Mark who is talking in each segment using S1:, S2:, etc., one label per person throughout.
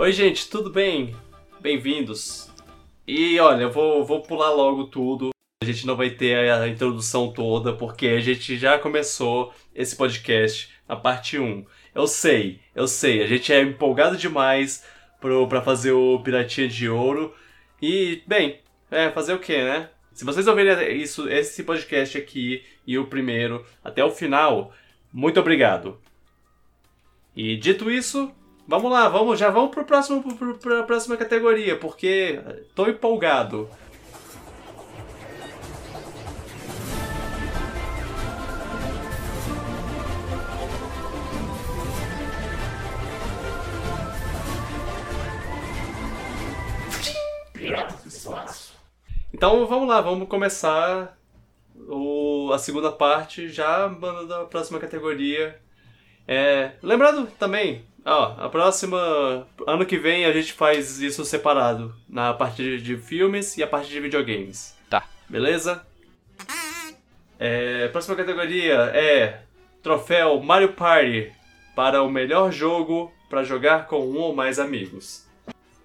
S1: Oi, gente, tudo bem? Bem-vindos. E olha, eu vou, vou pular logo tudo. A gente não vai ter a introdução toda, porque a gente já começou esse podcast na parte 1. Eu sei, eu sei, a gente é empolgado demais pro, pra fazer o Piratinha de Ouro. E, bem, é, fazer o que, né? Se vocês ouvirem isso, esse podcast aqui e o primeiro até o final, muito obrigado. E dito isso, vamos lá, vamos, já vamos pro próximo, pro, pra próxima categoria, porque tô empolgado. Então vamos lá, vamos começar o, a segunda parte já mandando a próxima categoria. É, lembrando também, ó, a próxima. Ano que vem a gente faz isso separado. Na parte de, filmes e a parte de videogames.
S2: Tá.
S1: Beleza? É, próxima categoria é Troféu Mario Party para o melhor jogo para jogar com um ou mais amigos.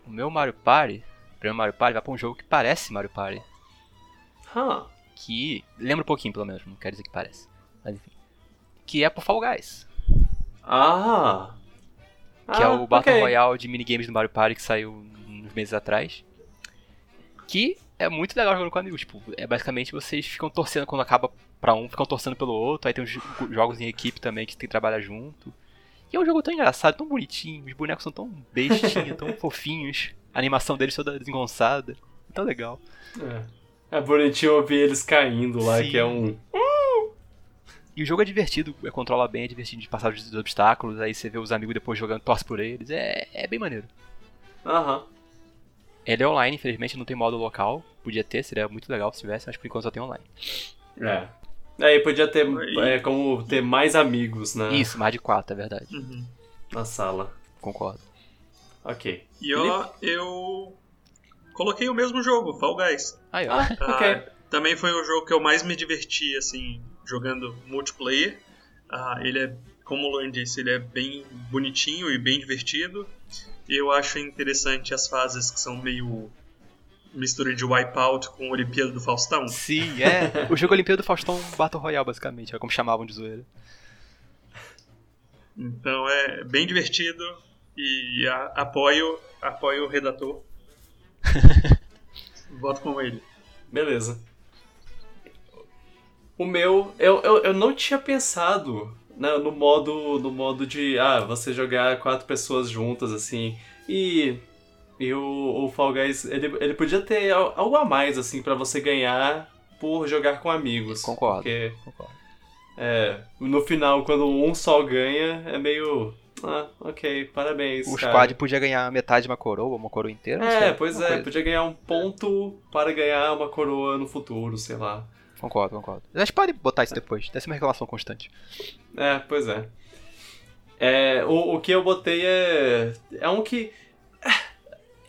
S2: O meu Mario Party, o primeiro Mario Party, vai pra um jogo que parece Mario Party.
S1: Huh.
S2: Que. Lembra um pouquinho, pelo menos, não quero dizer que parece. Mas enfim. Que é pro Fall Guys.
S1: Ah!
S2: Que é
S1: Ah,
S2: o Battle
S1: ok.
S2: Royale de minigames do Mario Party que saiu uns meses atrás. Que é muito legal jogando com amigos. Tipo, é basicamente vocês ficam torcendo quando acaba pra um, ficam torcendo pelo outro. Aí tem os jo- jogos em equipe também que tem que trabalhar junto. E é um jogo tão engraçado, tão bonitinho. Os bonecos são tão bestinhos, tão fofinhos. A animação deles toda desengonçada. Tão legal.
S1: É. É bonitinho ouvir eles caindo lá,
S2: Sim.
S1: que é um.
S2: E o jogo é divertido, é, controla bem, é divertido de passar os obstáculos, aí você vê os amigos depois jogando, torce por eles, é, é bem maneiro.
S1: Aham.
S2: Ele é online, infelizmente não tem modo local, podia ter, seria muito legal se tivesse, mas por enquanto só tem online.
S1: É. Aí podia ter é, como ter mais amigos na,
S2: Isso, mais de 4, é verdade,
S3: Uhum.
S1: na sala.
S2: concordo.
S1: Ok.
S3: E ó, eu coloquei o mesmo jogo, Fall Guys.
S2: Aí, ó.
S1: Ah,
S3: Ah,
S1: ok.
S3: Também foi o jogo que eu mais me diverti, assim, jogando multiplayer. Ah, ele é, como o Luan disse, ele é bem bonitinho e bem divertido. Eu acho interessante as fases que são meio mistura de Wipeout com Olimpíada do Faustão.
S2: Sim, é. O jogo Olimpíada do Faustão Battle Royale, basicamente, é como chamavam de zoeira.
S3: Então é bem divertido e a- apoio, apoio o redator. Voto com ele.
S1: Beleza. O meu, eu, eu, eu não tinha pensado né, no modo no modo de ah, você jogar quatro pessoas juntas assim. E e o, o Fall Guys, ele, ele podia ter al- algo a mais assim pra você ganhar por jogar com amigos.
S2: Concordo.
S1: Porque
S2: Concordo.
S1: é, no final quando um só ganha é meio ah, OK, parabéns.
S2: O
S1: cara.
S2: squad podia ganhar metade de uma coroa, uma coroa inteira,
S1: É, pois é,
S2: coisa.
S1: podia ganhar um ponto para ganhar uma coroa no futuro, sei lá.
S2: Concordo, concordo. A gente pode botar isso depois, deve ser uma reclamação constante.
S1: É, pois é. É, o, o que eu botei é. É um que.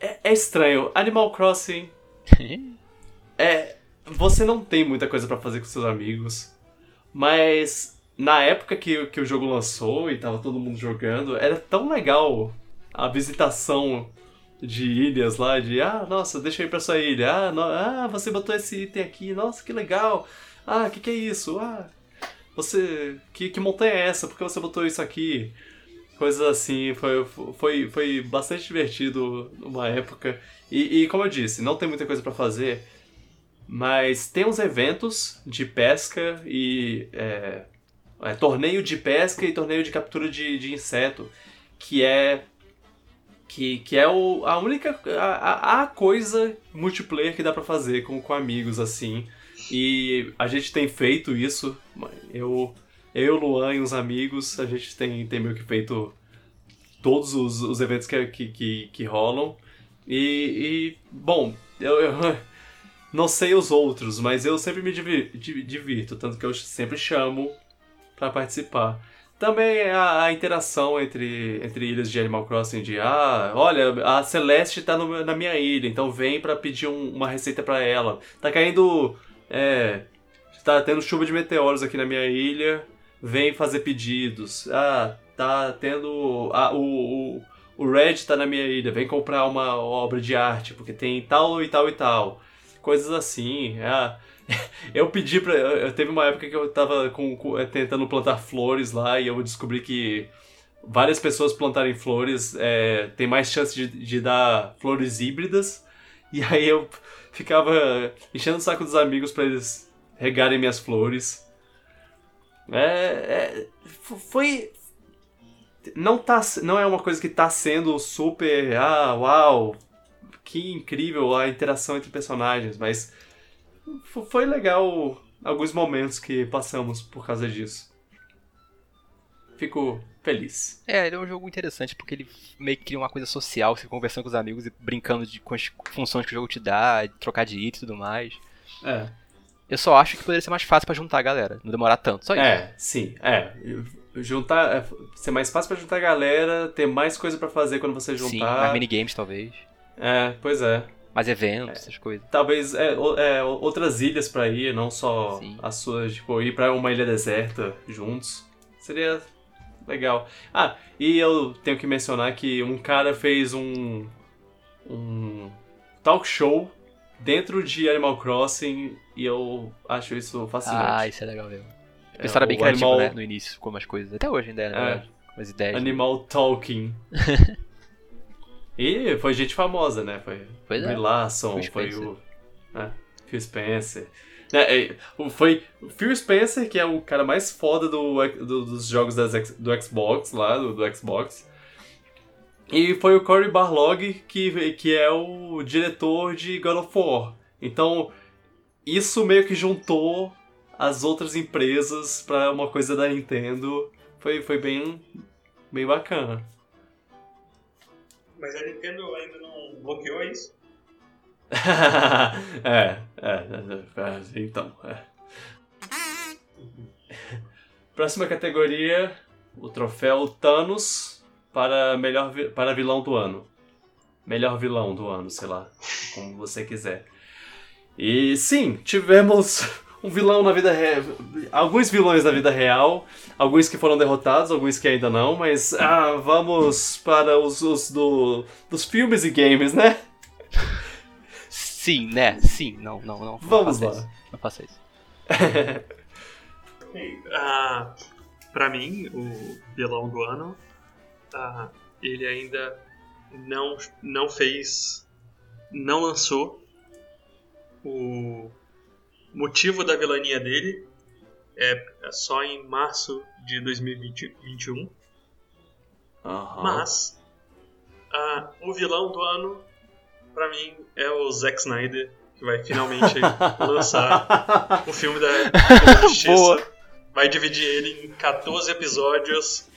S1: É, é estranho. Animal Crossing é. Você não tem muita coisa pra fazer com seus amigos. Mas na época que, que o jogo lançou e tava todo mundo jogando, era tão legal a visitação de ilhas lá, de ah, nossa, deixa eu ir pra sua ilha. Ah, no- ah você botou esse item aqui, nossa, que legal. Ah, que, que é isso? Ah, você. Que, que montanha é essa? Por que você botou isso aqui? Coisas assim, foi, foi, foi bastante divertido numa época. E, e como eu disse, não tem muita coisa pra fazer, mas tem uns eventos de pesca e. É, é, torneio de pesca e torneio de captura de, de inseto, que é. Que, que é o, a única. A, a- coisa multiplayer que dá pra fazer com, com amigos, assim. E a gente tem feito isso. Eu, eu Luan e uns amigos, a gente tem, tem meio que feito todos os, os eventos que, que, que, que rolam. E, e, bom, eu, eu não sei os outros, mas eu sempre me divir- di- divirto, tanto que eu sempre chamo pra participar. Também a, a interação entre, entre ilhas de Animal Crossing de ah, olha, a Celeste tá no- na minha ilha, então vem pra pedir um- uma receita pra ela. Tá caindo. É. Tá tendo chuva de meteoros aqui na minha ilha, vem fazer pedidos. Ah, tá tendo. ah, o, o, o Red tá na minha ilha, vem comprar uma obra de arte, porque tem tal e tal e tal. Coisas assim. É, eu pedi pra. Eu, teve uma época que eu tava com, com, é, tentando plantar flores lá e eu descobri que várias pessoas plantarem flores é, tem mais chance de, de dar flores híbridas. E aí eu ficava enchendo o saco dos amigos para eles regarem minhas flores. É, é, foi, não, tá, não é uma coisa que tá sendo super. Ah, uau! Que incrível a interação entre personagens, mas foi legal alguns momentos que passamos por causa disso. Fico feliz.
S2: É, ele é um jogo interessante porque ele meio que cria uma coisa social, você conversando com os amigos e brincando de, com as funções que o jogo te dá, trocar de item e tudo mais.
S1: É.
S2: Eu só acho que poderia ser mais fácil para juntar a galera, não demorar tanto, só isso.
S1: É, sim, é juntar, é, ser mais fácil para juntar a galera, ter mais coisa para fazer quando você juntar. Sim,
S2: mais minigames talvez.
S1: É, pois é.
S2: Mais eventos, é, essas coisas.
S1: Talvez é, é outras ilhas para ir, não só Sim. as suas, tipo, ir para uma ilha deserta juntos. Seria legal. Ah, e eu tenho que mencionar que um cara fez um um talk show dentro de Animal Crossing e eu acho isso fascinante.
S2: Ah, isso é legal mesmo. Pessoal era bem criativo, animal... né, no início, com umas coisas. Até hoje ainda é, na verdade. Com as ideias.
S1: Animal né? Talking. e foi gente famosa, né? Foi pois é. Larson, foi o né? Phil Spencer. É, foi Phil Spencer, que é o cara mais foda do, do dos jogos das, do Xbox, lá, do, do Xbox. E foi o Cory Barlog, que, que é o diretor de God of War. Então, isso meio que juntou as outras empresas para uma coisa da Nintendo. Foi, foi bem, bem bacana.
S3: Mas a Nintendo ainda não bloqueou isso?
S1: é, é, é, é, então, é. Próxima categoria, o troféu Thanos para melhor para vilão do ano. Melhor vilão do ano, sei lá, como você quiser. E sim, tivemos um vilão na vida real. Alguns vilões na vida real, alguns que foram derrotados, alguns que ainda não, mas ah, vamos para os, os do, dos filmes e games, né?
S2: Sim, né? Sim, não, não, não.
S1: Vamos
S2: não
S1: lá. Isso.
S2: Não faça isso.
S3: uh, pra mim, o vilão do ano, uh, ele ainda não, não fez, não lançou o motivo da vilania dele é, é só em março de 2021. Uhum. Mas o vilão do ano, para mim, é o Zack Snyder, que vai finalmente lançar o filme da, da Justiça. Boa. Vai dividir ele em 14 episódios.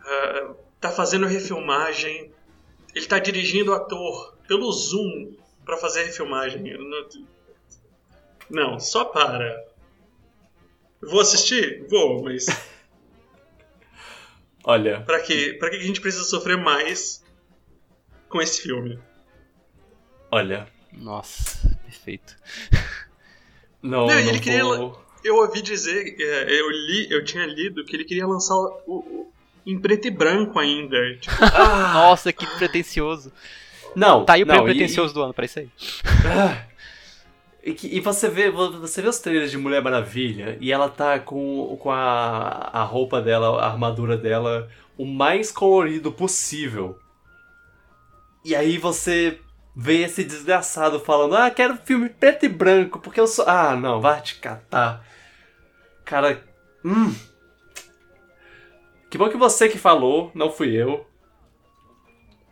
S3: Uh, tá fazendo refilmagem. Ele tá dirigindo o ator pelo Zoom para fazer refilmagem. Não, não, só para. Vou assistir? Vou, mas.
S1: Olha.
S3: Pra que, pra que a gente precisa sofrer mais com esse filme?
S1: Olha.
S2: Nossa, perfeito.
S1: Não, não, não ele
S3: queria. Eu ouvi dizer, é, eu li, eu tinha lido que ele queria lançar o, o em preto e branco ainda. Tipo...
S2: Ah, nossa, que pretencioso.
S1: Não.
S2: Tá aí o
S1: prêmio
S2: pretencioso e... do ano pra isso aí.
S1: E, e, você vê você vê os trailers de Mulher Maravilha e ela tá com, com a, a roupa dela, a armadura dela, o mais colorido possível. E aí você vê esse desgraçado falando: Ah, quero filme preto e branco, porque eu sou. Ah, não, vai te catar. Cara, hum. Que bom que você que falou, não fui eu.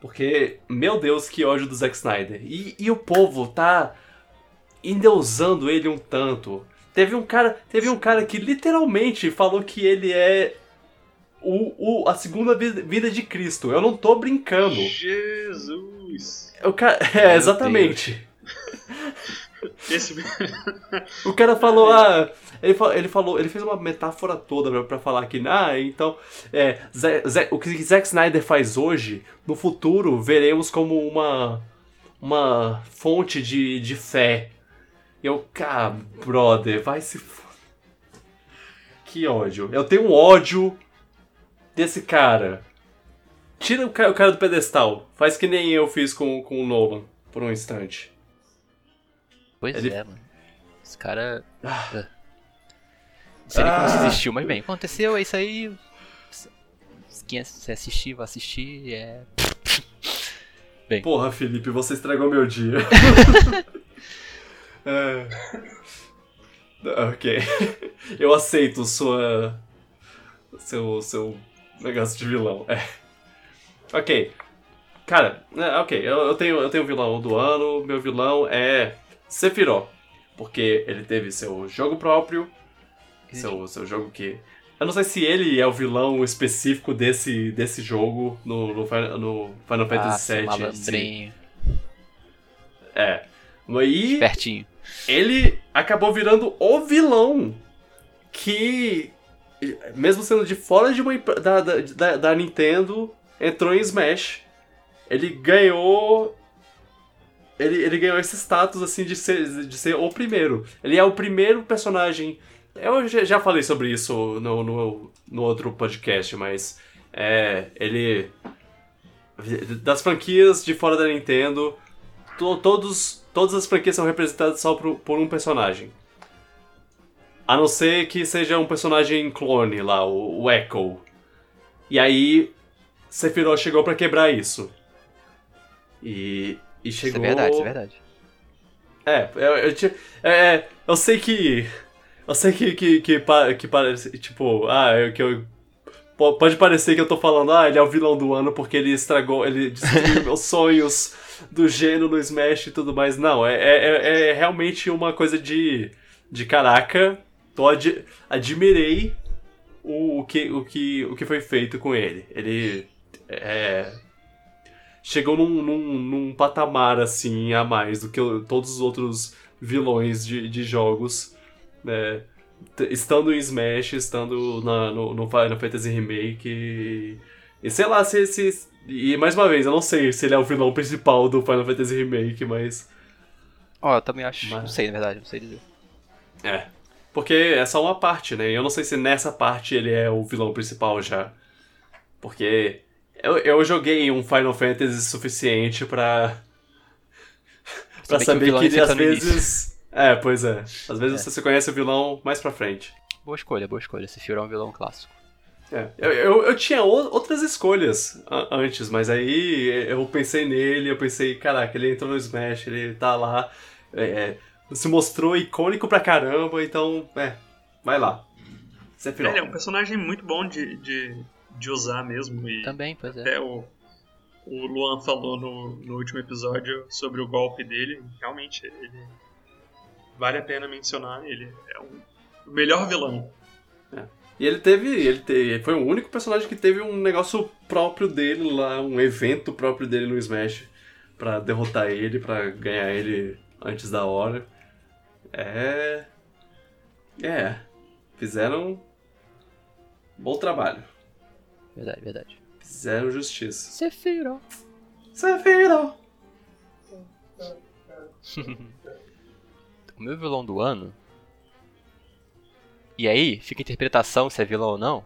S1: Porque, meu Deus, que ódio do Zack Snyder. E, e o povo tá endeusando ele um tanto. Teve um cara, teve um cara que literalmente falou que ele é o, o, a segunda vida de Cristo. Eu não tô brincando.
S3: Jesus!
S1: O cara, é, exatamente.
S3: Esse...
S1: o cara falou, ah, ele, ele falou, ele fez uma metáfora toda para falar que, ah, então, é, Zé, Zé, o que Zack Snyder faz hoje, no futuro veremos como uma uma fonte de, de fé eu, cara, brother, vai se. Que ódio. Eu tenho um ódio desse cara. Tira o cara, o cara do pedestal. Faz que nem eu fiz com, com o Nolan, por um instante.
S2: Pois
S1: Ele-
S2: é, mano. Esse cara.
S1: Ah.
S2: Não sei nem como
S1: Ah.
S2: se existiu, mas bem, aconteceu, é isso aí. Quem se assistir, vai assistir, é.
S1: Porra, Felipe, você estragou meu dia. É. Ok. Eu aceito sua. Seu. seu negócio de vilão. É. Ok. Cara, é, ok, eu, eu tenho eu tenho o vilão do ano. Meu vilão é Sephiroth. Porque ele teve seu jogo próprio. Seu, seu jogo que. Eu não sei se ele é o vilão específico desse, desse jogo no, no, Final- no Final
S2: Ah,
S1: Fantasy VII.
S2: malandrinho.
S1: É. E
S2: Espertinho.
S1: Ele acabou virando o vilão que, mesmo sendo de fora de uma, da, da, da, Nintendo, entrou em Smash. Ele ganhou. Ele, ele ganhou esse status assim de ser, de ser o primeiro. Ele é o primeiro personagem. Eu já já falei sobre isso no, no, no outro podcast, mas é, ele. Das franquias de fora da Nintendo, to- todos, todas as franquias são representadas só por, por um personagem. A não ser que seja um personagem clone lá, o, o Echo. E aí, Sephiroth chegou pra quebrar isso. E, e
S2: Isso
S1: chegou...
S2: é verdade, isso é verdade.
S1: É, eu, eu, é, é, eu sei que. Eu sei que, que, que, que parece. Tipo, ah, eu, que eu. po- Pode parecer que eu tô falando, ah, ele é o vilão do ano porque ele estragou, ele destruiu meus sonhos do gênero no Smash e tudo mais. Não, é, é, é- é realmente uma coisa de. de caraca. Tô ad, admirei o, o, que, o, que, o que foi feito com ele. Ele. É, chegou num, num, num patamar assim a mais do que todos os outros vilões de, de jogos, né? Estando em Smash, estando na, no, no Final Fantasy Remake. E, e sei lá se, se. E mais uma vez, eu não sei se ele é o vilão principal do Final Fantasy Remake, mas.
S2: Ó, eu também acho.
S1: Mas-
S2: Não sei, na verdade, não sei dizer.
S1: É. Porque é só uma parte, né? E eu não sei se nessa parte ele é o vilão principal já. Porque eu, eu joguei um Final Fantasy suficiente pra. pra
S2: Saber que
S1: que, às
S2: tá no
S1: vezes. É, pois é. Às vezes
S2: É.
S1: você conhece o vilão mais pra frente.
S2: Boa escolha, boa escolha. Esse filme é um vilão clássico.
S1: É. Eu, eu, eu tinha outras escolhas antes, mas aí eu pensei nele, eu pensei, caraca, ele entrou no Smash, ele tá lá, é, é, se mostrou icônico pra caramba, então, é, vai lá. Sephiroth.
S3: Ele é um personagem muito bom de, de, de usar mesmo. E
S2: Também, pois é.
S3: até o, o Luan falou no, no último episódio sobre o golpe dele. Realmente, ele vale a pena mencionar. Ele é um, o melhor vilão.
S1: E ele teve, ele teve, foi o único personagem que teve um negócio próprio dele lá, um evento próprio dele no Smash pra derrotar ele, pra ganhar ele antes da hora. É, é, fizeram bom trabalho,
S2: Verdade, verdade.
S1: fizeram justiça.
S2: Sephiroth.
S1: Sephiroth.
S2: O meu vilão do ano. E aí, fica a interpretação se é vilão ou não.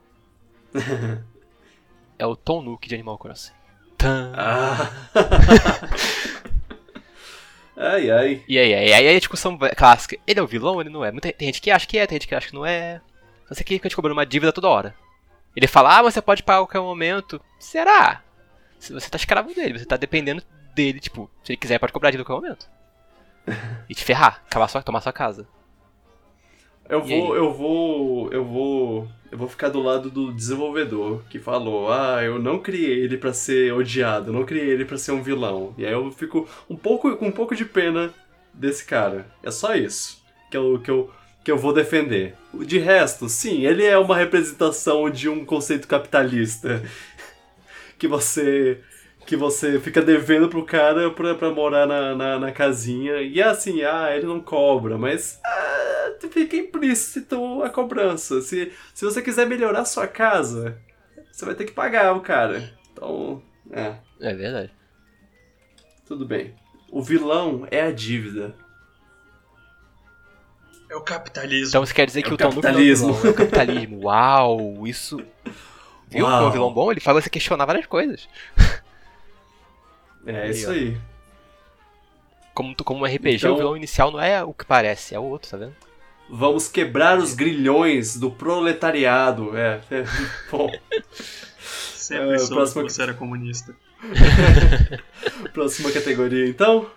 S2: é o Tom Nook de Animal Crossing. Tan.
S1: Ah. ai ai.
S2: E aí, aí, aí a discussão clássica. Ele é o vilão ou ele não é? Muita, tem gente que acha que é, tem gente que acha que não é. Sei que fica te cobrando uma dívida toda hora. Ele fala, ah, você pode pagar a qualquer momento. Será? Se você tá escravo dele, você tá dependendo dele, tipo, se ele quiser pode cobrar dívida a qualquer momento. E te ferrar, acabar sua, tomar sua casa.
S1: Eu
S2: E
S1: vou,
S2: aí?
S1: eu vou, eu vou, eu vou ficar do lado do desenvolvedor que falou, ah, eu não criei ele pra ser odiado, eu não criei ele pra ser um vilão. E aí eu fico um pouco com um pouco de pena desse cara. É só isso que eu, que eu, que eu vou defender. De resto, sim, ele é uma representação de um conceito capitalista que você que você fica devendo pro cara pra, pra morar na, na, na casinha. E é assim, ah, ele não cobra, mas ah, fica implícito a cobrança. Se, se você quiser melhorar a sua casa, você vai ter que pagar o cara. Então, é,
S2: É verdade.
S1: tudo bem. O vilão é a dívida.
S3: É o capitalismo.
S2: Então você quer dizer
S1: É
S2: que
S1: o
S2: o Tom não é o
S1: capitalismo.
S2: é o capitalismo. Uau, isso. Viu?
S1: Uau.
S2: É um vilão bom, ele faz você questionar várias coisas.
S1: É
S2: Aí,
S1: isso
S2: ó.
S1: aí.
S2: Como, como um RPG,
S1: Então-
S2: o vilão inicial não é o que parece, é o outro, tá vendo?
S1: Vamos quebrar os grilhões do proletariado. É, é bom.
S3: Sempre
S1: É,
S3: soube
S1: próxima-
S3: que você era comunista.
S1: Próxima categoria, então.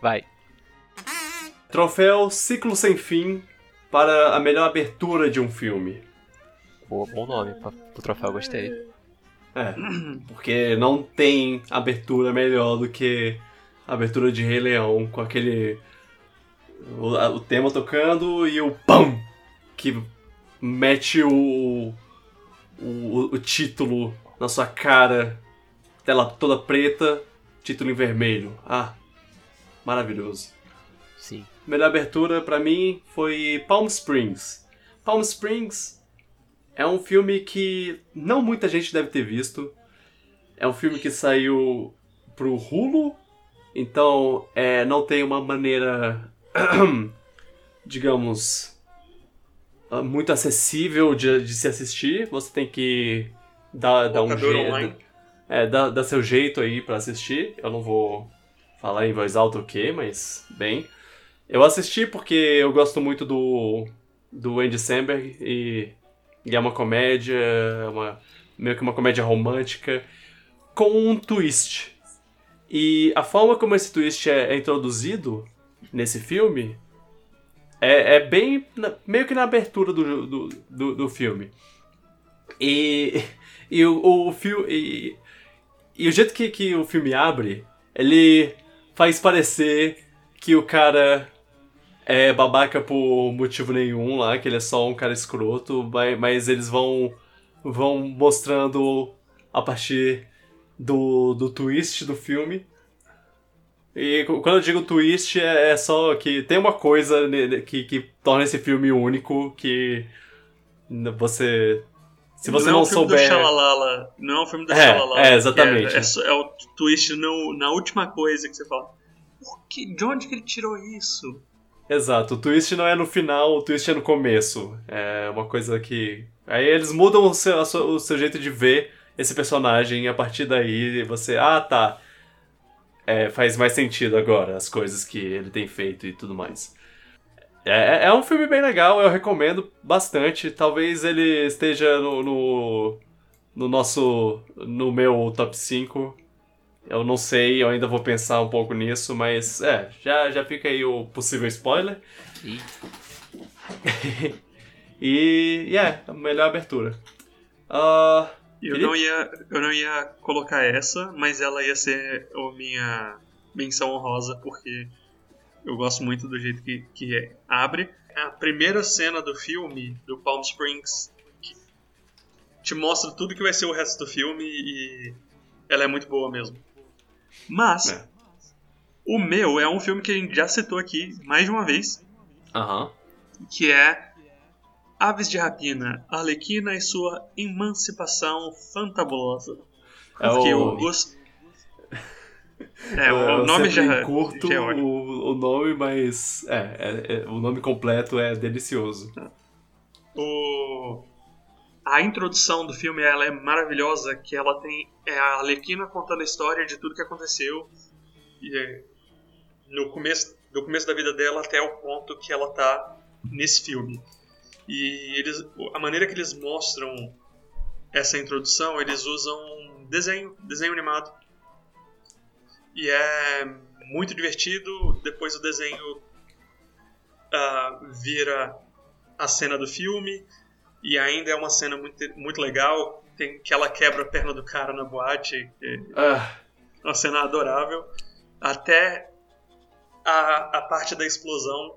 S2: Vai.
S1: Troféu Ciclo Sem Fim para a melhor abertura de um filme.
S2: Boa, bom nome pro troféu, gostei.
S1: É, porque não tem abertura melhor do que a abertura de Rei Leão com aquele. O, o tema tocando e o PAM! Que mete o, o. o título na sua cara, tela toda preta, título em vermelho. Ah, maravilhoso.
S2: Sim.
S1: Melhor abertura pra mim foi Palm Springs. Palm Springs é um filme que não muita gente deve ter visto. É um filme que saiu pro Hulu, então é, não tem uma maneira, digamos, ah, muito acessível de, de se assistir. Você tem que dar, dar um jeito. É, dá, dá seu jeito aí pra assistir. Eu não vou falar em voz alta o que, mas bem. Eu assisti porque eu gosto muito do, do Andy Samberg e, e é uma comédia, uma, meio que uma comédia romântica com um twist. E a forma como esse twist é, é introduzido nesse filme é, é bem na- meio que na abertura do, do, do, do filme. E, e o, o filme. E o jeito que, que o filme abre, ele faz parecer que o cara é babaca por motivo nenhum lá, que ele é só um cara escroto, mas, mas eles vão, vão mostrando a partir do, do twist do filme. E quando eu digo twist, é, é só que tem uma coisa que, que torna esse filme único que você. Se você
S3: não,
S1: não,
S3: é um filme
S1: souber.
S3: do Shalalala. Não é um filme do
S1: É, é, exatamente.
S3: É, é é o twist no- na última coisa que você fala. Por que, de onde que ele tirou isso?
S1: Exato, o twist não é no final, o twist é no começo. É uma coisa que. Aí eles mudam o seu, o seu jeito de ver esse personagem e a partir daí você. Ah, tá. É, faz mais sentido agora as coisas que ele tem feito e tudo mais. É, é um filme bem legal, eu recomendo bastante. Talvez ele esteja no, no, no nosso. no meu top 5. Eu não sei, eu ainda vou pensar um pouco nisso, mas é, já, já fica aí o possível spoiler.
S2: E
S1: é, a melhor abertura. Ah,
S3: Eu
S1: Felipe?
S3: não, ia, eu não ia colocar essa, mas ela ia ser a minha menção honrosa, porque eu gosto muito do jeito que, que é- abre. A primeira cena do filme, do Palm Springs, que te mostra tudo que vai ser o resto do filme e ela é muito boa mesmo. Mas,
S1: É.
S3: o meu é um filme que a gente já citou aqui mais de uma vez,
S1: aham.
S3: que é Aves de Rapina, Arlequina e sua emancipação fantabulosa.
S1: É
S3: Porque
S1: o-
S3: o. É,
S1: Eu-
S3: o
S1: eu
S3: nome
S1: sempre
S3: já,
S1: curto
S3: já é
S1: o, o nome, mas é, é- é- o nome completo é delicioso.
S3: O... A introdução do filme ela é maravilhosa, que ela tem é a Arlequina contando a história de tudo que aconteceu e é, no começo do começo da vida dela até o ponto que ela tá nesse filme. E eles a maneira que eles mostram essa introdução, eles usam desenho, desenho animado. E é muito divertido. Depois o desenho ah, vira a cena do filme e ainda é uma cena muito, muito legal. Tem que ela quebra a perna do cara na boate,
S1: Ah,
S3: uma cena adorável. Até a, a parte da explosão.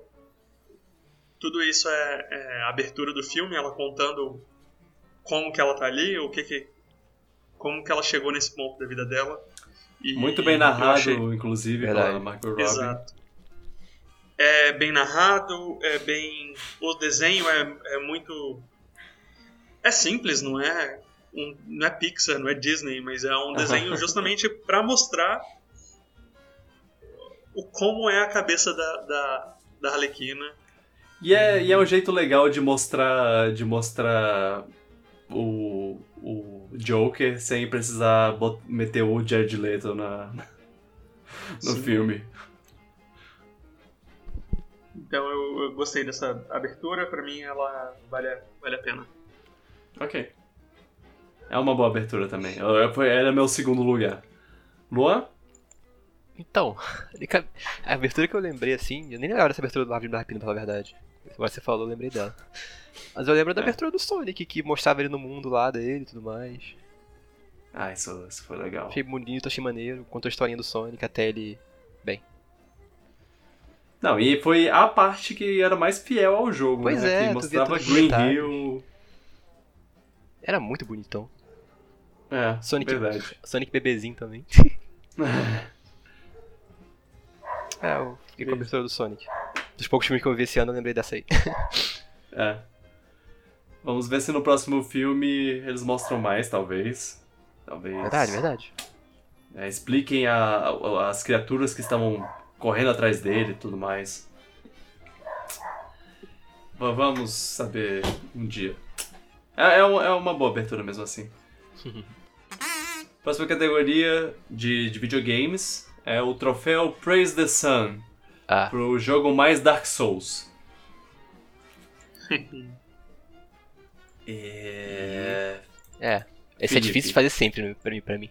S3: Tudo isso é, é a abertura do filme, ela contando como que ela tá ali, o que que como que ela chegou nesse ponto da vida dela. E
S1: muito bem narrado,
S3: achei-
S1: inclusive,
S2: Verdade.
S1: pela Margot Robbie.
S3: Exato. É bem narrado, é bem. O desenho é, é muito. É simples, não é. Um, não é Pixar, não é Disney, mas é um desenho justamente para mostrar o como é a cabeça da, da, da Arlequina.
S1: E é, e é um jeito legal de mostrar, de mostrar o, o, Joker sem precisar meter o Jared Leto na, no
S3: Sim.
S1: filme.
S3: Então eu, eu gostei dessa abertura, pra mim ela vale, a- vale a pena.
S1: Ok. É uma boa abertura também. Era meu segundo lugar. Luan?
S2: Então, a abertura que eu lembrei assim, eu nem lembrava dessa abertura do da Rapina, pra falar a verdade. Agora você falou, eu lembrei dela. Mas eu lembro da
S1: É.
S2: abertura do Sonic, que mostrava ele no mundo lá dele e tudo mais.
S1: Ah, isso, isso foi legal.
S2: Achei bonito, achei maneiro, contou a historinha do Sonic até ele.
S1: Não, e foi a parte que era mais fiel ao jogo,
S2: Pois
S1: né?
S2: é,
S1: que mostrava Green
S2: detalhes.
S1: Hill.
S2: Era muito bonitão.
S1: É,
S2: Sonic,
S1: verdade.
S2: Sonic bebezinho também. É, eu fiquei com a
S1: Isso.
S2: abertura do Sonic. Dos poucos filmes que eu vi esse ano, eu lembrei dessa aí.
S1: É. Vamos ver se no próximo filme eles mostram mais, talvez. Talvez.
S2: Verdade, verdade.
S1: É, expliquem a- a- as criaturas que estavam correndo atrás dele e tudo mais. Va- Vamos saber um dia. É, é é uma boa abertura mesmo assim. Próxima categoria de, de videogames é o troféu Praise the Sun
S2: Ah,
S1: pro jogo mais Dark Souls. É...
S2: é. Esse
S1: Felipe.
S2: é difícil de fazer sempre pra mim. Pra mim.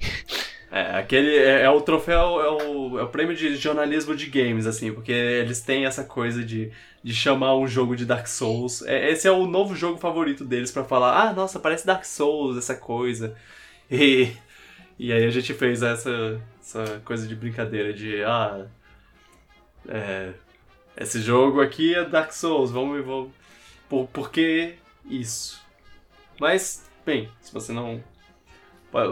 S1: É, aquele é, é o troféu, é o, é o prêmio de jornalismo de games, assim, porque eles têm essa coisa de, de chamar um jogo de Dark Souls. É, esse é o novo jogo favorito deles pra falar, ah, nossa, parece Dark Souls, essa coisa. E, e aí a gente fez essa, essa coisa de brincadeira de, ah, é, esse jogo aqui é Dark Souls, vamos, vamos por, por que isso? Mas, bem, se você não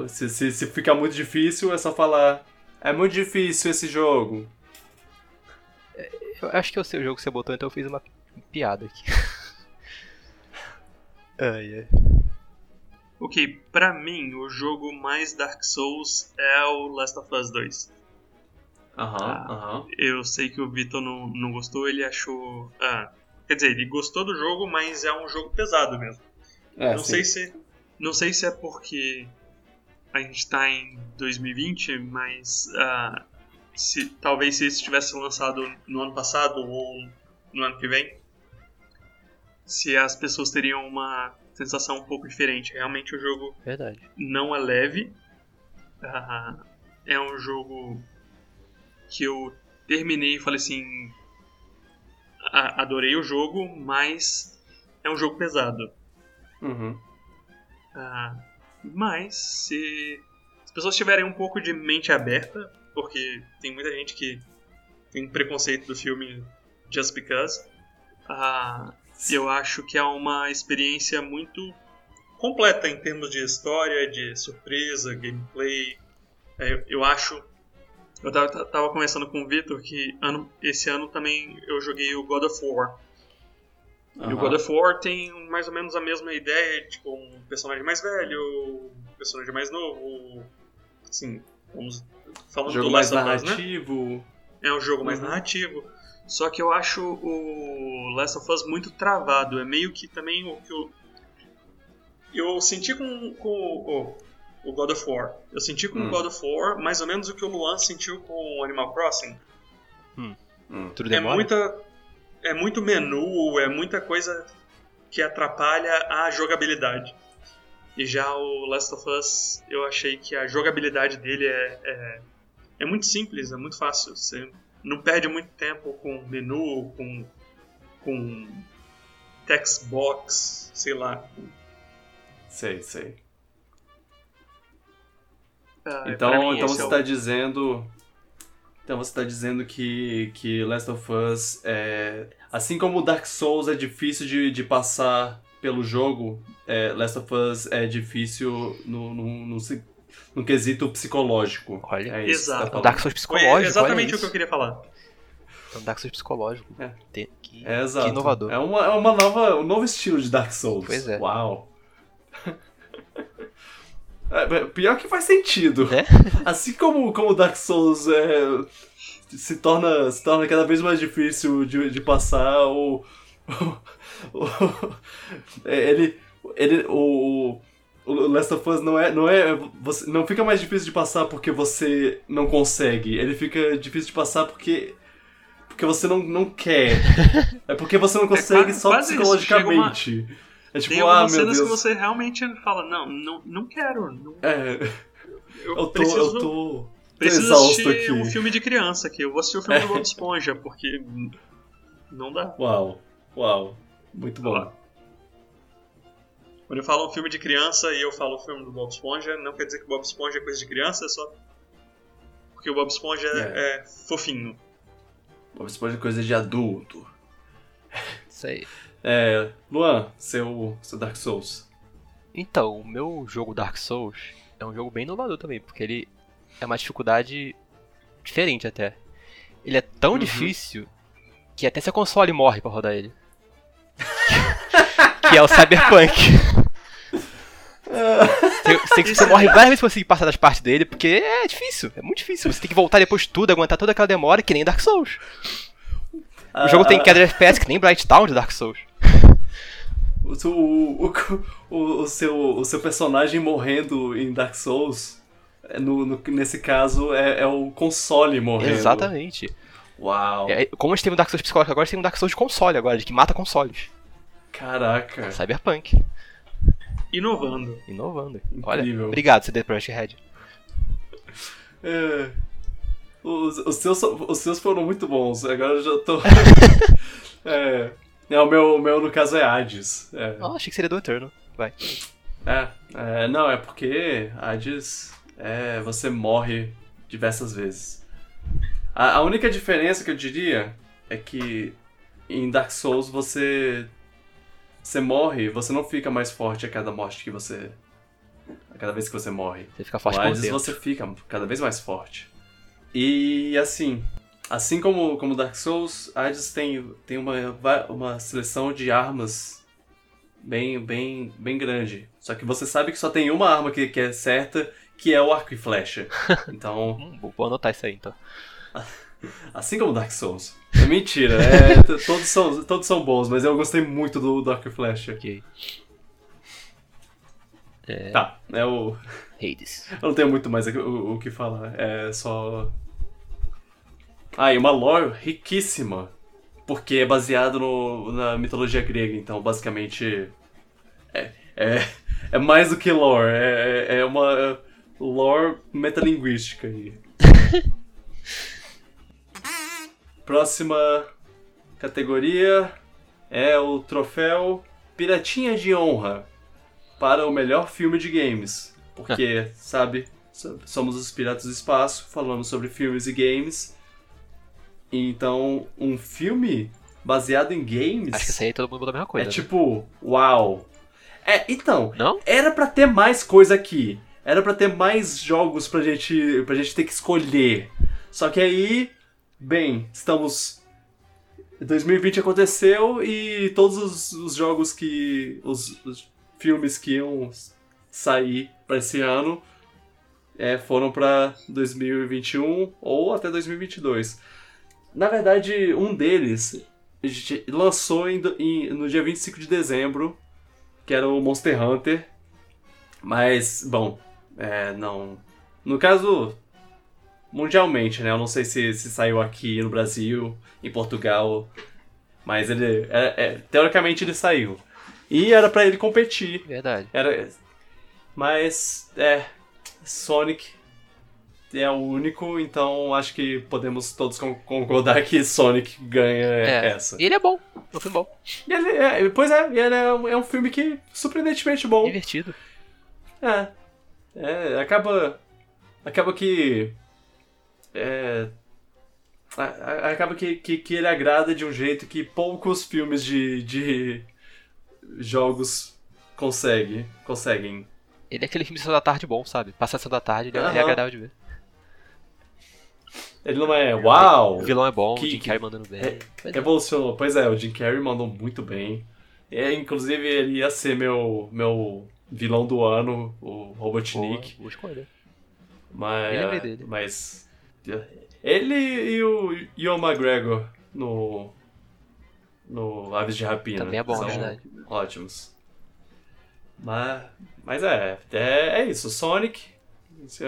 S1: se, se, se ficar muito difícil, é só falar. É muito difícil esse jogo.
S2: Eu acho que eu sei o jogo que você botou, então eu fiz uma piada aqui. ai, ai.
S3: Ok, pra mim, o jogo mais Dark Souls é o Last of Us 2.
S1: Aham,
S3: Ah.
S1: aham.
S3: Eu sei que o Vitor não, não gostou, ele achou. Ah, quer dizer, ele gostou do jogo, mas é um jogo pesado mesmo.
S1: É,
S3: não
S1: sim.
S3: sei se não sei se é porque a gente tá em 2020, mas ah, se talvez se isso tivesse lançado no ano passado ou no ano que vem, se as pessoas teriam uma sensação um pouco diferente. Realmente o jogo
S2: Verdade.
S3: não é leve. Ah, é um jogo que eu terminei e falei assim. "A- Adorei o jogo, mas é um jogo pesado.
S1: Uhum.
S3: Ah, mas se as pessoas tiverem um pouco de mente aberta, porque tem muita gente que tem preconceito do filme Just Because, ah, eu acho que é uma experiência muito completa em termos de história, de surpresa, gameplay. É, eu, eu acho. Eu tava, tava conversando com o Victor que ano, esse ano também eu joguei o God of War. E o. God of War tem mais ou menos a mesma ideia, tipo, um personagem mais velho, um personagem mais novo. Assim, vamos falando
S1: Jogo
S3: do
S1: mais
S3: Last of Us, né?
S1: narrativo.
S3: É um jogo mais
S1: Uhum.
S3: narrativo. Só que eu acho o Last of Us muito travado. É meio que também o que eu. Eu senti com, com o, o God of War. Eu senti com o
S1: Hum.
S3: God of War mais ou menos o que o Luan sentiu com o Animal Crossing.
S1: Hum.
S2: Tudo
S3: É muita. É muito menu, é muita coisa que atrapalha a jogabilidade. E já o Last of Us, eu achei que a jogabilidade dele é, é, é muito simples, é muito fácil. Você não perde muito tempo com menu, com, com text box, sei lá.
S1: Sei, sei.
S3: Ah, pra
S1: Então, então
S3: esse
S1: você
S3: é o-
S1: está dizendo. Então você está dizendo que, que Last of Us é. Assim como Dark Souls é difícil de, de passar pelo jogo, é, Last of Us é difícil no, no, no, no quesito psicológico.
S2: Olha.
S1: é isso que tá
S3: Exato.
S1: Falando.
S2: Dark Souls
S3: Foi
S2: psicológico.
S3: exatamente o que eu queria falar.
S2: É um Dark Souls psicológico.
S1: É.
S2: Te- Que,
S1: É, exato.
S2: que inovador.
S1: É, uma, é uma nova, um novo estilo de Dark Souls.
S2: Pois é.
S1: Uau. É, pior que faz sentido.
S2: É?
S1: Assim como, como Dark Souls é, se, torna, se torna cada vez mais difícil de, de passar, o, o- o- é, ele, ele, o, o Last of Us não é, não é, você não fica mais difícil de passar porque você não consegue. Ele fica difícil de passar porque porque você não, não quer. É porque você não consegue
S3: quase-
S1: só
S3: quase
S1: psicologicamente. É tipo,
S3: Tem
S1: ah, meu
S3: cenas
S1: Deus.
S3: que você realmente fala, não, não, não quero. Não,
S1: É,
S3: eu,
S1: eu tô,
S3: preciso,
S1: eu tô,
S3: preciso
S1: exausto
S3: assistir
S1: aqui.
S3: um filme de criança aqui. Eu vou assistir o filme do Bob Esponja, porque não dá.
S1: Uau, uau, muito bom.
S3: Quando eu falo um filme de criança e eu falo o filme do Bob Esponja, não quer dizer que o Bob Esponja é coisa de criança, é só porque o Bob Esponja
S1: É.
S3: é fofinho.
S1: Bob Esponja é coisa de adulto.
S2: Isso aí.
S1: É, Luan, seu, seu Dark Souls.
S2: Então, o meu jogo Dark Souls é um jogo bem inovador também, porque ele é uma dificuldade diferente até. Ele é tão
S1: Uhum.
S2: difícil que até seu console morre pra rodar ele. que é o Cyberpunk. Você, você, você morre várias vezes pra conseguir passar das partes dele, porque é difícil, é muito difícil. Você tem que voltar depois de tudo, aguentar toda aquela demora, que nem Dark Souls. O jogo tem queda de FPS que nem Bright Town de Dark Souls.
S1: O, o, o, o, seu, o seu personagem morrendo em Dark Souls, é, no, no- nesse caso, é, é o console morrendo.
S2: Exatamente.
S1: Uau.
S2: É, como a gente tem um Dark Souls psicológico agora, a gente tem um Dark Souls de console agora, de que mata consoles.
S1: Caraca.
S2: Cyberpunk.
S3: Inovando.
S2: Inovando. Olha,
S1: Incrível.
S2: obrigado, CD Projekt Red.
S1: É. Os, os, seus, os seus foram muito bons, agora eu já tô. é. é, o meu, o meu no caso é Hades. É.
S2: Oh, achei que seria do Eterno. Vai.
S1: É, é, não, é porque Hades é, você morre diversas vezes. A, a única diferença que eu diria é que em Dark Souls você você morre, você não fica mais forte a cada morte que você a cada vez que você morre.
S2: Você fica forte
S1: No
S2: por
S1: você fica cada vez mais forte. E assim, assim como como Dark Souls, Hades tem tem uma uma seleção de armas bem, bem, bem grande. Só que você sabe que só tem uma arma que, que é certa, que é o arco e flecha. Então,
S2: Hum, vou anotar isso aí então.
S1: assim como Dark Souls. É mentira, é, todos, são, todos são bons, mas eu gostei muito do, e flecha.
S2: Ok.
S1: Tá, é o.
S2: Hades.
S1: Eu não tenho muito mais o, o- o que falar. É só. Ah, e uma lore riquíssima. Porque é baseado no, na mitologia grega, então basicamente. É, é, é mais do que lore, é, é- é uma lore metalinguística aí. Próxima categoria é o troféu Piratinha de Honra para o melhor filme de games. Porque, sabe, so- somos os Piratas do Espaço, falando sobre filmes e games. Então, um filme baseado em games
S2: Acho que isso aí todo mundo botou a mesma
S1: é
S2: coisa. né?
S1: tipo, uau. É, então,
S2: Não?
S1: era pra ter mais coisa aqui. Era pra ter mais jogos pra gente, pra gente ter que escolher. Só que aí, bem, estamos. 2020 aconteceu e todos os, os jogos que. Os, os filmes que iam sair pra esse ano é, foram pra 2021 ou até 2022. Na verdade, um deles lançou em em- no dia 25 de dezembro, que era o Monster Hunter. Mas, bom, é, não. No caso, mundialmente, né? Eu não sei se, se saiu aqui no Brasil, em Portugal. Mas ele. é- é, teoricamente ele saiu. E era pra ele competir.
S2: Verdade.
S1: Era. Mas, é. Sonic é o único, então acho que podemos todos con- concordar que Sonic ganha
S2: É.
S1: essa.
S2: E ele é bom. É um filme bom.
S1: E ele é- pois é, ele é um, é um filme que surpreendentemente bom.
S2: Divertido.
S1: É. É, acaba. Acaba que. É. a- a- Acaba que, que, que ele agrada de um jeito que poucos filmes de, de jogos conseguem. conseguem.
S2: Ele é aquele filme de da tarde bom, sabe? Passar a da tarde, ele é,
S1: Aham.
S2: é agradável de ver.
S1: Ele não é uau!
S2: O vilão é bom,
S1: Que-
S2: o Jim Carrey mandando bem.
S1: É-
S2: Mas-
S1: Evolucionou. Pois é, o Jim Carrey mandou muito bem. É, inclusive, ele ia ser meu, meu vilão do ano, o Robotnik.
S2: Boa, boa escolha.
S1: Mas,
S2: Eu lembrei dele.
S1: mas ele e o Ian McGregor no no Aves de Rapina
S2: Também é bom,
S1: são
S2: é verdade.
S1: ótimos. Mas, mas é, é, é isso. Sonic.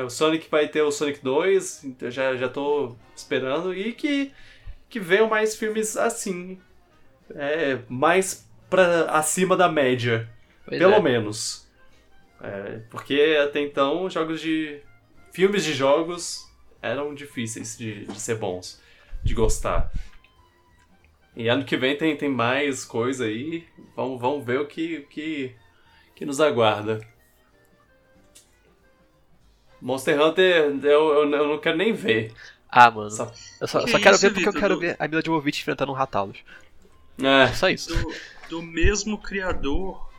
S1: O Sonic vai ter o Sonic 2, então já, já tô esperando. E que, que venham mais filmes assim. É, mais pra acima da média.
S2: Pois
S1: pelo
S2: é.
S1: menos. É, porque até então, jogos de. Filmes de jogos eram difíceis de, de ser bons, de gostar. E ano que vem tem, tem mais coisa aí. Vamos, vamos ver o que, que, que nos aguarda. Monster Hunter eu, eu, eu não quero nem ver.
S2: Ah, mano.
S1: Só-
S2: Eu só,
S3: Que
S2: só quero
S3: isso,
S2: ver porque eu quero
S3: Do-
S2: ver a Mila Jovovich enfrentando um Ratalos.
S1: É,
S2: Só isso.
S3: Do, do mesmo criador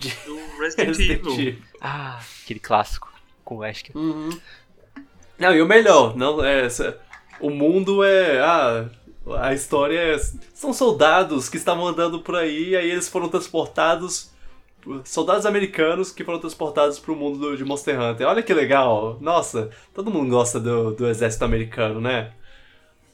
S3: do Resident
S1: Resident
S3: Evil.
S1: Evil.
S2: Ah, aquele clássico com o Wesker.
S1: Uhum. Não, e o melhor, não, é, o mundo é. Ah, a história é. São soldados que estavam andando por aí, aí eles foram transportados. Soldados americanos que foram transportados pro mundo do- de Monster Hunter. Olha que legal! Nossa, todo mundo gosta do, do exército americano, né?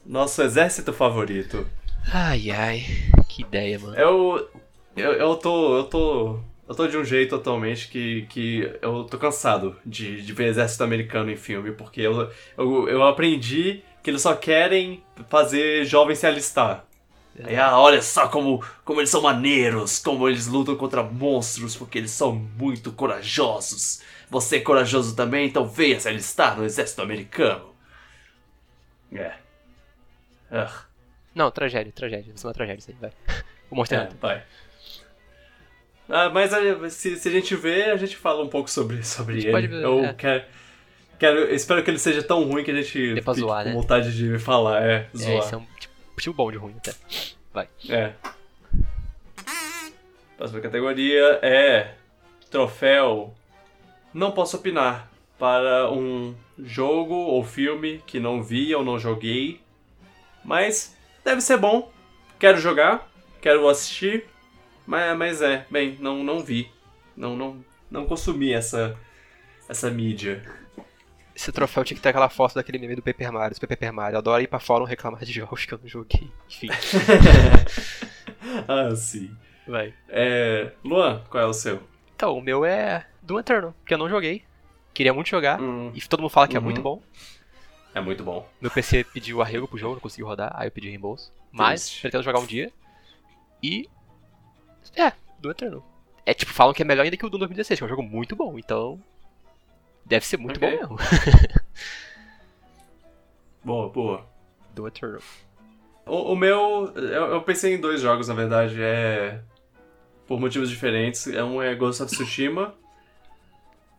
S1: Nosso exército favorito.
S2: Ai, ai. Que ideia, mano.
S1: Eu. Eu, eu tô. Eu tô. Eu tô de um jeito atualmente que, que eu tô cansado de, de ver exército americano em filme, porque eu, eu, eu aprendi que eles só querem fazer jovem se alistar. Aí, ah, olha só como, como eles são maneiros, como eles lutam contra monstros, porque eles são muito corajosos. Você é corajoso também, então venha se alistar no exército americano. É. Ah,
S2: Não, tragédia, tragédia. Isso é uma tragédia, isso aí, vai. O Monster
S1: é, vai. Ah, mas eh, se, se a gente ver, a gente fala um pouco sobre, sobre ele.
S2: pode
S1: eu
S2: é.
S1: quero, quero. Espero que ele seja tão ruim que a gente
S2: pra
S1: fique
S2: zoar,
S1: com
S2: né?
S1: vontade de falar. É,
S2: É,
S1: zoar.
S2: isso é um tipo, tipo bom de ruim até. Vai.
S1: É. Próxima categoria é troféu. Não posso opinar para um jogo ou filme que não vi ou não joguei, mas deve ser bom. Quero jogar, quero assistir, mas, mas é, bem, não não vi, não não não consumi essa essa mídia.
S2: Esse troféu tinha que ter aquela foto daquele meme do Paper Mario, do Paper Mario. Eu adoro ir pra fórum reclamar de jogos que eu não joguei. Enfim,
S1: ah, sim.
S2: vai.
S1: É, Luan, qual é o seu?
S2: Então, o meu é Doom Eternal, que eu não joguei. Queria muito jogar.
S1: Hum,
S2: E todo mundo fala que é
S1: Uhum.
S2: muito bom.
S1: é muito bom.
S2: Meu PC pediu arrego pro jogo, não conseguiu rodar, aí eu pedi reembolso. Mas,
S1: Triste.
S2: pretendo jogar um dia. E. É, Doom Eternal. É tipo, falam que é melhor ainda que o Doom 2016, que é um jogo muito bom, então. Deve ser muito
S1: Ok.
S2: bom mesmo.
S1: Boa, boa.
S2: Doom Eternal.
S1: O, o meu, eu, eu pensei em dois jogos, na verdade, é por motivos diferentes. É Um é Ghost of Tsushima,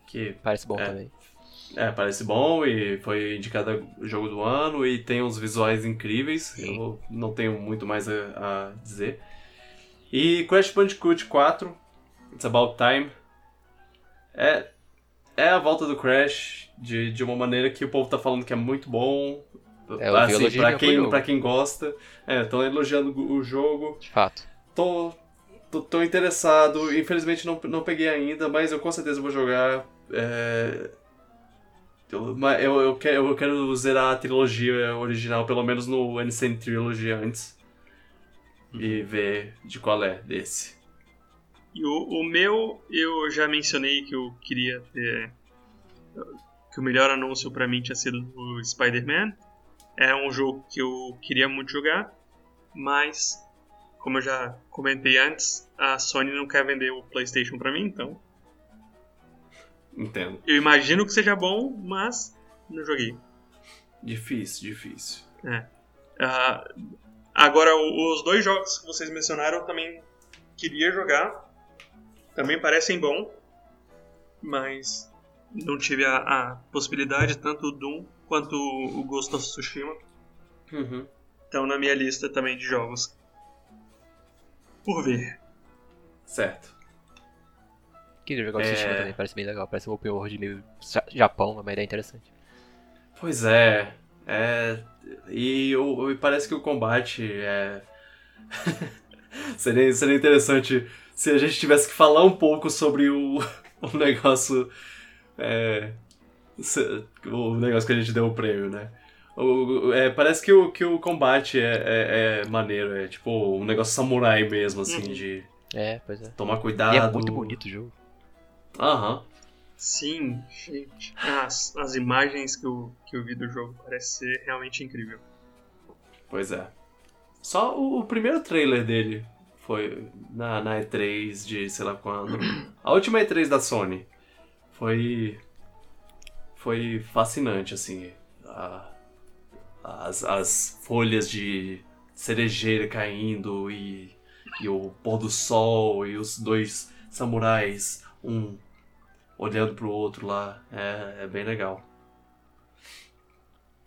S1: que
S2: Parece bom
S1: É.
S2: também.
S1: é, parece bom e foi indicado jogo do ano e tem uns visuais incríveis.
S2: Sim.
S1: Eu não tenho muito mais a, a dizer. E Crash Bandicoot 4, It's About Time. É, é a volta do Crash de, de uma maneira que o povo tá falando que é muito bom.
S2: É,
S1: assim, pra quem, pra quem gosta. É, estão elogiando o jogo.
S2: De fato.
S1: Tô, tô, tô interessado. Infelizmente não, não peguei ainda, mas eu com certeza vou jogar. É... Eu, eu, eu, quero, eu quero zerar a trilogia original, pelo menos no Ancient Trilogy antes. E ver de qual é desse.
S3: E o, o meu, eu já mencionei que eu queria ter. Que o melhor anúncio pra mim tinha sido o Spider-Man. É um jogo que eu queria muito jogar, mas, como eu já comentei antes, a Sony não quer vender o PlayStation pra mim, então.
S1: Entendo.
S3: Eu imagino que seja bom, mas não joguei.
S1: Difícil, difícil.
S3: Ah, agora, os dois jogos que vocês mencionaram eu também queria jogar. Também parecem bom, mas não tive a, a possibilidade, tanto o Doom quanto o Ghost of Tsushima.
S1: Uhum.
S3: Estão na minha lista também de jogos. Por ver.
S1: Certo.
S2: Queria jogar o
S1: É.
S2: Tsushima também, parece bem legal. Parece um open world meio Ja- Japão, uma ideia interessante.
S1: Pois é. É. E, parece que o combate é. seria, seria interessante se a gente tivesse que falar um pouco sobre o, o negócio. É, o negócio que a gente deu o prêmio, né? O, o- é, parece que o, que o combate é, é, é maneiro, é tipo um negócio samurai mesmo, assim,
S3: Uhum.
S1: de.
S2: É, pois é.
S1: Tomar cuidado.
S2: E é muito bonito o jogo.
S1: Aham.
S3: Sim, gente. As, as imagens que eu, que eu vi do jogo parece ser realmente incrível.
S1: Pois é. Só o, o primeiro trailer dele foi na, na E3 de sei lá quando. A última E3 da Sony. Foi. Foi fascinante, assim. A- as, as folhas de cerejeira caindo e, e o pôr do sol e os dois samurais, um olhando pro outro lá. É, é bem legal.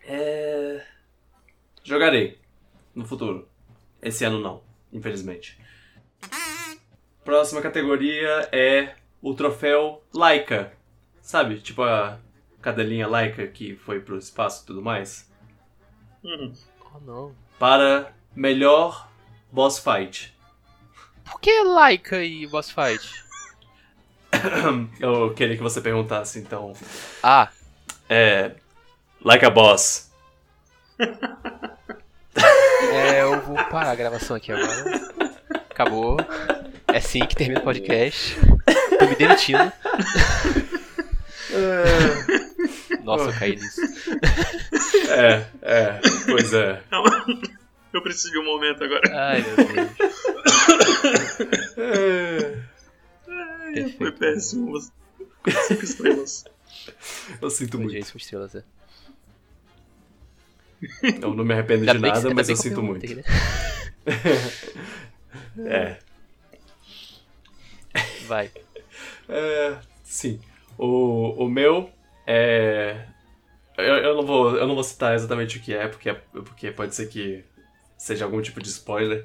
S1: É. Jogarei no futuro. Esse ano não, infelizmente. Próxima categoria é o troféu Laika. Sabe? Tipo a cadelinha Laika que foi pro espaço e tudo mais.
S3: Uhum.
S2: Oh, não.
S1: Para melhor boss fight.
S2: Por que Laika e Boss Fight?
S1: Eu queria que você perguntasse, então.
S2: Ah,
S1: É. Like a boss.
S2: é, eu vou parar a gravação aqui agora. Acabou. É assim que termina o podcast. Tô me demitindo. Nossa, eu caí nisso.
S1: É, é, pois é.
S3: Eu preciso de um momento agora.
S2: Ai, meu Deus.
S1: É,
S2: Perfeito.
S3: Foi péssimo. Cinco estrelas.
S1: Eu sinto
S2: Foi
S1: muito.
S2: Estrelas, é.
S1: Eu não me arrependo
S2: Ainda
S1: de
S2: que-
S1: nada,
S2: ainda
S1: mas eu
S2: que
S1: sinto muito.
S2: perguntei, né?
S1: É.
S2: Vai.
S1: É, sim. O, o meu é. Eu, eu, não vou, eu não vou citar exatamente o que é, porque, porque pode ser que seja algum tipo de spoiler.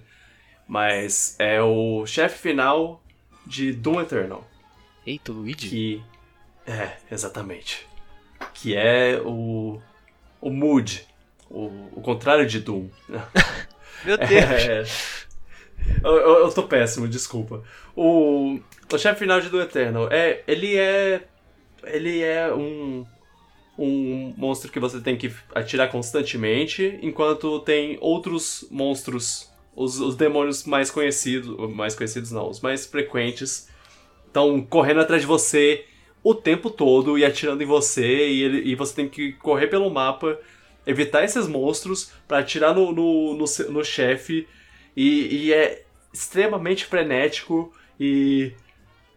S1: Mas é o chefe final de Doom Eternal.
S2: Eita, Luigi?
S1: Que. É, exatamente. Que é o. O Mood. O, o contrário de Doom.
S2: Meu Deus.
S1: É. Eu, eu, eu tô péssimo, desculpa. O, o chefe final de Do Eternal, é, ele é. Ele é um. Um monstro que você tem que atirar constantemente, enquanto tem outros monstros, os, os demônios mais conhecidos. Mais conhecidos não, os mais frequentes, estão correndo atrás de você o tempo todo e atirando em você, e, ele- e você tem que correr pelo mapa, evitar esses monstros pra atirar no, no, no, no chefe, e, e é extremamente frenético, e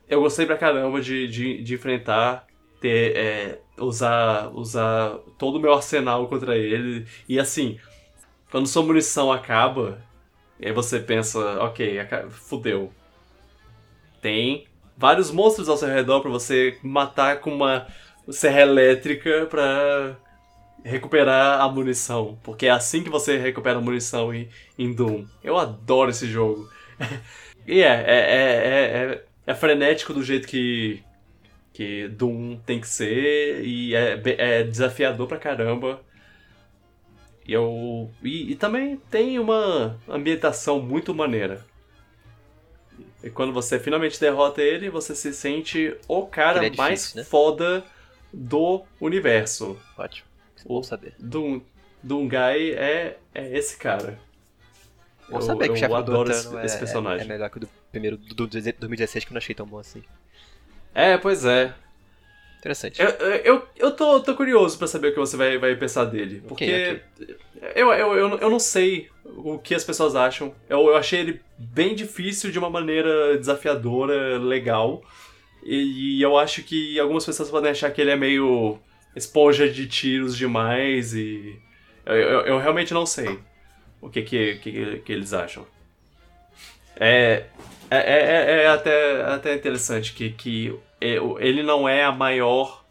S1: eu gostei pra caramba de, de, de enfrentar, ter, é, usar, usar todo o meu arsenal contra ele, e assim, quando sua munição acaba, e aí você pensa, ok, fudeu. Tem vários monstros ao seu redor pra você matar com uma serra elétrica pra recuperar a munição. Porque é assim que você recupera a munição em, em Doom. Eu adoro esse jogo. e é, é, é, é, é frenético do jeito que, que Doom tem que ser. E é, é desafiador pra caramba. E, eu, e, e também tem uma ambientação muito maneira. E quando você finalmente derrota ele, você se sente o cara
S2: é difícil,
S1: mais
S2: né?
S1: foda do universo.
S2: Ótimo.
S1: O-
S2: Bom saber.
S1: Doom, Doomguy é, é esse cara.
S2: Bom
S1: Eu-
S2: saber que
S1: eu
S2: o chefe do
S1: adoro esse,
S2: é,
S1: esse
S2: é-
S1: personagem.
S2: é melhor que o do primeiro do, do 2016 que eu não achei tão bom assim.
S1: É, pois é.
S2: Interessante.
S1: Eu, eu, eu tô, tô curioso pra saber o que você vai, vai pensar dele. Porque Eu, eu, eu, eu não sei o que as pessoas acham. Eu, eu achei ele bem difícil de uma maneira desafiadora, legal. E, e eu acho que algumas pessoas podem achar que ele é meio esponja de tiros demais e. Eu, eu, eu realmente não sei o que, que, que, que eles acham. É, é, é, é até, até interessante que, que ele não é a maior.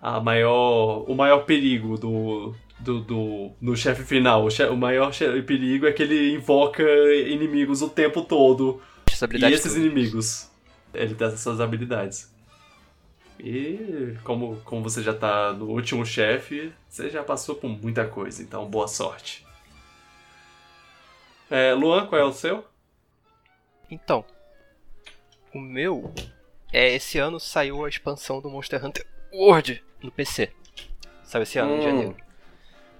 S1: A maior. O maior perigo do. Do, do, no chefe final. O, che- o maior che- perigo é que ele invoca inimigos o tempo todo.
S2: Essa
S1: E esses
S2: toda.
S1: inimigos. Ele tem essas habilidades. E como, como você já tá no último chefe, você já passou por muita coisa, então boa sorte. É, Luan, qual é o seu?
S2: Então, o meu é esse ano saiu a expansão do Monster Hunter World no PC. Saiu esse ano, em
S1: Hum.
S2: janeiro.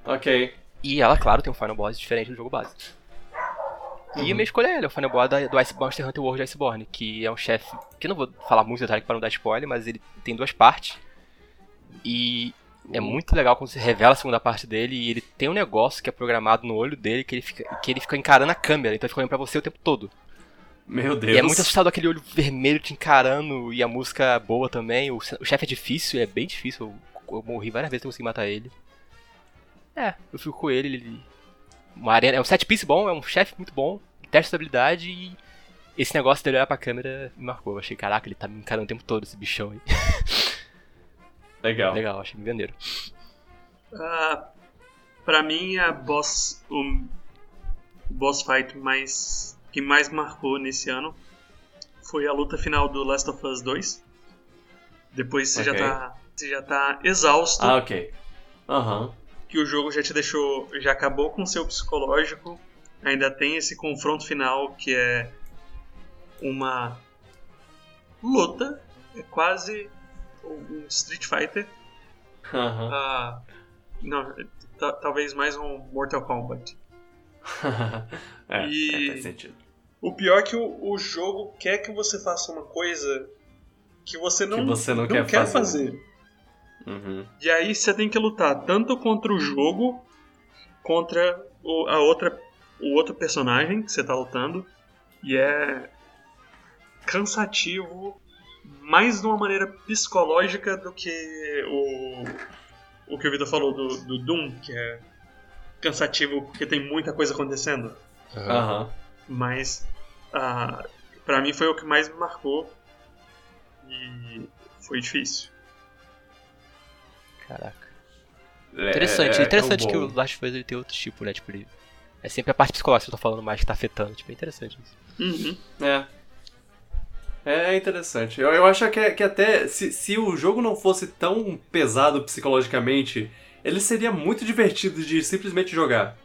S1: Ok.
S2: E ela, claro, tem um final boss diferente do jogo base. E a minha escolha é ele, é o Final Boss do Ice Monster Hunter World Iceborne, que é um chefe que eu não vou falar muito detalhe para não dar spoiler, mas ele tem duas partes. E é muito legal quando você revela a segunda parte dele e ele tem um negócio que é programado no olho dele que ele fica, que ele fica encarando a câmera, então ele fica olhando pra você o tempo todo.
S1: Meu Deus.
S2: E é muito assustado aquele olho vermelho te encarando e a música boa também. O, o chefe é difícil, é bem difícil. Eu, eu morri várias vezes pra conseguir matar ele. É, eu fico com ele. ele uma arena, é um set piece bom, é um chefe muito bom, teste de habilidade e esse negócio dele olhar pra câmera me marcou. Eu achei, caraca, ele tá me encarando o tempo todo, esse bichão aí.
S1: Legal.
S2: Legal, achei bem maneiro.
S3: Ah, pra mim, a boss, o boss fight mais, que mais marcou nesse ano foi a luta final do Last of Us 2. Depois você,
S1: Ok.
S3: já, tá, você já tá exausto,
S1: Ah, ok. Aham.
S3: que o jogo já te deixou, já acabou com o seu psicológico. Ainda tem esse confronto final que é uma luta, é quase um Street Fighter. Ah, não, ta- talvez mais um Mortal Kombat.
S1: é,
S3: E-
S1: é, faz sentido.
S3: O pior é que o, o jogo quer que você faça uma coisa que você não,
S1: Que você não quer fazer.
S3: fazer.
S1: Uhum.
S3: E aí você tem que lutar tanto contra o jogo, contra o, a outra, o outro personagem que você tá lutando. E é cansativo, mais de uma maneira psicológica do que o, o que o Vitor falou do, do Doom, que é cansativo porque tem muita coisa acontecendo.
S1: Aham.
S3: Mas ah, para mim foi o que mais me marcou e foi difícil.
S2: Caraca.
S1: É-
S2: Interessante,
S1: é- é
S2: interessante
S1: o
S2: que o Last of Us ele tem outro tipo, né? Tipo, ele... É sempre a parte psicológica que eu tô falando mais que tá afetando. Tipo, é interessante isso.
S3: Uhum.
S1: É. É interessante. Eu, eu acho que, que até se, se o jogo não fosse tão pesado psicologicamente, ele seria muito divertido de simplesmente jogar.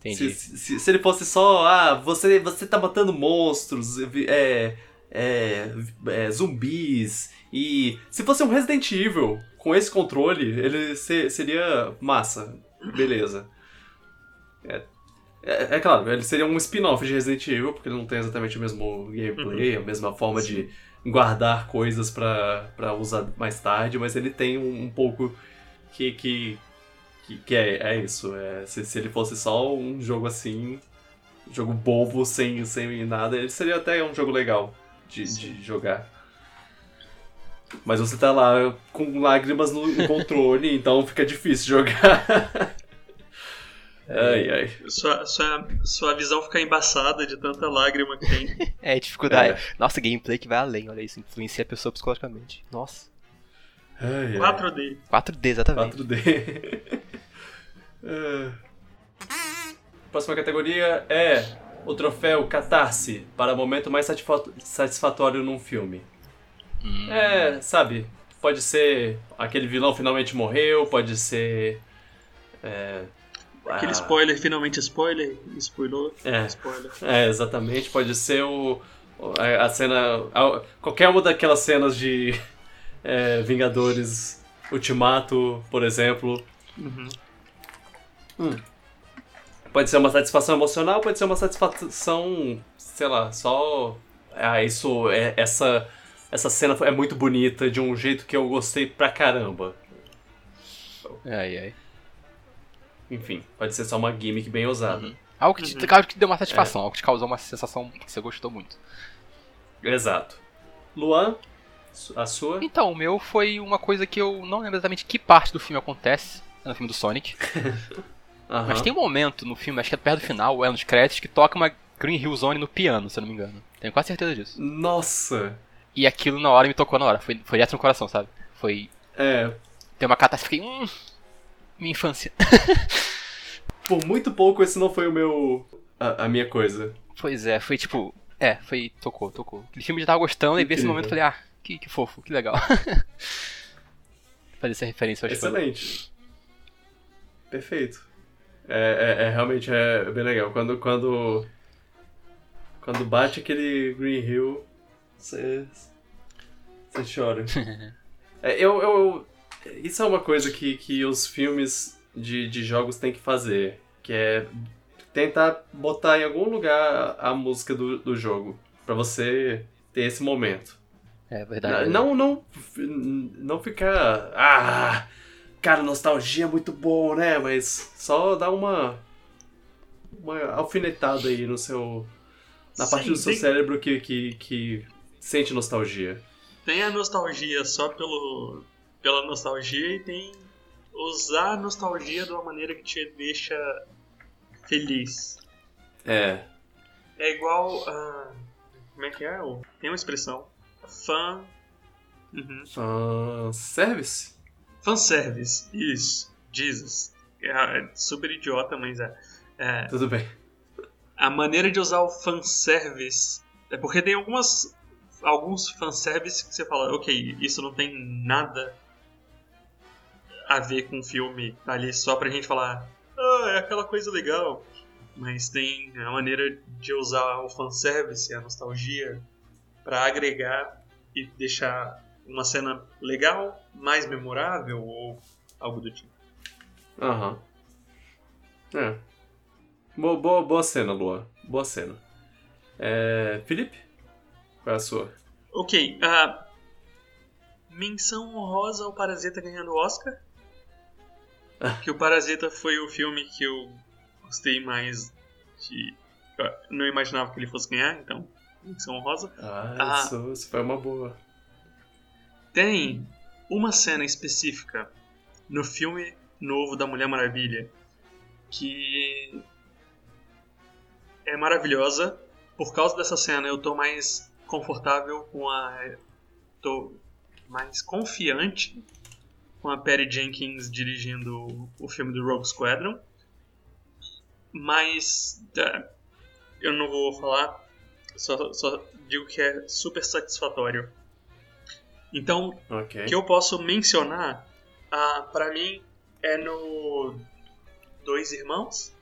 S2: Entendi.
S1: Se, se, se ele fosse só, ah, você, você tá matando monstros, é, é, é, zumbis, e se fosse um Resident Evil com esse controle, ele se- seria massa, beleza. É, é, é claro, ele seria um spin-off de Resident Evil, porque ele não tem exatamente o mesmo gameplay, a mesma forma de guardar coisas pra, pra usar mais tarde, mas ele tem um, um pouco que, que, que, que é, é isso. É, se, se ele fosse só um jogo assim, um jogo bobo, sem, sem nada, ele seria até um jogo legal de, de jogar. Mas você tá lá com lágrimas no, no controle, então fica difícil jogar. ai, ai.
S3: Sua, sua, sua visão fica embaçada de tanta lágrima que tem.
S2: É, dificuldade.
S1: É.
S2: Nossa, gameplay que vai além, olha isso. Influencia a pessoa psicologicamente. Nossa.
S1: ai, ai.
S3: 4D.
S2: 4D, exatamente.
S1: 4D. É. Próxima categoria é o troféu Catarse para momento mais satisfa- satisfatório num filme.
S2: Hum.
S1: É, sabe, pode ser aquele vilão finalmente morreu, pode ser. É,
S3: Aquele
S1: ah,
S3: spoiler, finalmente spoiler, spoilou,
S1: É.
S3: spoiler.
S1: É, exatamente, pode ser o. o- a, a cena. a- qualquer uma daquelas cenas de é, Vingadores Ultimato, por exemplo.
S3: Uhum.
S1: Pode ser uma satisfação emocional, pode ser uma satisfação, sei lá, só. Ah, isso. É, essa, essa cena é muito bonita, de um jeito que eu gostei pra caramba.
S2: Ai, ai.
S1: Enfim, pode ser só uma gimmick bem ousada.
S2: Uhum. Algo que, te, algo que te deu uma satisfação, algo que te causou uma sensação que você gostou muito.
S1: Exato. Luan, a sua?
S2: Então, o meu foi uma coisa que eu não lembro exatamente que parte do filme acontece. É no filme do Sonic.
S1: Aham.
S2: Mas tem um momento no filme, acho que é perto do final, ou é nos créditos, que toca uma Green Hill Zone no piano, se eu não me engano. Tenho quase certeza disso.
S1: Nossa!
S2: E aquilo na hora me tocou na hora. Foi, foi direto no coração, sabe? Foi.
S1: É,
S2: Tem uma catástrofe. Fiquei. Hum, minha infância.
S1: por muito pouco esse não foi o meu. a, a minha coisa.
S2: Pois é, foi tipo. É, foi. Tocou, tocou. Aquele filme já tava gostando e vi esse momento e falei, ah, que, que fofo, que legal. Fazer essa referência aos fãs.
S1: Excelente. Perfeito. É, é- é realmente é bem legal. Quando, quando, quando bate aquele Green Hill, você você chora. É, eu, eu, isso é uma coisa que, que os filmes de, de jogos têm que fazer, que é tentar botar em algum lugar a música do, do jogo. para você ter esse momento.
S2: É verdade.
S1: Não, não, não ficar. Ah! Cara, nostalgia é muito bom, né? Mas só dar uma. Uma alfinetada aí no seu. Na
S3: Sim,
S1: parte do seu
S3: tem-
S1: cérebro que, que, que sente nostalgia.
S3: Tem a nostalgia só pelo, pela nostalgia e tem usar a nostalgia de uma maneira que te deixa feliz.
S1: É.
S3: É igual a. Como é que é? Tem uma expressão. Fan. Uhum.
S1: Fanservice?
S3: Fanservice. Isso. Jesus. É, é super idiota, mas é. é.
S1: Tudo bem.
S3: A maneira de usar o fanservice. É porque tem algumas. Alguns fanservice que você fala, ok, isso não tem nada a ver com o filme, tá ali só pra gente falar, ah, é aquela coisa legal. Mas tem a maneira de usar o fanservice, a nostalgia, pra agregar e deixar uma cena legal, mais memorável ou algo do tipo.
S1: Aham. É. Boa, boa, boa cena, Lua. Boa cena. É. Felipe? Qual é a sua?
S3: Ok, ah, menção honrosa ao Parasita ganhando o Oscar. Que o Parasita foi o filme que eu gostei mais de. eu não imaginava que ele fosse ganhar, então, menção honrosa.
S1: Ah,
S3: Ah.
S1: Isso, isso foi uma boa.
S3: Tem uma cena específica no filme novo da Mulher Maravilha que é maravilhosa. Por causa dessa cena, eu tô mais confortável com a. tô mais confiante com a Patty Jenkins dirigindo o filme do Rogue Squadron. Mas. tá, eu não vou falar, só, só digo que é super satisfatório. Então,
S1: Ok.
S3: que eu posso mencionar, ah, para mim, é no Dois Irmãos.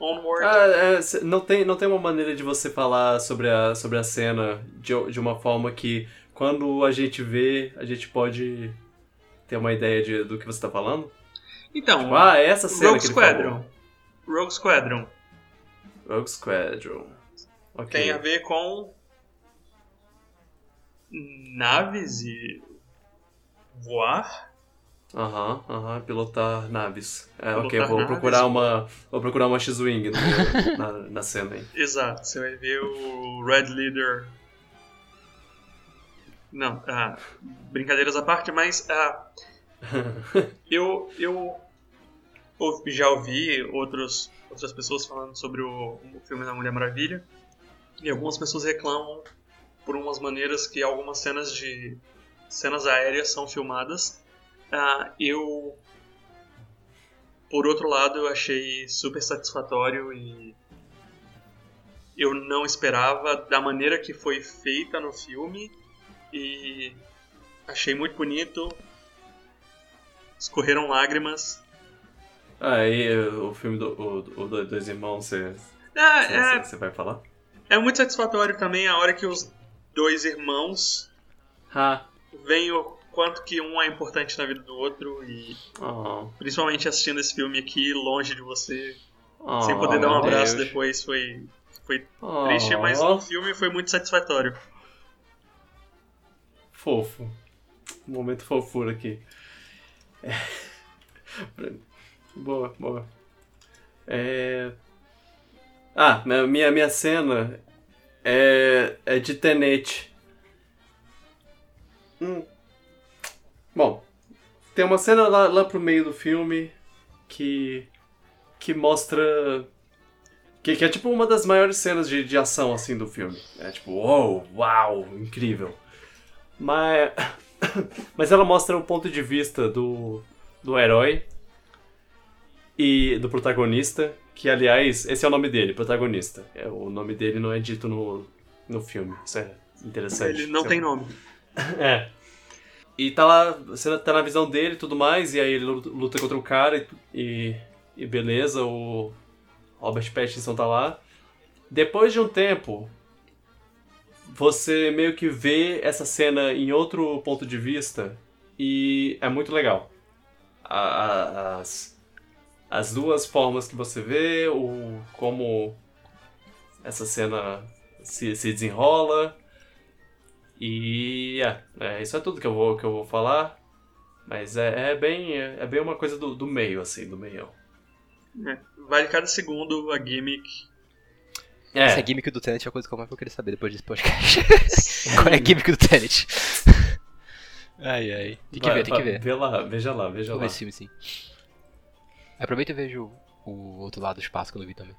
S3: Onward.
S1: Ah, é, não, tem, não tem uma maneira de você falar sobre a, sobre a cena de, de uma forma que quando a gente vê, a gente pode ter uma ideia de, do que você tá falando?
S3: então,
S1: Tipo, ah, é essa cena
S3: Rogue
S1: que
S3: Squadron. Rogue Squadron
S1: Rogue Squadron. Ok.
S3: tem a ver com naves e voar.
S1: Aham, aham, pilotar naves. É,
S3: Pilotar
S1: ok, vou
S3: naves.
S1: procurar uma. Vou procurar uma X-Wing na, na cena aí.
S3: Exato, você vai ver o Red Leader. Não, ah, brincadeiras à parte, mas ah, eu, eu já ouvi outros, outras pessoas falando sobre o, o filme da Mulher Maravilha e algumas pessoas reclamam por umas maneiras que algumas cenas de cenas aéreas são filmadas. Ah, eu, por outro lado, eu achei super satisfatório e eu não esperava da maneira que foi feita no filme e achei muito bonito. Escorreram lágrimas.
S1: Ah, e o filme do o, o do- Dois Irmãos, você,
S3: Ah,
S1: você,
S3: é,
S1: você vai falar?
S3: é muito satisfatório também a hora que os dois irmãos
S1: Ah,
S3: veem o quanto que um é importante na vida do outro e
S1: oh,
S3: principalmente assistindo esse filme aqui longe de você,
S1: oh,
S3: sem poder dar um abraço
S2: Deus.
S3: depois foi foi
S1: oh,
S3: triste, mas no filme foi muito satisfatório.
S1: Fofo. Momento fofura aqui. É. Boa, boa. É... Ah, minha, minha cena é, é de Tenet. Hum. Bom, tem uma cena lá, lá pro meio do filme que, que mostra. Que, que é tipo uma das maiores cenas de, de ação assim do filme. É tipo, uou, uau, incrível. Mas, mas ela mostra o ponto de vista do, do herói e do protagonista, que aliás, esse é o nome dele, protagonista. É, o nome dele não é dito no, no filme. Isso é interessante.
S3: Ele não
S1: é
S3: tem nome.
S1: é. E tá lá, você tá na visão dele e tudo mais, e aí ele luta contra o cara e, e, e beleza, o Robert Pattinson tá lá. Depois de um tempo, você meio que vê essa cena em outro ponto de vista e é muito legal. As, as duas formas que você vê, o como essa cena se, se desenrola. E é, é, isso é tudo que eu vou, que eu vou falar. Mas é, é bem, é, bem uma coisa do, do meio, assim, do meio.
S3: É, vale cada segundo a gimmick.
S2: É. Essa gimmick do Tenet é a coisa que eu mais vou querer saber depois desse podcast. Qual é a gimmick do Tenet? ai, ai. Tem que vai, ver, tem que ver.
S1: Vê lá, veja lá, veja
S2: vou
S1: lá.
S2: Ver esse filme, sim. Aproveita e veja o, o outro lado do espaço que eu não vi também.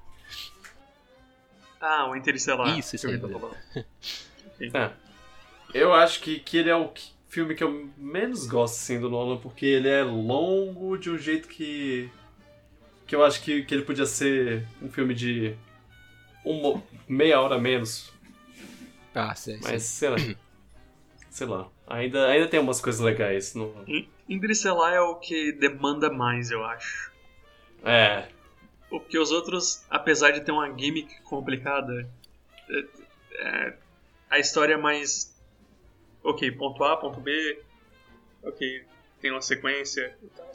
S3: Ah, o Interestelar.
S2: Isso, isso aí.
S1: é. Eu acho que, que ele é o filme que eu menos gosto assim, do Nolan, porque ele é longo de um jeito que. que eu acho que, que ele podia ser um filme de uma, meia hora menos.
S2: Ah, sei.
S1: Mas sei lá. sei lá. Ainda, ainda tem umas coisas legais. No...
S3: Interestelar é o que demanda mais, eu acho.
S1: É.
S3: Porque os outros, apesar de ter uma gimmick complicada, é, é, a história é mais. Ok, ponto A, ponto B. Ok, tem uma sequência e tal.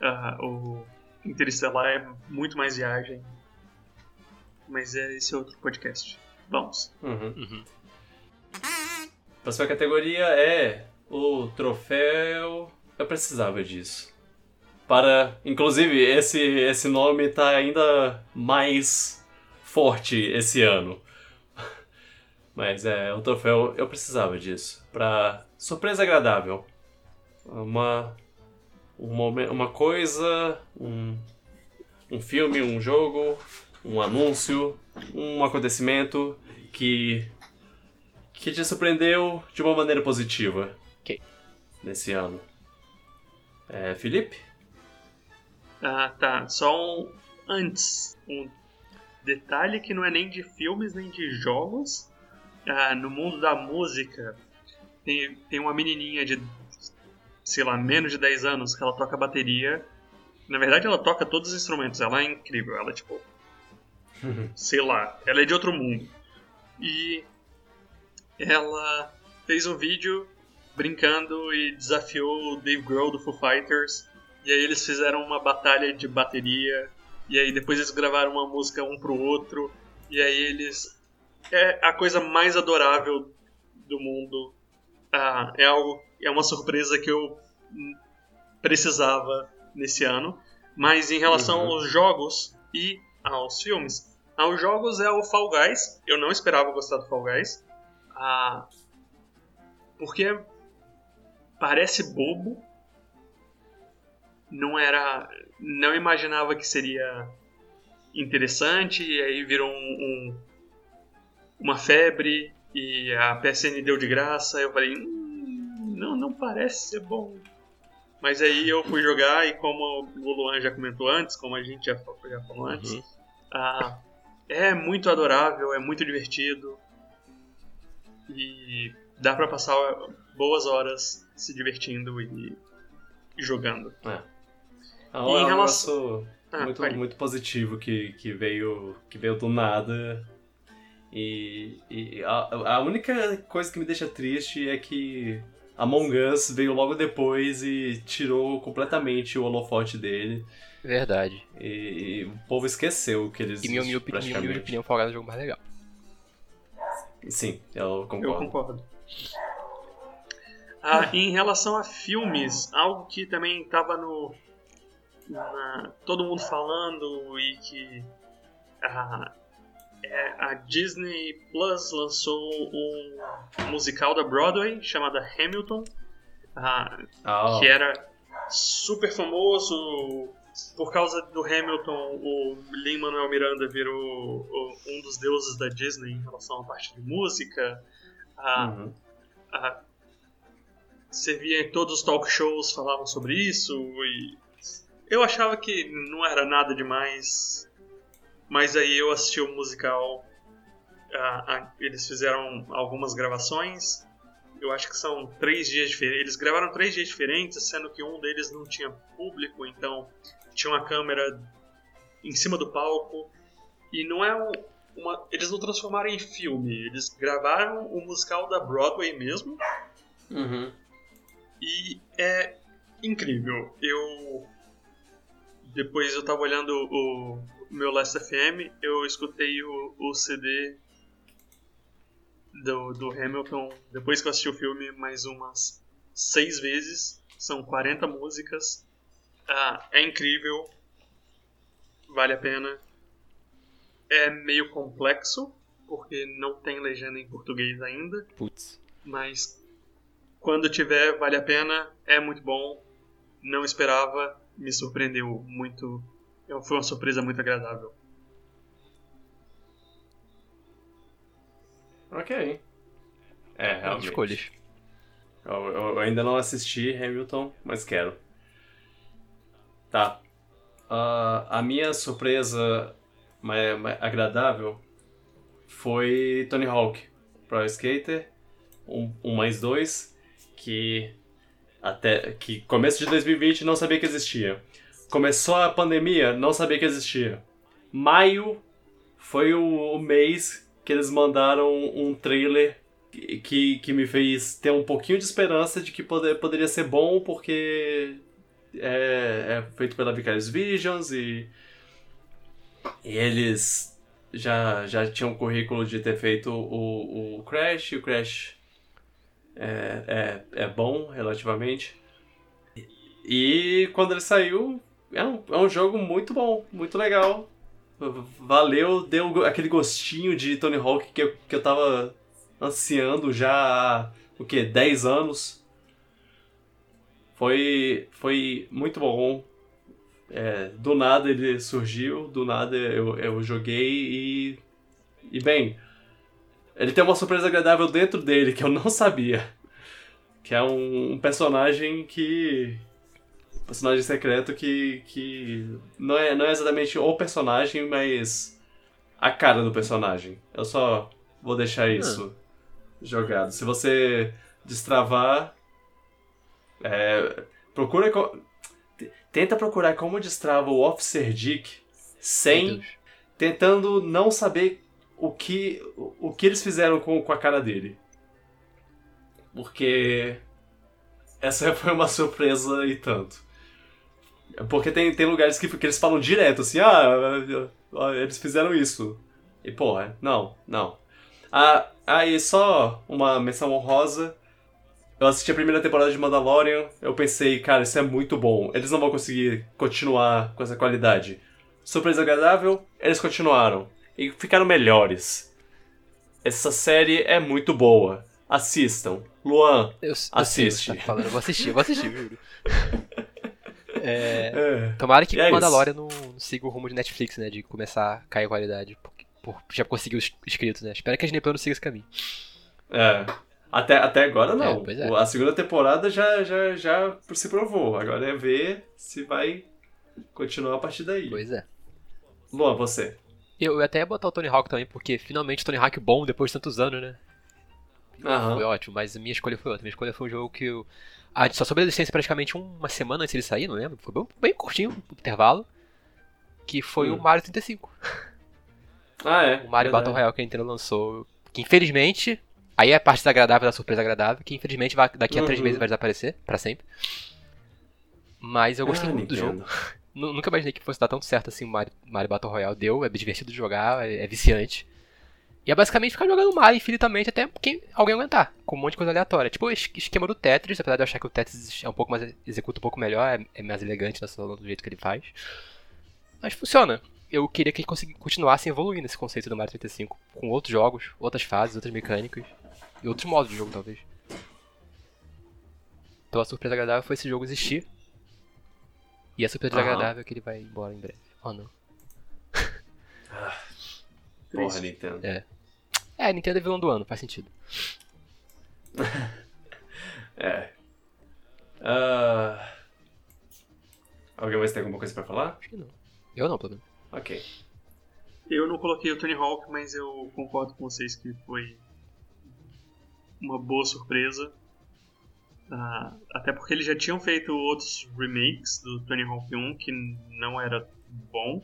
S3: Uh, o Interestelar é muito mais viagem. Mas é esse outro podcast. Vamos.
S1: Uhum. Uhum. Próxima categoria é o troféu. Eu precisava disso para. Inclusive, esse, esse nome está ainda mais forte esse ano. Mas é, o troféu eu precisava disso. Para surpresa agradável. Uma. Uma, uma coisa. Um, um filme, um jogo, um anúncio, um acontecimento que. que te surpreendeu de uma maneira positiva.
S2: Ok.
S1: Nesse ano. É, Felipe?
S3: Ah, tá. Só um. Antes, um detalhe que não é nem de filmes nem de jogos. Ah, no mundo da música, tem, tem uma menininha de, sei lá, menos de 10 anos que ela toca bateria. Na verdade, ela toca todos os instrumentos. Ela é incrível. Ela, tipo. sei lá. Ela é de outro mundo. E. Ela fez um vídeo brincando e desafiou o Dave Grohl do Foo Fighters e aí eles fizeram uma batalha de bateria. E aí depois eles gravaram uma música um pro outro. E aí eles. É a coisa mais adorável do mundo. Ah, é algo. É uma surpresa que eu precisava nesse ano. Mas em relação uhum. aos jogos e aos filmes. Aos jogos é o Fall Guys. Eu não esperava gostar do Fall Guys. Ah, porque parece bobo, não era. Não imaginava que seria interessante, e aí virou um, um, uma febre, e a PSN deu de graça. Eu falei, hum, não, não parece ser bom. Mas aí eu fui jogar, e como o Luan já comentou antes, como a gente já, já falou antes, uhum. ah, é muito adorável, é muito divertido. E dá para passar boas horas se divertindo e, e jogando.
S1: É. É um, relação... ah, muito, muito positivo que, que, veio, que veio do nada. E, e a, a única coisa que me deixa triste é que Among Us veio logo depois e tirou completamente o holofote dele.
S2: Verdade.
S1: E, e o povo esqueceu que eles.
S2: E minha, minha opinião, Fall é o jogo mais legal.
S1: Sim, eu concordo.
S3: Eu concordo. Ah, em relação a filmes, algo que também estava no, na, todo mundo falando e que a, é, a Disney Plus lançou um musical da Broadway chamado Hamilton, oh. que era super famoso. Por causa do Hamilton, o Lin-Manuel Miranda virou um dos deuses da Disney em relação à parte de música. Uhum. você via em todos os talk shows falavam sobre isso e eu achava que não era nada demais, mas aí eu assisti o musical. eles fizeram algumas gravações. Eu acho que são três dias diferentes. Eles gravaram três dias diferentes, sendo que um deles não tinha público, então tinha uma câmera em cima do palco. E não é uma. Eles não transformaram em filme, eles gravaram o musical da Broadway mesmo.
S1: Uhum.
S3: E é incrível. Eu depois eu tava olhando o, meu Last FM, eu escutei o, o CD do, do Hamilton, depois que eu assisti o filme, mais umas seis vezes. São 40 músicas. Ah, é incrível. Vale a pena. É meio complexo, porque não tem legenda em português ainda.
S2: Putz.
S3: Mas quando tiver, vale a pena. É muito bom. Não esperava. Me surpreendeu muito. Foi uma surpresa muito agradável.
S1: Ok. É, realmente.
S2: Escolhas.
S1: Eu, eu, ainda não assisti Hamilton, mas quero. Tá. Uh, a minha surpresa mais, mais agradável foi Tony Hawk Pro Skater um, um mais dois que até que começo de 2020 não sabia que existia. Começou a pandemia, não sabia que existia. Maio foi o, o mês que eles mandaram um trailer que, que me fez ter um pouquinho de esperança de que poder, poderia ser bom, porque é, é feito pela Vicarious Visions e, e eles já, já tinham um currículo de ter feito o, o Crash, o Crash é, é, é bom relativamente. E quando ele saiu, é um, é um jogo muito bom, muito legal. Valeu, deu aquele gostinho de Tony Hawk que eu, que eu tava ansiando já há, o que, 10 anos. Foi, foi muito bom. É, do nada ele surgiu, do nada eu, eu joguei e. E bem, ele tem uma surpresa agradável dentro dele que eu não sabia. Que é um, um personagem que. personagem secreto que. que não, é, não é exatamente o personagem, mas. a cara do personagem. Eu só vou deixar ah. isso jogado. Se você destravar. É, procura. Tenta procurar como destrava o Officer Dick sem. Tentando não saber o que, o que eles fizeram com, com a cara dele. Porque. Essa foi uma surpresa e tanto. Porque tem, tem lugares que, que eles falam direto assim: ah, eles fizeram isso. E porra, não, não. Ah, ah, só uma menção honrosa. Eu assisti a primeira temporada de Mandalorian, eu pensei, cara, isso é muito bom. Eles não vão conseguir continuar com essa qualidade. Surpresa agradável, eles continuaram. E ficaram melhores. Essa série é muito boa. Assistam. Luan, eu, eu assiste.
S2: Tá falando. Eu vou assistir, eu vou assistir, juro. É, é, tomara que é Mandalorian não, não siga o rumo de Netflix, né? De começar a cair a qualidade por já conseguiu os inscritos, né? Espero que a Disney não siga esse caminho.
S1: É. Até, até agora não. É, é. A segunda temporada já, já, já se provou. Agora é ver se vai continuar a partir daí.
S2: Pois é.
S1: Luan, você.
S2: Eu, eu até ia botar o Tony Hawk também, porque finalmente Tony Hawk bom depois de tantos anos, né?
S1: Aham.
S2: Foi ótimo, mas a minha escolha foi outra. Minha escolha foi um jogo que eu. Ah, só sobre a existência praticamente uma semana antes de ele sair, não lembro. Foi bem, bem curtinho o intervalo. Que foi hum. o Mario 35.
S1: Ah, é.
S2: O Mario verdade. Battle Royale que a Nintendo lançou. Que infelizmente. Aí é a parte desagradável da surpresa agradável, que infelizmente vai, daqui a uhum. três meses vai desaparecer, para sempre. Mas eu gostei ah, muito Nintendo. do jogo. Nunca imaginei que fosse dar tão certo assim o Mario, Mario Battle Royale. Deu, é divertido de jogar, é, é viciante. E é basicamente ficar jogando Mario infinitamente até quem, alguém aguentar, com um monte de coisa aleatória. Tipo o esquema do Tetris, apesar de eu achar que o Tetris é um pouco mais. executa um pouco melhor, é, é mais elegante do jeito que ele faz. Mas funciona eu queria que eles continuassem evoluindo esse conceito do Mario 35 com outros jogos, outras fases, outras mecânicas e outros modos de jogo, talvez. Então a surpresa agradável foi esse jogo existir. E a surpresa desagradável é que ele vai embora em breve. Oh não.
S1: Ah, porra, Nintendo.
S2: É. É, Nintendo é vilão do ano, faz sentido.
S1: é. Uh... Alguém mais tem alguma coisa pra falar?
S2: Acho que não. Eu não, pelo menos.
S1: Ok.
S3: Eu não coloquei o Tony Hawk, mas eu concordo com vocês que foi uma boa surpresa. Uh, até porque eles já tinham feito outros remakes do Tony Hawk 1 que não era bom.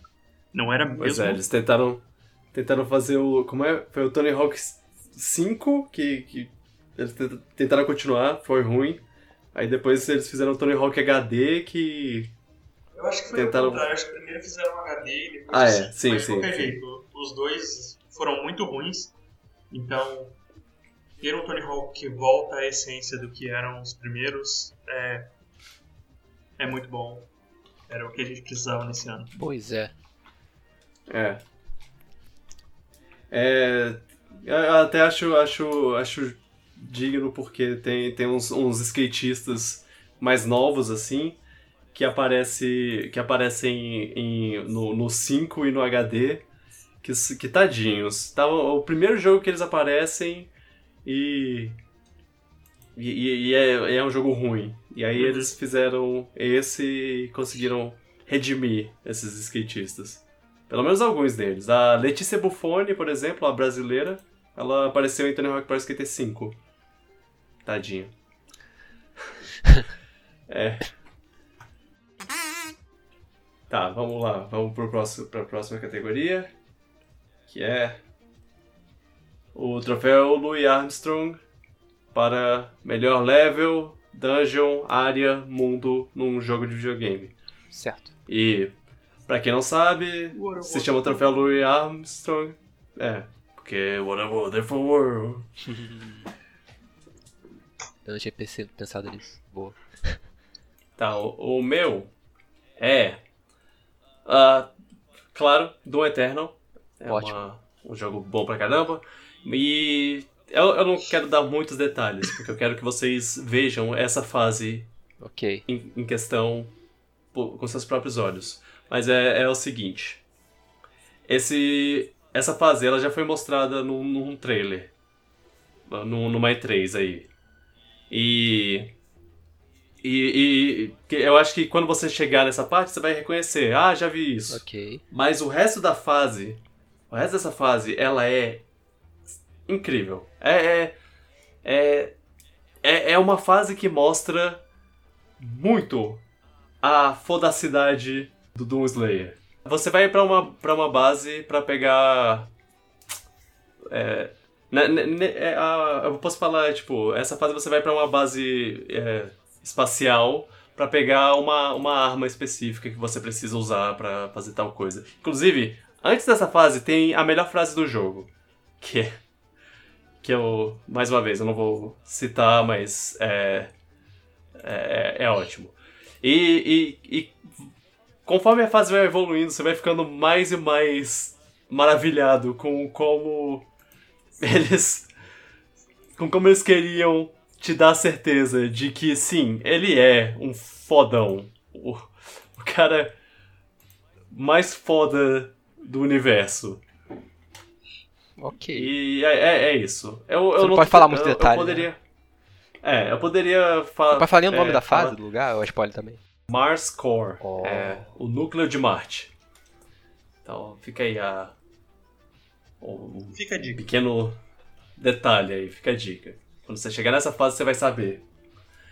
S3: Não era mesmo.
S1: Pois é, eles tentaram, tentaram fazer o. Como é? Foi o Tony Hawk 5 que, que eles tentaram continuar, foi ruim. Aí depois eles fizeram o Tony Hawk HD que
S3: Eu acho que foi
S1: Tentaram-
S3: o contrário. Acho que primeiro fizeram um HD e depois
S1: Ah, é. Sim, sim, sim.
S3: jeito, os dois foram muito ruins. Então, ter um Tony Hawk que volta à essência do que eram os primeiros é, é muito bom. Era o que a gente precisava nesse ano.
S2: Pois é.
S1: É. É. Eu até acho, acho, acho digno porque tem, tem uns, uns skatistas mais novos assim que aparece que aparecem em, no, no 5 e no HD que, que tadinhos. Tá, o primeiro jogo que eles aparecem e e, e- é, é um jogo ruim. E aí
S3: Uhum.
S1: eles fizeram esse e conseguiram redimir esses skatistas. Pelo menos alguns deles. A Letícia Buffoni, por exemplo, a brasileira, ela apareceu em Tony Hawk Pro Skater 5. Tadinha. é. Tá, vamos lá. Vamos pro próximo, pra próxima categoria. Que é o troféu Louis Armstrong para melhor level, dungeon, área, mundo num jogo de videogame.
S2: Certo.
S1: E, pra quem não sabe,
S3: What
S1: se chama troféu Louis Armstrong. É, porque What a Wonderful World.
S2: Eu não tinha pensado nisso. Boa.
S1: Tá, o, o meu é. ah, claro, Doom Eternal. É
S2: Ótimo.
S1: uma- um jogo bom pra caramba. E eu, eu não quero dar muitos detalhes, porque eu quero que vocês vejam essa fase
S2: Ok.
S1: em, em questão com seus próprios olhos. Mas é, é o seguinte. Esse, essa fase ela já foi mostrada num, num trailer. Num, numa E3 aí. E, e. E eu acho que quando você chegar nessa parte, você vai reconhecer. Ah, já vi isso.
S2: Ok.
S1: Mas o resto da fase, o resto dessa fase, ela é incrível. É, é, é, é, é uma fase que mostra muito a fodacidade do Doom Slayer. Você vai pra uma, pra uma base pra pegar. É, ne- ne- ne- é, a- eu posso falar, tipo, essa fase você vai pra uma base é, espacial pra pegar uma, uma arma específica que você precisa usar pra fazer tal coisa. Inclusive, antes dessa fase tem a melhor frase do jogo, que é que eu, mais uma vez, eu não vou citar, mas é, é, é ótimo. E, e, e conforme a fase vai evoluindo, você vai ficando mais e mais maravilhado com como eles com como eles queriam te dar a certeza de que sim, ele é um fodão. O, o cara mais foda do universo.
S2: Ok.
S1: E é, é, é isso. Eu,
S2: Você
S1: eu
S2: não pode falar muito
S1: eu, eu
S2: detalhe, né?
S1: poderia. É, eu poderia falar.
S2: Pode falar o nome
S1: é,
S2: da fase,
S1: falar-
S2: do lugar, ou é spoiler também?
S1: Mars Core.
S2: Oh.
S1: É o núcleo de Marte. Então fica aí a. Um
S3: Fica a dica.
S1: pequeno detalhe aí, fica a dica. Quando você chegar nessa fase, você vai saber.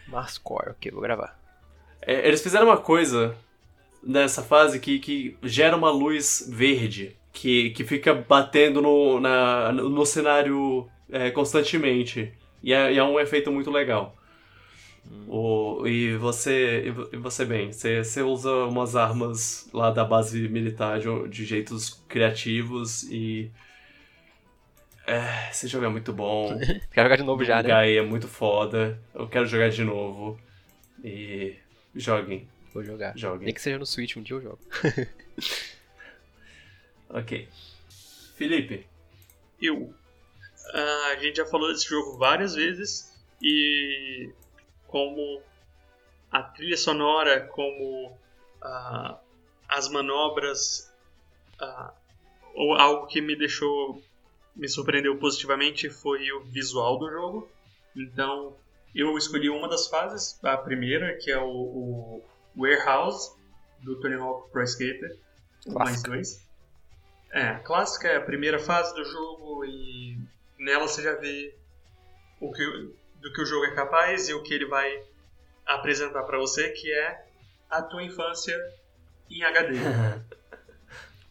S2: Marscore, ok, vou gravar.
S1: É, eles fizeram uma coisa nessa fase que, que gera uma luz verde que, que fica batendo no, na, no cenário é, constantemente. E é, é um efeito muito legal. O, e você, e vo- você bem, você, você usa umas armas lá da base militar de, de jeitos criativos e. É, esse jogo é muito bom.
S2: Quero jogar de novo já,
S1: O
S2: né?
S1: Gaia é muito foda. Eu quero jogar de novo. E. Joguem,
S2: Vou jogar. Nem
S1: joguem.
S2: que seja no Switch, um dia eu jogo.
S1: Ok. Felipe,
S3: Eu. Ah, a gente já falou desse jogo várias vezes e como a trilha sonora, como ah, as manobras, ah, ou algo que me deixou, me surpreendeu positivamente foi o visual do jogo. Então eu escolhi uma das fases, a primeira, que é o, o Warehouse do Tony Hawk Pro Skater, o mais dois. É, a clássica é a primeira fase do jogo e nela você já vê o que, do que o jogo é capaz e o que ele vai apresentar pra você, que é a tua infância em HD.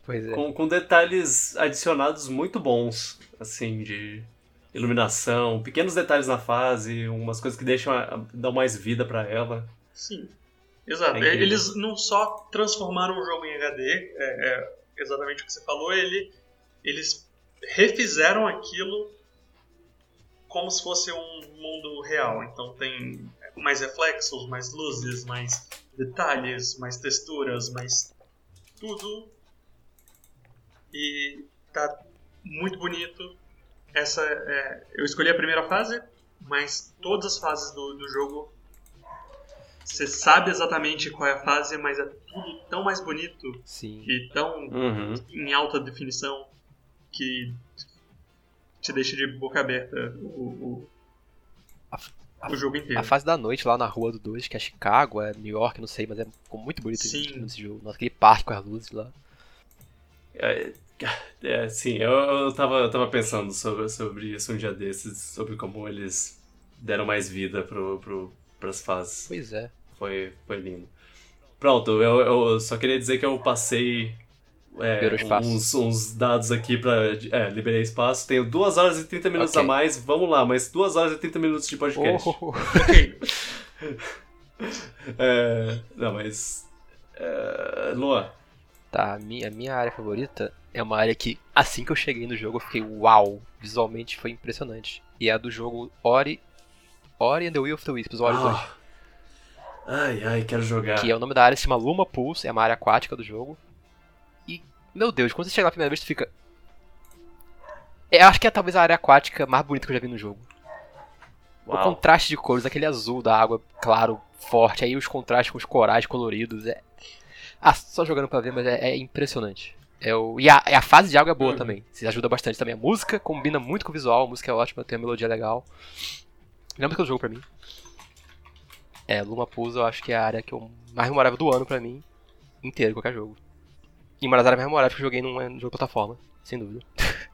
S2: Pois é.
S1: com, com detalhes adicionados muito bons, assim, de iluminação, pequenos detalhes na fase, umas coisas que deixam a- dão mais vida pra ela.
S3: Sim. Exato.
S1: É incrível.
S3: Eles não só transformaram o jogo em HD, é, é exatamente o que você falou, ele, eles refizeram aquilo como se fosse um mundo real. Então tem mais reflexos, mais luzes, mais detalhes, mais texturas, mais tudo. E tá muito bonito. Essa é, eu escolhi a primeira fase, mas todas as fases do, do jogo você sabe exatamente qual é a fase, mas é tudo tão mais bonito
S2: Sim.
S3: e tão
S1: Uhum.
S3: em alta definição que te deixa de boca aberta o, o,
S2: A-
S3: o jogo inteiro.
S2: A fase da noite lá na rua do 2, que é Chicago, é New York, não sei, mas é muito bonito
S3: Sim.
S2: nesse jogo. Nossa, aquele parque com as luzes lá.
S1: É, é, sim, eu, eu, tava, eu tava pensando sobre, sobre isso um dia desses, sobre como eles deram mais vida pro, pro, pras fases.
S2: Pois é.
S1: Foi, foi lindo. Pronto, eu, eu só queria dizer que eu passei é, uns, uns dados aqui pra. É, liberei espaço. Tenho 2 horas e 30 minutos
S2: Ok.
S1: a mais. Vamos lá, mas 2 horas e 30 minutos de podcast.
S2: Oh,
S3: Ok,
S1: É, não, mas. É, Luan,
S2: Tá, a minha, a minha área favorita é uma área que, assim que eu cheguei no jogo, eu fiquei uau! Visualmente foi impressionante. E é a do jogo Ori. Ori and the Will of the Wisps, Ori 2.
S1: Ah. Ai, ai, quero jogar.
S2: Que é o nome da área, se chama Luma Pulse, é uma área aquática do jogo. E, meu Deus, quando você chega lá a primeira vez, tu fica. Eu acho que é talvez a área aquática mais bonita que eu já vi no jogo. O
S1: Uau.
S2: contraste de cores, aquele azul da água claro, forte, aí os contrastes com os corais coloridos. É... Ah, só jogando pra ver, mas é, é impressionante. É o... E a, a fase de água é boa
S1: Uhum.
S2: também. Isso ajuda bastante também. A música combina muito com o visual, a música é ótima, tem uma melodia legal. Lembra que eu jogo pra mim? É, Luma Pulse eu acho que é a área que eu mais memorável do ano pra mim, inteiro, qualquer jogo. E uma das áreas mais memoráveis que eu joguei num, jogo de plataforma, sem dúvida.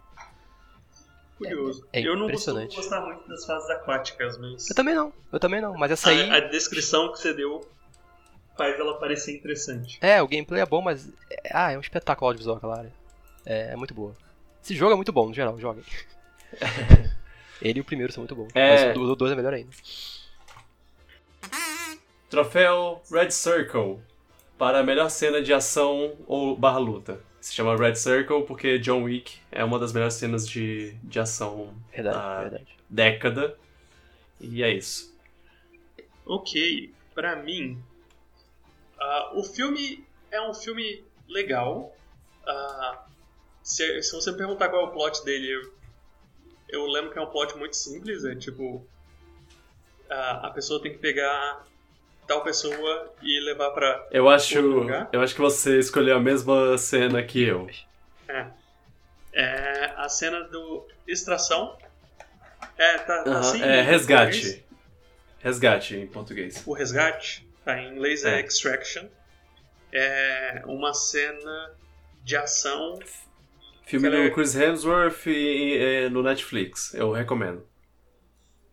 S3: curioso.
S2: É- é
S3: eu não costumo gostar muito das fases aquáticas, mas
S2: Eu também não, eu também não, mas essa aí.
S3: a, a descrição que você deu faz ela parecer interessante.
S2: É, o gameplay é bom, mas. é- ah, é um espetáculo audiovisual aquela área. É, é muito boa. Esse jogo é muito bom, no geral, joguem. Ele e o primeiro são muito bons.
S1: É.
S2: Mas o 2 é melhor ainda.
S1: Troféu Red Circle para a melhor cena de ação ou barra luta. Se chama Red Circle porque John Wick é uma das melhores cenas de, de ação
S2: Verdade,
S1: da
S2: verdade.
S1: década. E é isso.
S3: Ok, pra mim, ah, o filme é um filme legal. Ah, se, se você me perguntar qual é o plot dele, eu, lembro que é um plot muito simples. É tipo, ah, a pessoa tem que pegar tal pessoa e levar pra
S1: Eu acho,
S3: lugar?
S1: eu acho que você escolheu a mesma cena que eu.
S3: É, a cena do extração. É, tá, tá
S1: Aham,
S3: assim?
S1: é
S3: português?
S1: resgate. Resgate em português.
S3: O resgate, tá em inglês é,
S1: É.
S3: extraction. É uma cena de ação.
S1: Filme do Chris Hemsworth e, é, no Netflix. Eu recomendo.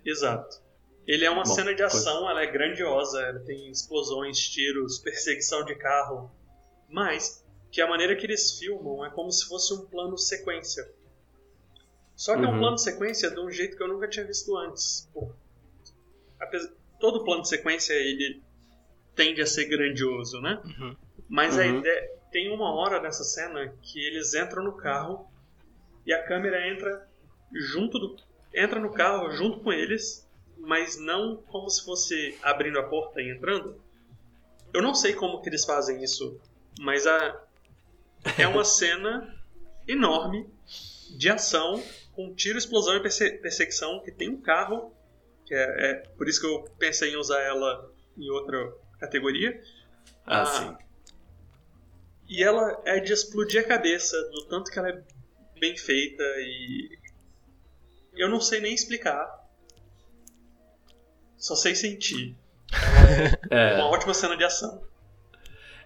S3: Exato. Ele é uma
S1: Bom,
S3: cena de
S1: pois-
S3: ação, ela é grandiosa, ela tem explosões, tiros, perseguição de carro. Mas que a maneira que eles filmam é como se fosse um plano sequência. Só que é um
S1: Uhum.
S3: plano sequência de um jeito que eu nunca tinha visto antes. Pô, apes- Todo plano sequência ele tende a ser grandioso, né?
S2: Uhum.
S3: Mas a
S1: Uhum.
S3: ideia, tem uma hora nessa cena que eles entram no carro e a câmera entra junto do entra no carro junto com eles, mas não como se fosse abrindo a porta e entrando. Eu não sei como que eles fazem isso, mas a é uma cena enorme de ação com tiro, explosão e perse- perseguição que tem um carro que é, é por isso que eu pensei em usar ela em outra categoria.
S1: Ah,
S3: Ah,
S1: sim.
S3: E ela é de explodir a cabeça do tanto que ela é bem feita e. Eu não sei nem explicar. Só sei sentir.
S1: É.
S3: Uma ótima cena de ação.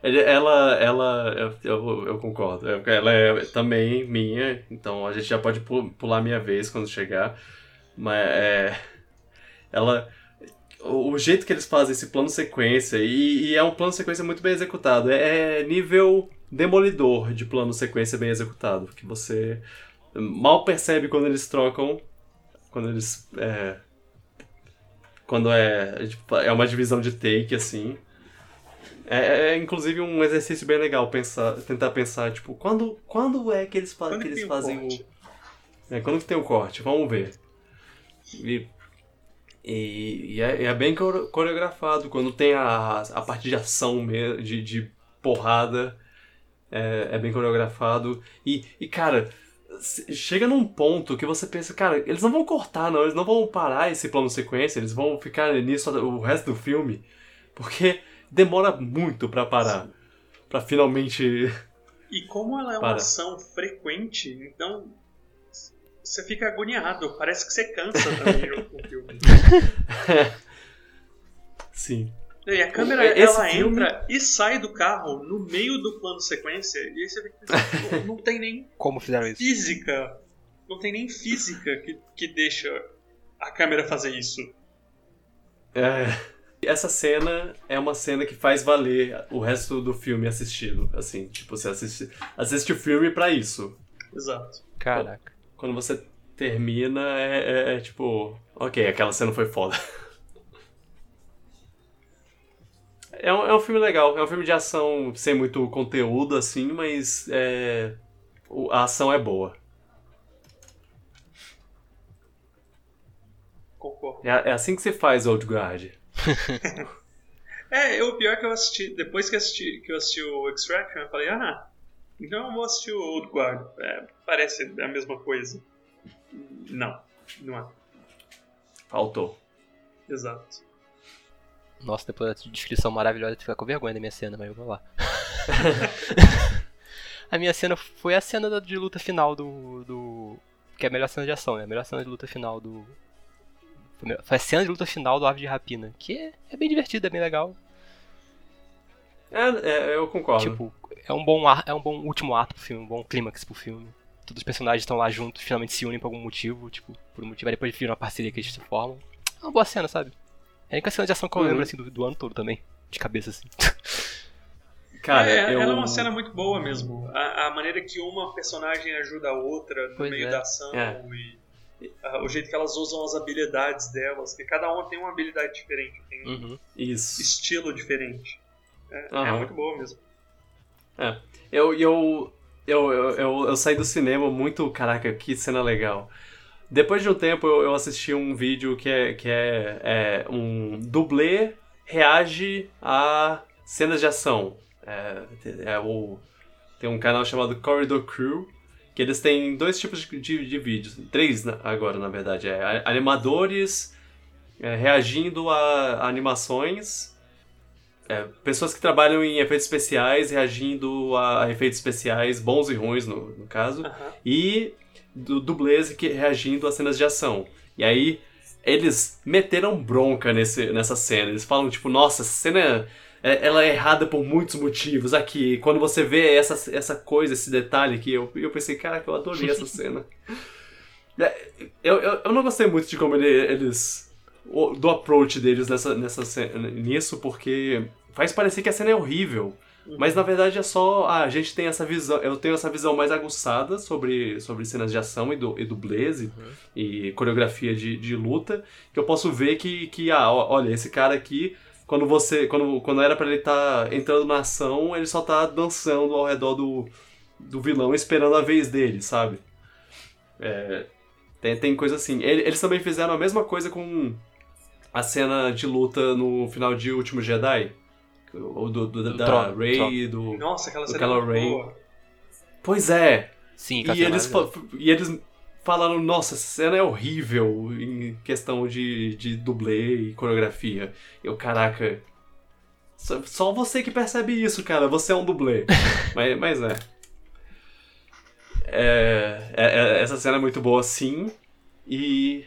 S1: Ela, ela, eu, eu, concordo. É, Ela é também minha, então a gente já pode pu- pular minha vez quando chegar. Mas é, ela, o o jeito que eles fazem esse plano sequência e, e é um plano sequência muito bem executado. É, é nível demolidor de plano sequência bem executado, que você mal percebe quando eles trocam, quando eles é, quando é é uma divisão de take assim. É, é, inclusive um exercício bem legal pensar, tentar pensar, tipo, quando, quando é que eles, fa
S3: Quando
S1: que eles
S3: o
S1: fazem
S3: corte?
S1: o. É, quando que tem o corte? Vamos ver. E, e, e é, é bem core- coreografado, quando tem a, a parte de ação mesmo, de, de porrada, é, é bem coreografado. E, e cara, chega num ponto que você pensa, cara, eles não vão cortar, não, eles não vão parar esse plano sequência, eles vão ficar nisso o resto do filme, porque demora muito pra parar. Pra finalmente.
S3: E como ela é uma
S1: Para.
S3: ação frequente, então você fica agoniado. Parece que você cansa também o filme.
S1: Sim.
S3: E a câmera
S1: Esse
S3: ela
S1: filme-
S3: entra e sai do carro no meio do plano sequência e aí você fica pensando, "Pô, não tem nem
S2: Como fizeram isso?
S3: física, não tem nem física que, que deixa a câmera fazer isso.
S1: É, essa cena é uma cena que faz valer o resto do filme assistido. Assim, tipo, você assiste, assiste o filme pra isso.
S3: Exato.
S2: Caraca.
S1: Quando você termina, é, é- é tipo, ok, aquela cena foi foda. É um, é um filme legal, é um filme de ação sem muito conteúdo, assim, mas é, a ação é boa.
S3: Concordo.
S1: É, é assim que se faz Old Guard.
S3: É, o pior que eu assisti, depois que eu assisti, que eu assisti o Extraction, eu falei, ah, então eu vou assistir o Old Guard. É, parece a mesma coisa. Não, não é.
S1: Faltou.
S3: Exato.
S2: Nossa, depois da descrição maravilhosa, tu fica com vergonha da minha cena, mas vamos lá. a minha cena foi a cena de luta final do. do que é a melhor cena de ação, né? A melhor cena de luta final do. Foi a melhor- Foi a cena de luta final do Ave de Rapina, que é, é bem divertida, é bem legal.
S1: É, é, eu concordo.
S2: Tipo, é um bom ar, é um bom último ato pro filme, um bom clímax pro filme. Todos os personagens estão lá juntos, finalmente se unem por algum motivo, tipo, por um motivo, aí depois viram uma parceria que eles se formam. É uma boa cena, sabe? É a única cena de ação que eu
S1: Uhum.
S2: lembro, assim, do, do ano todo também. De cabeça, assim.
S1: Cara,
S3: é,
S1: eu...
S3: ela é uma cena muito boa mesmo. A, a maneira que uma personagem ajuda a outra no
S2: Pois
S3: meio
S2: é.
S3: da ação
S1: É.
S3: e ah, o jeito que elas usam as habilidades delas, que cada uma tem uma habilidade diferente, tem um
S2: Uhum.
S1: Isso.
S3: estilo diferente. É, é
S1: Aham.
S3: muito boa mesmo.
S1: Eu, eu, eu, eu, eu, eu saí do cinema muito. Caraca, que cena legal. Depois de um tempo eu, eu assisti um vídeo que é, que é, é um dublê reage a cenas de ação. É, é o, tem um canal chamado Corridor Crew, que eles têm dois tipos de, de, de vídeos. Três agora, na verdade. É animadores é, reagindo a animações. É, pessoas que trabalham em efeitos especiais reagindo a, efeitos especiais, bons e ruins no, no caso
S3: Aham.
S1: e do dublês que reagindo a cenas de ação. E aí eles meteram bronca nesse, nessa cena. Eles falam tipo, nossa, essa cena é, ela é errada por muitos motivos. Aqui, quando você vê essa, essa coisa, esse detalhe aqui, eu, eu pensei, caraca, eu adorei essa cena. É, Eu, eu, eu não gostei muito de como ele- eles. do approach deles nessa, nessa, nisso, porque faz parecer que a cena é horrível. Mas na verdade é só. Ah, a gente tem essa visão. Eu tenho essa visão mais aguçada sobre, sobre cenas de ação e, do, e dublês e, e coreografia de, de luta. Que eu posso ver que, que ah, olha, esse cara aqui, quando você. Quando, quando era pra ele estar entrando na ação, ele só tá dançando ao redor do, do vilão esperando a vez dele, sabe? É, tem, tem coisa assim. Ele- Eles também fizeram a mesma coisa com a cena de luta no final de Último Jedi. O do, do-
S2: Do
S1: da
S2: trono, do
S1: Rey, do.
S3: Nossa, aquela
S1: O
S3: cena
S1: Kylo
S3: é muito
S1: Ren.
S3: boa.
S1: Pois é!
S2: Sim,
S1: E eles, e eles falaram, nossa, essa cena é horrível em questão de, de dublê e coreografia. Eu, caraca. Só, só você que percebe isso, cara. Você é um dublê. mas, mas é. É, é- é- Essa cena é muito boa, sim. E,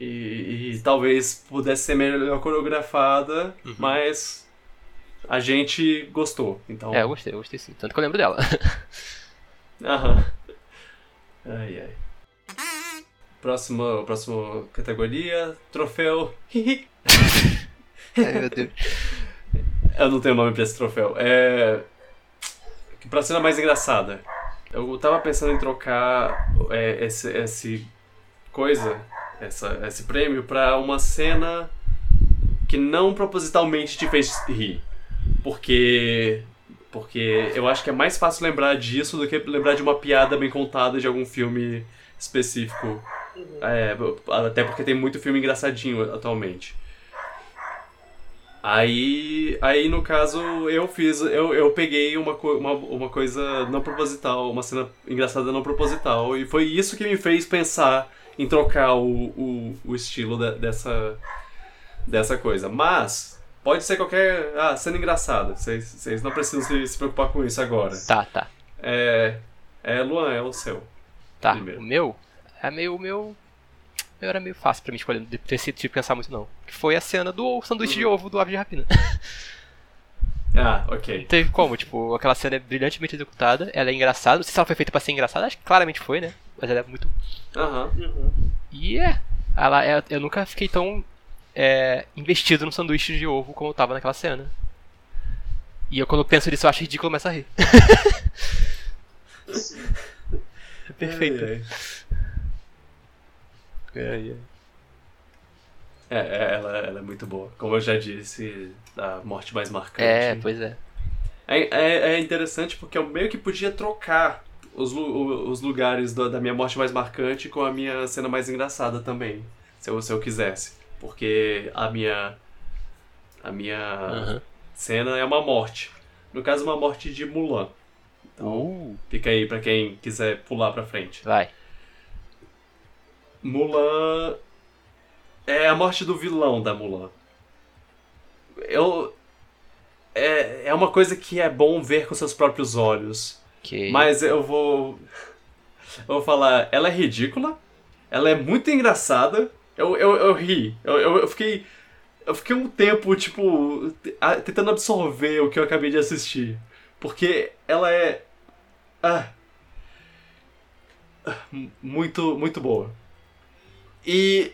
S1: e. e talvez pudesse ser melhor coreografada,
S2: Uhum.
S1: mas a gente gostou. Então.
S2: É, eu gostei, eu gostei sim. Tanto que eu lembro dela.
S1: Aham. Ai, ai. Próxima, próxima categoria, troféu.
S2: Ai, meu Deus.
S1: Eu não tenho nome pra esse troféu. É. Pra cena mais engraçada. Eu tava pensando em trocar é, esse, esse coisa, essa, esse prêmio, pra uma cena que não propositalmente te fez rir. Porque. Porque eu acho que é mais fácil lembrar disso do que lembrar de uma piada bem contada de algum filme específico. É, até porque tem muito filme engraçadinho atualmente. Aí, aí no caso, eu fiz. Eu, eu peguei uma, uma, uma coisa não proposital, uma cena engraçada não proposital, e foi isso que me fez pensar em trocar o, o, o estilo da- dessa, dessa coisa. Mas, pode ser qualquer. Ah, cena engraçada. Vocês não precisam se, se preocupar com isso agora.
S2: Tá, tá.
S1: É. É, Luan, é o seu.
S2: Tá.
S1: Primeiro.
S2: O meu é meio. O meu. o meu era meio fácil pra mim escolher, não ter sido de pensar muito não. Que foi a cena do sanduíche de ovo do Ave de Rapina.
S1: Ah, ok.
S2: Não teve como, tipo, aquela cena é brilhantemente executada, ela é engraçada, não sei se ela foi feita pra ser engraçada, acho que claramente foi, né? Mas ela é muito.
S1: Aham.
S3: Uhum.
S2: E é. Ela é eu nunca fiquei tão é, investido no sanduíche de ovo como eu tava naquela cena. E eu quando penso nisso eu acho ridículo começar a rir. é perfeito.
S1: Ai, ai.
S2: É,
S1: É, é, ela, ela é muito boa. Como eu já disse, a morte mais marcante.
S2: é, pois é.
S1: É, é, é interessante porque eu meio que podia trocar os, os lugares da, da minha morte mais marcante com a minha cena mais engraçada também. Se eu, se eu quisesse. Porque a minha. A minha
S2: Aham.
S1: cena é uma morte. No caso, uma morte de Mulan. Então,
S2: Uh,
S1: fica aí pra quem quiser pular pra frente.
S2: vai.
S1: Mulan é a morte do vilão da Mulan. Eu é, é uma coisa que é bom ver com seus próprios olhos,
S2: Ok.
S1: mas eu vou eu vou falar, ela é ridícula, ela é muito engraçada. Eu, eu, eu ri, eu, eu, eu fiquei eu fiquei um tempo tipo tentando absorver o que eu acabei de assistir, porque ela é ah, ah, muito muito boa. E,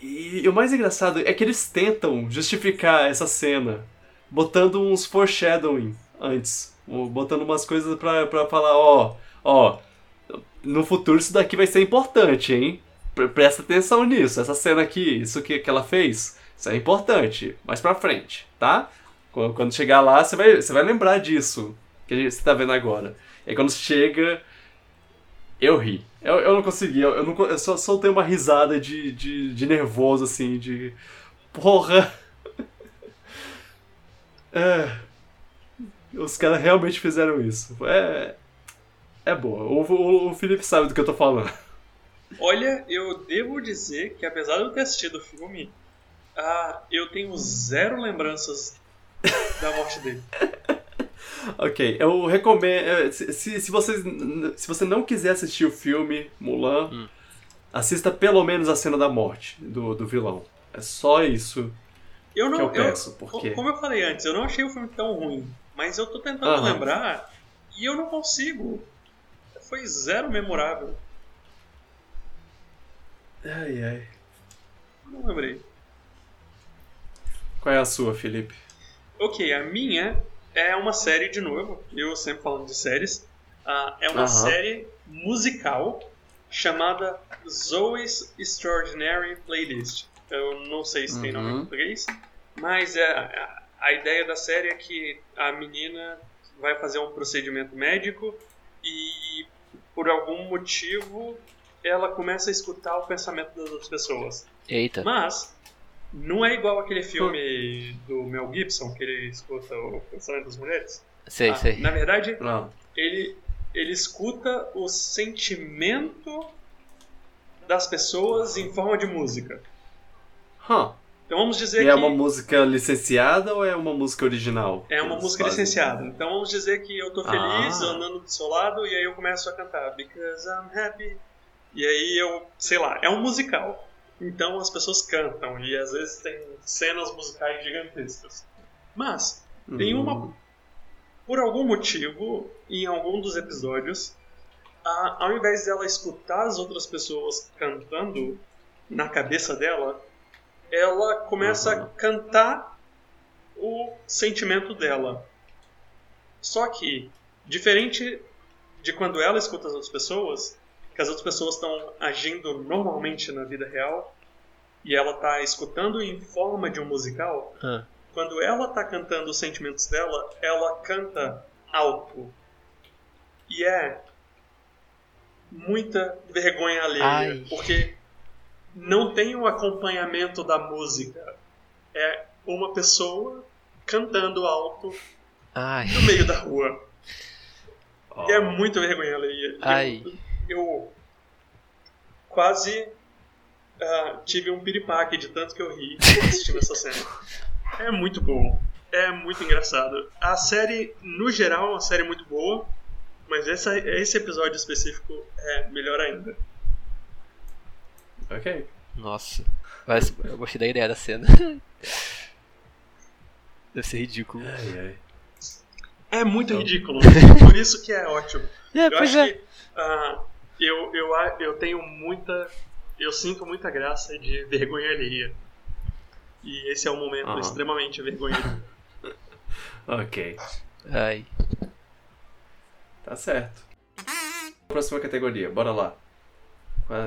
S1: e o mais engraçado é que eles tentam justificar essa cena botando uns foreshadowing antes. Botando umas coisas pra, pra falar, ó, ó, no futuro isso daqui vai ser importante, hein? Pre- Presta atenção nisso, essa cena aqui, isso que, que ela fez, isso é importante, mais pra frente, tá? Quando chegar lá, você vai, você vai lembrar disso, que você tá vendo agora. E quando chega, eu ri. Eu, eu não consegui, eu, eu, não, eu só soltei uma risada de, de, de nervoso, assim, de. Porra! É. Os caras realmente fizeram isso. É. É boa. O, o, o Felipe sabe do que eu tô falando.
S3: Olha, eu devo dizer que apesar de eu ter assistido o filme, ah, eu tenho zero lembranças da morte dele.
S1: Ok, eu recomendo. eh, Se, se, se, vocês, se você não quiser assistir o filme Mulan,
S2: Hum.
S1: assista pelo menos a cena da morte do, do vilão. É só isso
S3: Eu não,
S1: que eu peço, porque.
S3: Como eu falei antes, eu não achei o filme tão ruim, mas eu tô tentando
S1: Aham.
S3: lembrar e eu não consigo. Foi zero memorável.
S1: Ai, ai.
S3: Não lembrei.
S1: Qual é a sua, Felipe?
S3: Ok, a minha é uma série de novo. Eu sempre falando de séries. Ah, é uma
S1: Aham.
S3: série musical chamada Zoe's Extraordinary Playlist. Eu não sei se tem nome em
S1: Uhum.
S3: português, mas é, a, a ideia da série é que a menina vai fazer um procedimento médico e por algum motivo ela começa a escutar o pensamento das outras pessoas.
S2: Eita.
S3: Mas não é igual aquele filme do Mel Gibson que ele escuta o pensamento das mulheres.
S2: Sei,
S3: Ah,
S2: sei.
S3: Na verdade,
S1: Não.
S3: ele, ele escuta o sentimento das pessoas em forma de música.
S1: Huh.
S3: Então vamos dizer
S1: E é
S3: que
S1: uma música licenciada ou é uma música original?
S3: é uma música
S1: fazem?
S3: licenciada. Então vamos dizer que eu tô feliz
S1: Ah.
S3: andando do seu lado e aí eu começo a cantar Because I'm happy. E aí eu, sei lá, é um musical. Então as pessoas cantam e às vezes tem cenas musicais gigantescas. Mas Tem uma.
S1: Hum.
S3: Por algum motivo, em algum dos episódios, a- ao invés dela escutar as outras pessoas cantando na cabeça dela, ela começa a
S1: Uhum.
S3: cantar o sentimento dela. Só que, diferente de quando ela escuta as outras pessoas, que as outras pessoas estão agindo normalmente na vida real, e ela está escutando em forma de um musical,
S2: Ah.
S3: quando ela tá cantando os sentimentos dela, ela canta alto. E é muita vergonha alheia,
S2: Ai.
S3: porque não tem o acompanhamento da música. É uma pessoa cantando alto
S2: Ai.
S3: no meio da rua.
S1: Ó,
S3: E é muito vergonha alheia.
S2: Ai.
S3: Eu, quase ah, tive um piripaque de tanto que eu ri assistindo essa cena. É muito bom. É muito engraçado. A série, no geral, é uma série muito boa, mas essa, esse episódio específico é melhor ainda.
S1: Ok.
S2: Nossa. Mas eu gostei da ideia da cena. Deve ser ridículo.
S1: Ai, ai.
S3: É muito ridículo. Por isso que é ótimo.
S2: É,
S3: Eu acho
S2: é.
S3: que ah, eu, eu, eu tenho muita. Eu sinto muita graça de vergonha alheia. E esse é um momento
S1: Aham.
S3: extremamente vergonhoso.
S1: Ok.
S2: Ai.
S1: Tá certo. Próxima categoria, bora lá.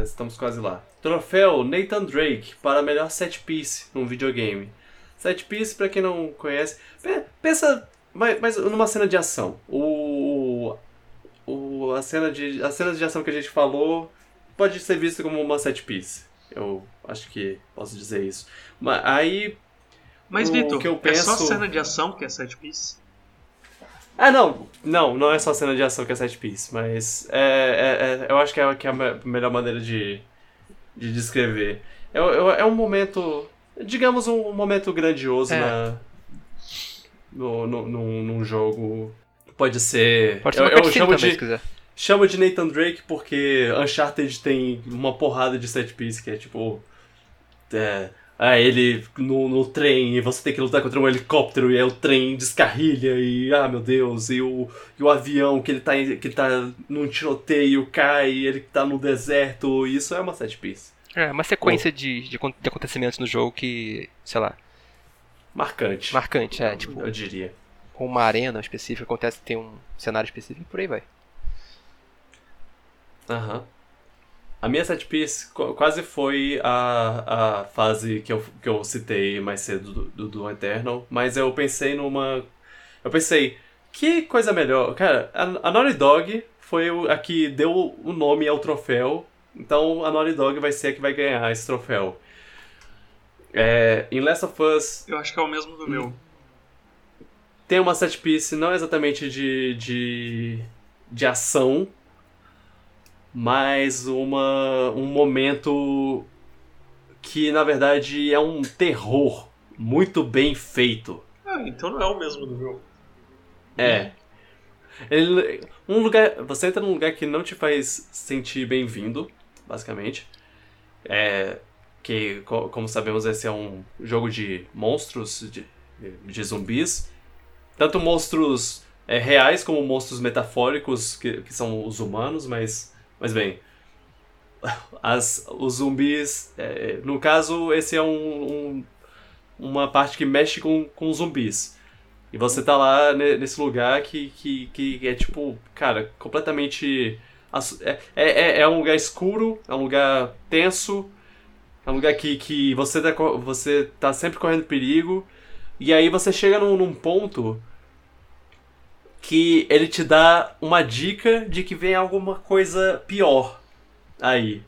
S1: Estamos quase lá. Troféu Nathan Drake para melhor set piece num videogame. Set piece, pra quem não conhece, pe- pensa mas, mas numa cena de ação. O, o a cena de as cenas de ação que a gente falou pode ser visto como uma set piece. Eu acho que posso dizer isso. Mas aí
S3: Mas, Vitor,
S1: eu
S3: é só
S1: penso-
S3: cena de ação que é set piece?
S1: Ah, não. Não, não é só cena de ação que é set piece, mas é, é- é- eu acho que é, que é a me- melhor maneira de, de descrever. É, é, é um momento, digamos, um momento grandioso
S2: É.
S1: na, no, no, num, num jogo. Pode ser.
S2: Pode ser
S1: eu
S2: uma
S1: eu chamo,
S2: também, se
S1: de,
S2: quiser.
S1: chamo de Nathan Drake porque Uncharted tem uma porrada de set piece que é tipo. É, ah, ele no, no trem e você tem que lutar contra um helicóptero e aí o trem descarrilha e ah meu Deus, e o, e o avião que ele tá, em- que tá num tiroteio cai e ele tá no deserto, isso é uma set piece.
S2: É, uma sequência de, de, de acontecimentos no jogo que, sei lá,
S1: Marcante.
S2: marcante, é, tipo,
S1: eu diria.
S2: Com uma arena específica, acontece tem um cenário específico e por aí vai.
S1: Aham. A minha set piece qu- quase foi a, a fase que eu, que eu citei mais cedo do, do, do Eternal, mas eu pensei numa. Eu pensei, que coisa melhor. Cara, a, a Naughty Dog foi a que deu o nome ao troféu, então a Naughty Dog vai ser a que vai ganhar esse troféu. É, em Last of Us
S3: Eu acho que é o mesmo do meu.
S1: Tem uma set piece não exatamente de, de, de ação, mas uma, um momento que na verdade é um terror muito bem feito.
S3: Ah, então não é o mesmo do meu.
S1: É. Ele, um lugar, você entra num lugar que não te faz sentir bem-vindo, basicamente. É, que, co- como sabemos, esse é um jogo de monstros, de, de zumbis. Tanto monstros é, reais como monstros metafóricos, que, que são os humanos, mas, mas bem. As, os zumbis. é, no caso, esse é um, um- uma parte que mexe com, com zumbis. E você tá lá ne- nesse lugar que, que, que é tipo, cara, completamente. assu- É, é, é um lugar escuro, é um lugar tenso, é um lugar que, que você, tá, você tá sempre correndo perigo. E aí você chega num, num ponto que ele te dá uma dica de que vem alguma coisa pior aí.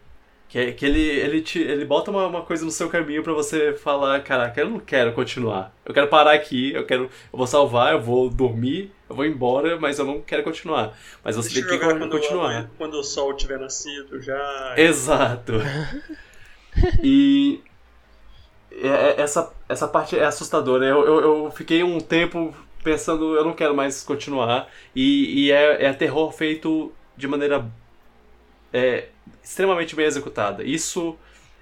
S1: Que, é- que ele, ele, te, ele bota uma, uma coisa no seu caminho pra você falar, caraca, eu não quero continuar. Eu quero parar aqui, eu quero. Eu vou salvar, eu vou dormir, eu vou embora, mas eu não quero continuar. Mas você
S3: Deixa
S1: tem que
S3: quando,
S1: continuar.
S3: quando o sol tiver nascido já.
S1: Exato. E essa, essa parte é assustadora. Eu, eu, eu fiquei um tempo pensando, eu não quero mais continuar. E, e é, é terror feito de maneira é, extremamente bem executada. Isso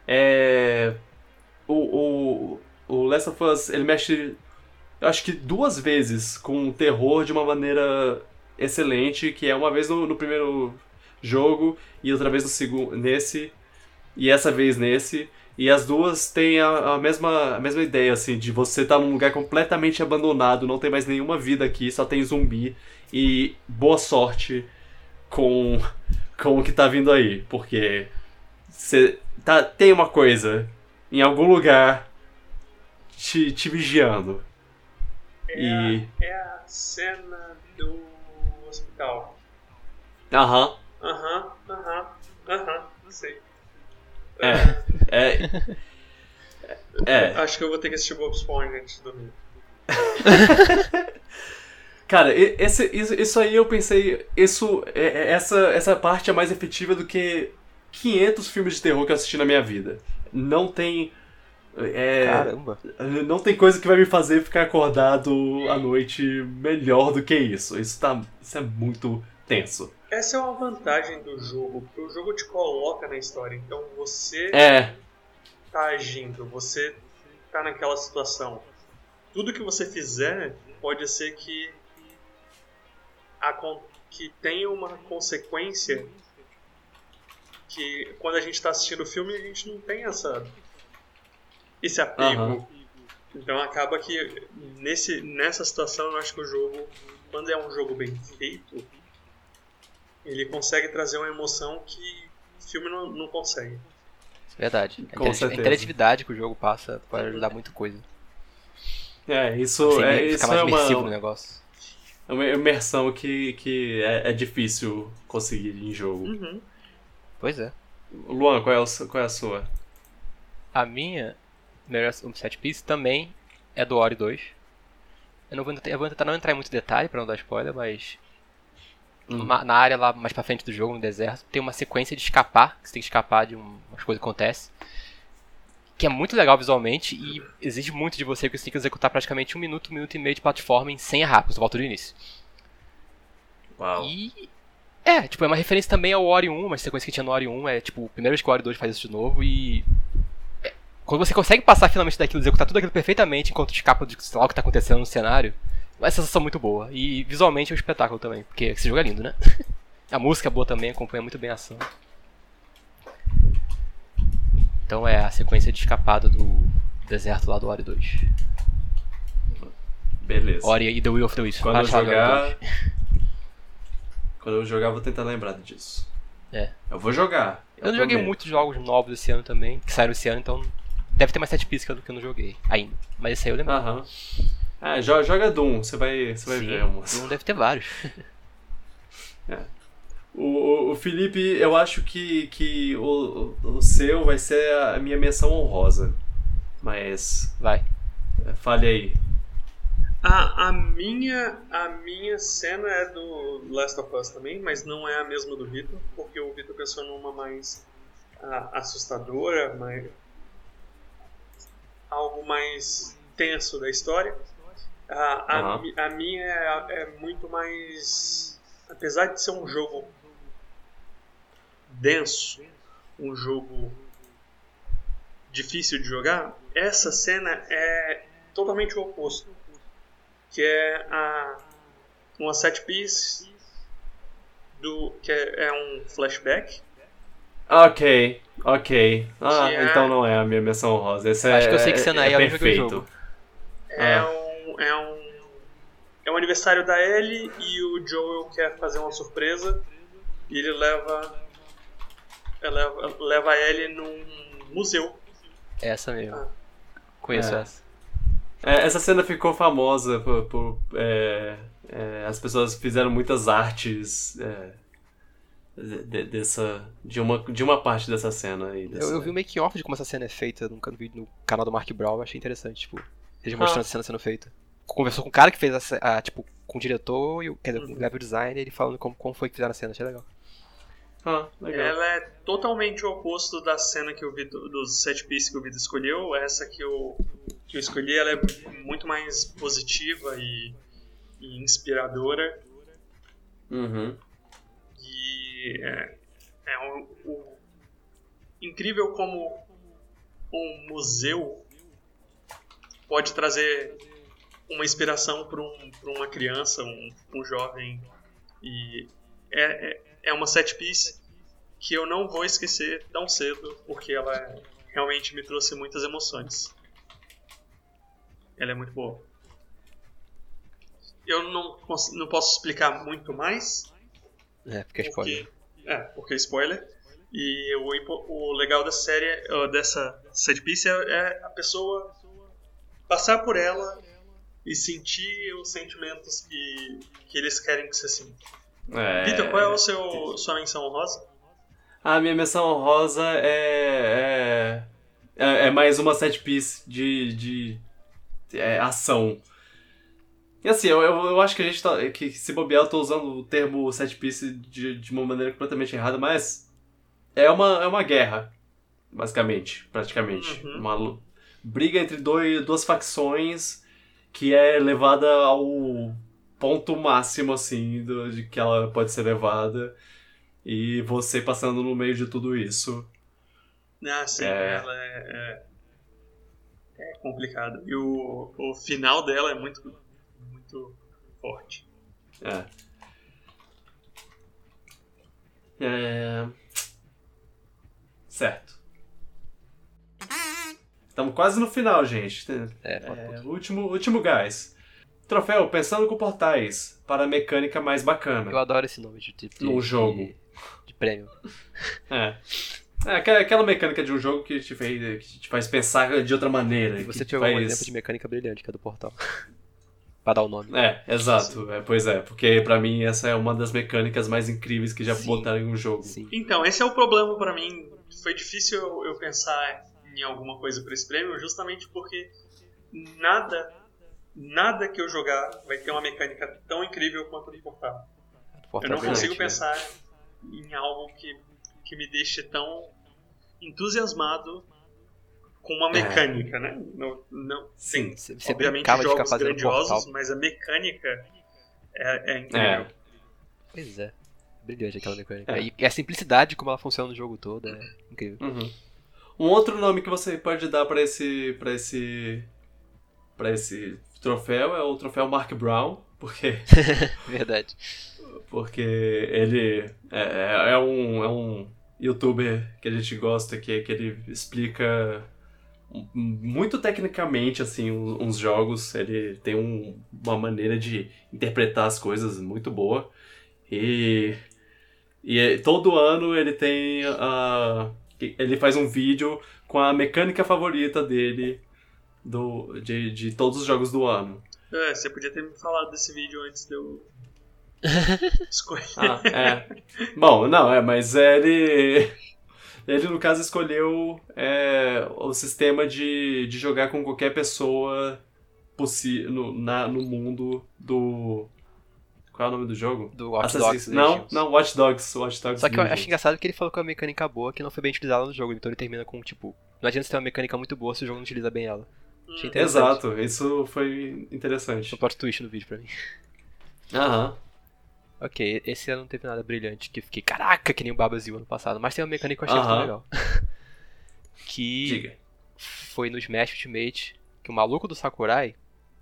S1: é. O, o, o Last of Us, ele mexe, eu acho que duas vezes com o terror de uma maneira excelente, que é uma vez no, no primeiro jogo e outra vez no segundo, nesse, e essa vez nesse. E as duas têm a, a mesma, a mesma ideia, assim, de você estar num lugar completamente abandonado, não tem mais nenhuma vida aqui, só tem zumbi. E boa sorte com, com o que tá vindo aí, porque você tá, tem uma coisa em algum lugar te, te vigiando.
S3: É,
S1: E-
S3: a, é a cena do hospital.
S1: Aham.
S3: Aham, aham, aham, sei.
S1: É. É. É.
S3: Acho que eu vou ter que assistir Bob Esponja antes de dormir.
S1: Cara, esse, isso, isso aí eu pensei. Isso, é- é- essa, essa parte é mais efetiva do que 500 filmes de terror que eu assisti na minha vida. Não tem. É,
S2: Caramba.
S1: não tem coisa que vai me fazer ficar acordado à noite melhor do que isso. Isso, tá, isso é muito tenso.
S3: Essa é uma vantagem do jogo, porque o jogo te coloca na história. Então você
S1: É,
S3: tá agindo, você tá naquela situação. Tudo que você fizer pode ser que a que tenha uma consequência que quando a gente está assistindo o filme a gente não tem essa esse apego.
S1: Aham.
S3: Então acaba que nesse nessa situação eu acho que o jogo quando é um jogo bem feito ele consegue trazer uma emoção que o filme não, não consegue.
S2: Verdade. A
S1: Com
S2: intera-
S1: certeza.
S2: A interatividade que o jogo passa pode ajudar muita coisa.
S1: é isso,
S2: Você
S1: é,
S2: fica
S1: isso
S2: mais
S1: é
S2: imersivo no
S1: uma,
S2: negócio.
S1: é uma imersão que, que é, é difícil conseguir em jogo.
S3: Uhum.
S2: Pois é.
S1: Luan, qual é, o, qual é a sua?
S2: A minha melhor set piece também é do Ori 2. Eu, não vou, eu vou tentar não entrar em muito detalhe pra não dar spoiler, mas
S1: Hum.
S2: na área lá mais pra frente do jogo, no deserto, tem uma sequência de escapar, que você tem que escapar de um- umas coisas que acontecem. Que é muito legal visualmente e exige muito de você, porque você tem que executar praticamente um minuto, um minuto e meio de plataforma sem errar, porque você volta do início.
S1: Uau.
S2: E. É, tipo, é uma referência também ao Ori 1, uma sequência que tinha no Ori 1, é tipo, primeira vez que o Ori 2 faz isso de novo e. é, Quando você consegue passar finalmente daquilo, executar tudo aquilo perfeitamente enquanto escapa de sei lá o que tá acontecendo no cenário, uma sensação muito boa. E visualmente é um espetáculo também, porque esse jogo é lindo, né? a música é boa também, acompanha muito bem a ação. Então é a sequência de escapada do deserto lá do Ori 2.
S1: Beleza.
S2: Ori e The Will of the Wisps.
S1: Quando eu jogar.
S2: 2.
S1: Quando eu jogar, eu vou tentar lembrar disso.
S2: É.
S1: Eu vou jogar.
S2: Eu não joguei muitos jogos novos esse ano também, que saíram esse ano, então deve ter mais sete piscas do que eu não joguei ainda. Mas esse aí eu lembro.
S1: Aham. Ah, jo- joga Doom, você vai, você vai
S2: Sim,
S1: ver, moço.
S2: Não deve ter vários.
S1: O, o- o Felipe, eu acho que, que o, o seu vai ser a minha menção honrosa. Mas.
S2: Vai.
S1: é, Fale aí.
S3: A, a, minha, a minha cena é do Last of Us também, mas não é a mesma do Vitor, porque o Vitor pensou numa mais ah, assustadora, mais, algo mais tenso da história. A,
S1: Aham.
S3: mi- a minha é, é muito mais. Apesar de ser um jogo denso, um jogo difícil de jogar, essa cena é totalmente o oposto. Que é a, uma set piece do, que é, é um flashback.
S1: Ok, ok. Ah,
S3: é-
S1: então não é a minha menção honrosa. Esse é,
S2: Acho que eu sei que cena é, joguei o
S1: perfeito.
S2: jogo.
S3: É,
S1: Ah.
S3: um, é um. É um aniversário da Ellie e o Joel quer fazer uma surpresa. E ele leva. Leva, leva a Ellie num museu.
S2: É essa mesmo.
S3: Ah.
S2: Conheço
S1: É.
S2: essa.
S1: É, essa cena ficou famosa por. por, é, é, as pessoas fizeram muitas artes é, de, de- dessa, de, uma, de uma parte dessa cena aí. Dessa...
S2: Eu, eu vi o making off de como essa cena é feita no, no vídeo no canal do Mark Brown, achei interessante, tipo, eles
S1: Ah.
S2: mostrando a cena sendo feita. Conversou com o cara que fez a, a, tipo, com o diretor, e o, quer dizer, com o level designer, ele falando como, como foi que fizeram a cena, achei legal.
S1: Ah, legal.
S3: Ela é totalmente o oposto da cena que o Vitor, dos set pieces que o Vitor escolheu. Essa que eu, que eu escolhi, ela é muito mais positiva e, e inspiradora.
S1: Uhum.
S3: E é, é um, um- incrível como um museu pode trazer uma inspiração para um, uma criança, um, um jovem. E é, é, é uma set piece que eu não vou esquecer tão cedo, porque ela realmente me trouxe muitas emoções. Ela é muito boa. Eu não, não posso explicar muito mais,
S2: É, porque é spoiler.
S3: porque, é, porque é spoiler. E o, o legal da série, ó, dessa set piece, é, é a pessoa passar por ela e sentir os sentimentos que, que eles querem que você sinta.
S1: É...
S3: Vitor, qual é o seu sua menção honrosa?
S1: A minha menção honrosa é, é, é, é mais uma set piece de, de é, ação. E assim, eu, eu, eu, acho que a gente tá. Que se bobear, eu tô usando o termo set piece de, de uma maneira completamente errada, mas é uma, é uma guerra, basicamente, praticamente.
S3: Uhum.
S1: Uma briga entre dois, duas facções que é levada ao ponto máximo, assim, do, de que ela pode ser levada. E você passando no meio de tudo isso.
S3: Ah, sim,
S1: É.
S3: ela é, é, é complicada. E o, o final dela é muito, muito forte.
S1: É. É. Certo. Estamos quase no final, gente.
S2: É, um
S1: É, último, último gás. Troféu, pensando com portais para a mecânica mais bacana.
S2: Eu adoro esse nome de tipo de, de-
S1: jogo.
S2: De, de prêmio.
S1: É. É, aquela, aquela mecânica de um jogo que te, fez, que te faz pensar de outra maneira.
S2: E
S1: que
S2: você
S1: te
S2: pegou um
S1: faz...
S2: exemplo de mecânica brilhante, que é do portal. pra dar o nome.
S1: É, exato. É, pois é, porque pra mim essa é uma das mecânicas mais incríveis que já
S2: Sim.
S1: botaram em um jogo.
S2: Sim.
S3: Então, esse é o problema pra mim. Foi difícil eu, eu pensar em alguma coisa pra esse prêmio, justamente porque nada, nada que eu jogar vai ter uma mecânica tão incrível quanto o portal Eu não consigo pensar em algo que, que me deixe tão entusiasmado com uma
S1: É.
S3: mecânica, né? Não, não,
S1: Sim.
S2: Você, você
S3: obviamente
S2: brincava de ficar
S3: jogos grandiosos,
S2: portal.
S3: mas a mecânica é, é incrível.
S1: É.
S2: Pois é. Brilhante aquela mecânica.
S1: É.
S2: E, e a simplicidade como ela funciona no jogo todo é incrível.
S1: Uhum. Um outro nome que você pode dar pra esse para esse para esse troféu é o troféu Mark Brown, porque
S2: Verdade.
S1: porque ele é, é- é um é um youtuber que a gente gosta que que ele explica muito tecnicamente assim uns jogos, ele tem um- uma maneira de interpretar as coisas muito boa e e é- todo ano ele tem a. Ele faz um vídeo com a mecânica favorita dele do, de, de todos os jogos do ano.
S3: É, você podia ter me falado desse vídeo antes de eu escolher.
S1: Ah, é. Bom, não, é, mas ele. Ele, no caso, escolheu é, o sistema de, de jogar com qualquer pessoa possi no, na, no mundo do. Qual é o nome do jogo?
S2: Do Watch
S1: Assassin's-
S2: Dogs.
S1: Não, não, Watch Dogs. Watch Dogs
S2: Só que eu acho engraçado que ele falou que é uma mecânica boa que não foi bem utilizada no jogo. Então ele termina com, tipo, não adianta você ter uma mecânica muito boa se o jogo não utiliza bem ela.
S1: Exato, isso foi interessante.
S2: Foi um plot twist no vídeo pra mim.
S1: Aham.
S2: Ok, esse ano não teve nada brilhante que eu fiquei, caraca, que nem o Babazil ano passado. Mas tem uma mecânica que eu achei
S1: Aham.
S2: muito legal. que
S1: Diga.
S2: foi no Smash Ultimate que o maluco do Sakurai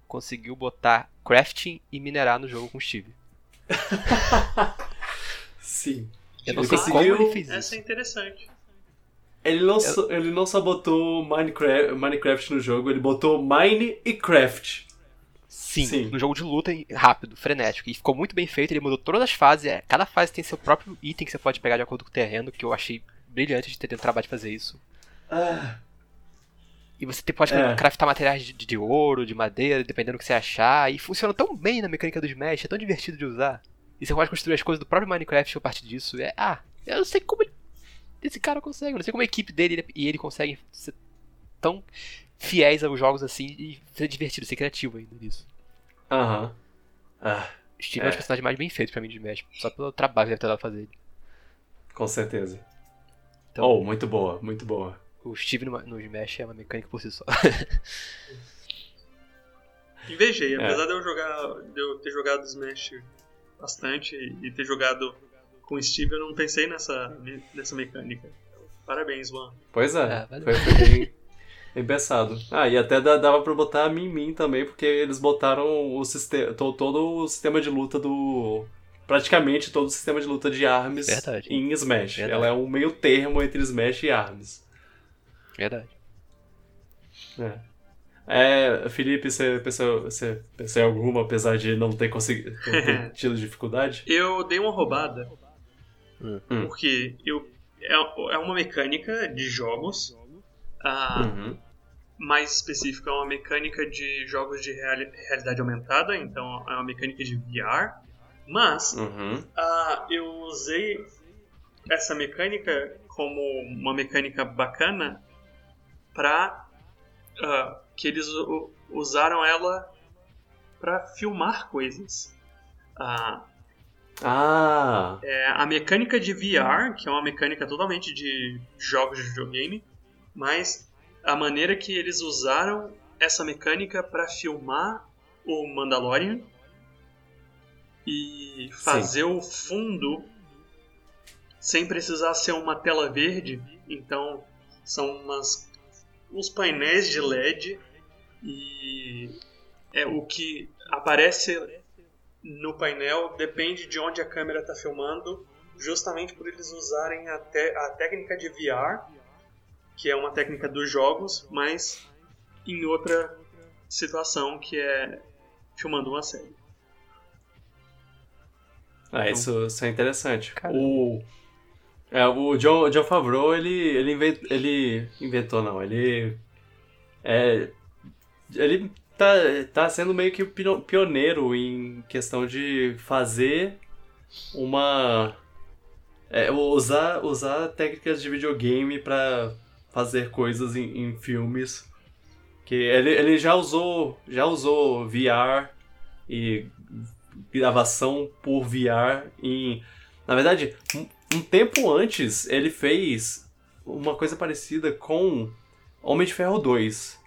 S2: conseguiu botar crafting e minerar no jogo com o Steve.
S1: Sim.
S2: Eu não
S1: Ele
S2: sei
S1: conseguiu-
S2: como ele fez
S3: Essa
S2: isso.
S3: é interessante.
S1: Ele não, só, ele não só botou Minecraft, Minecraft no jogo, ele botou Mine e Craft.
S2: Sim,
S1: Sim.
S2: no jogo de luta rápido, frenético. E ficou muito bem feito, ele mudou todas as fases. é, Cada fase tem seu próprio item que você pode pegar de acordo com o terreno, que eu achei brilhante de ter tido o trabalho de fazer isso.
S1: Ah,
S2: E você pode
S1: É.
S2: craftar materiais de, de ouro, de madeira, dependendo do que você achar. E funciona tão bem na mecânica do Smash, é tão divertido de usar. E você pode construir as coisas do próprio Minecraft a partir disso. É, ah, eu não sei como ele- esse cara consegue, eu não sei como a equipe dele ele- e ele conseguem ser tão fiéis aos jogos assim e ser divertido, ser criativo ainda nisso.
S1: Aham. Ah,
S2: Steve é um dos
S1: É.
S2: personagens mais bem feitos pra mim de Smash, só pelo trabalho que deve ter dado pra fazer ele.
S1: com certeza.
S2: Então-
S1: Oh, muito boa, muito boa.
S2: O Steve no, no Smash é uma mecânica por si só.
S3: Invejei,
S1: É.
S3: apesar de eu jogar, de eu ter jogado Smash bastante e ter jogado com o Steve, eu não pensei nessa, nessa mecânica. Parabéns, Juan.
S1: Pois é,
S2: valeu.
S1: foi, foi bem, bem pensado. Ah, e até dava pra botar a Min Min também, porque eles botaram o sistema, to- todo o sistema de luta do... Praticamente todo o sistema de luta de ARMS
S2: Verdade.
S1: em Smash.
S2: Verdade.
S1: Ela é um meio termo entre Smash e ARMS.
S2: Verdade.
S1: É. É, Felipe, você pensou, você pensou em alguma, apesar de não ter conseguido ter tido dificuldade?
S3: Eu dei uma roubada
S2: Hum.
S1: Hum.
S3: porque eu, é, é uma mecânica de jogos ah,
S1: Uhum.
S3: mais específico, é uma mecânica de jogos de reali realidade aumentada, então é uma mecânica de VR. Mas
S1: Uhum.
S3: ah, eu usei essa mecânica como uma mecânica bacana para que eles usaram ela para filmar coisas. Ah,
S1: Ah,
S3: é, a mecânica de VR, que é uma mecânica totalmente de jogos de videogame, mas a maneira que eles usaram essa mecânica para filmar o Mandalorian e fazer o fundo sem precisar ser uma tela verde. Então são umas, uns painéis de LED e é o que aparece no painel depende de onde a câmera está filmando, justamente por eles usarem a, te- a técnica de VR, que é uma técnica dos jogos, mas em outra situação que é filmando uma série.
S1: ah isso, isso é interessante.
S2: Caramba.
S1: O, é, o John, John Favreau, ele, ele, invent, ele inventou, não, ele... É, ele tá, tá sendo meio que pio- pioneiro em questão de fazer uma... é, usar, usar técnicas de videogame pra fazer coisas em, em filmes. Que ele, ele já usou já usou VR e gravação por VR em... Na verdade, um, tempo antes, ele fez uma coisa parecida com Homem de Ferro 2.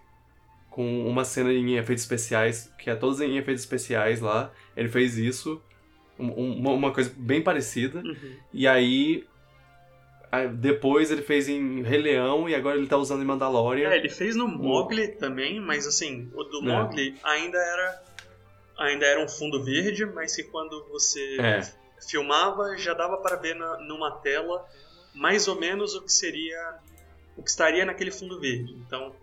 S1: Com uma cena em efeitos especiais, que é todos em efeitos especiais lá. Ele fez isso. um- um- Uma, coisa bem parecida. E aí. Depois ele fez em Rei Leão e agora ele tá usando em Mandalorian.
S3: É, ele fez no Mogli também, mas assim, o do
S1: É.
S3: Mogli ainda era ainda era um fundo verde, mas que quando você
S1: É.
S3: filmava já dava para ver na- numa tela mais ou menos o que seria o que estaria naquele fundo verde. Então,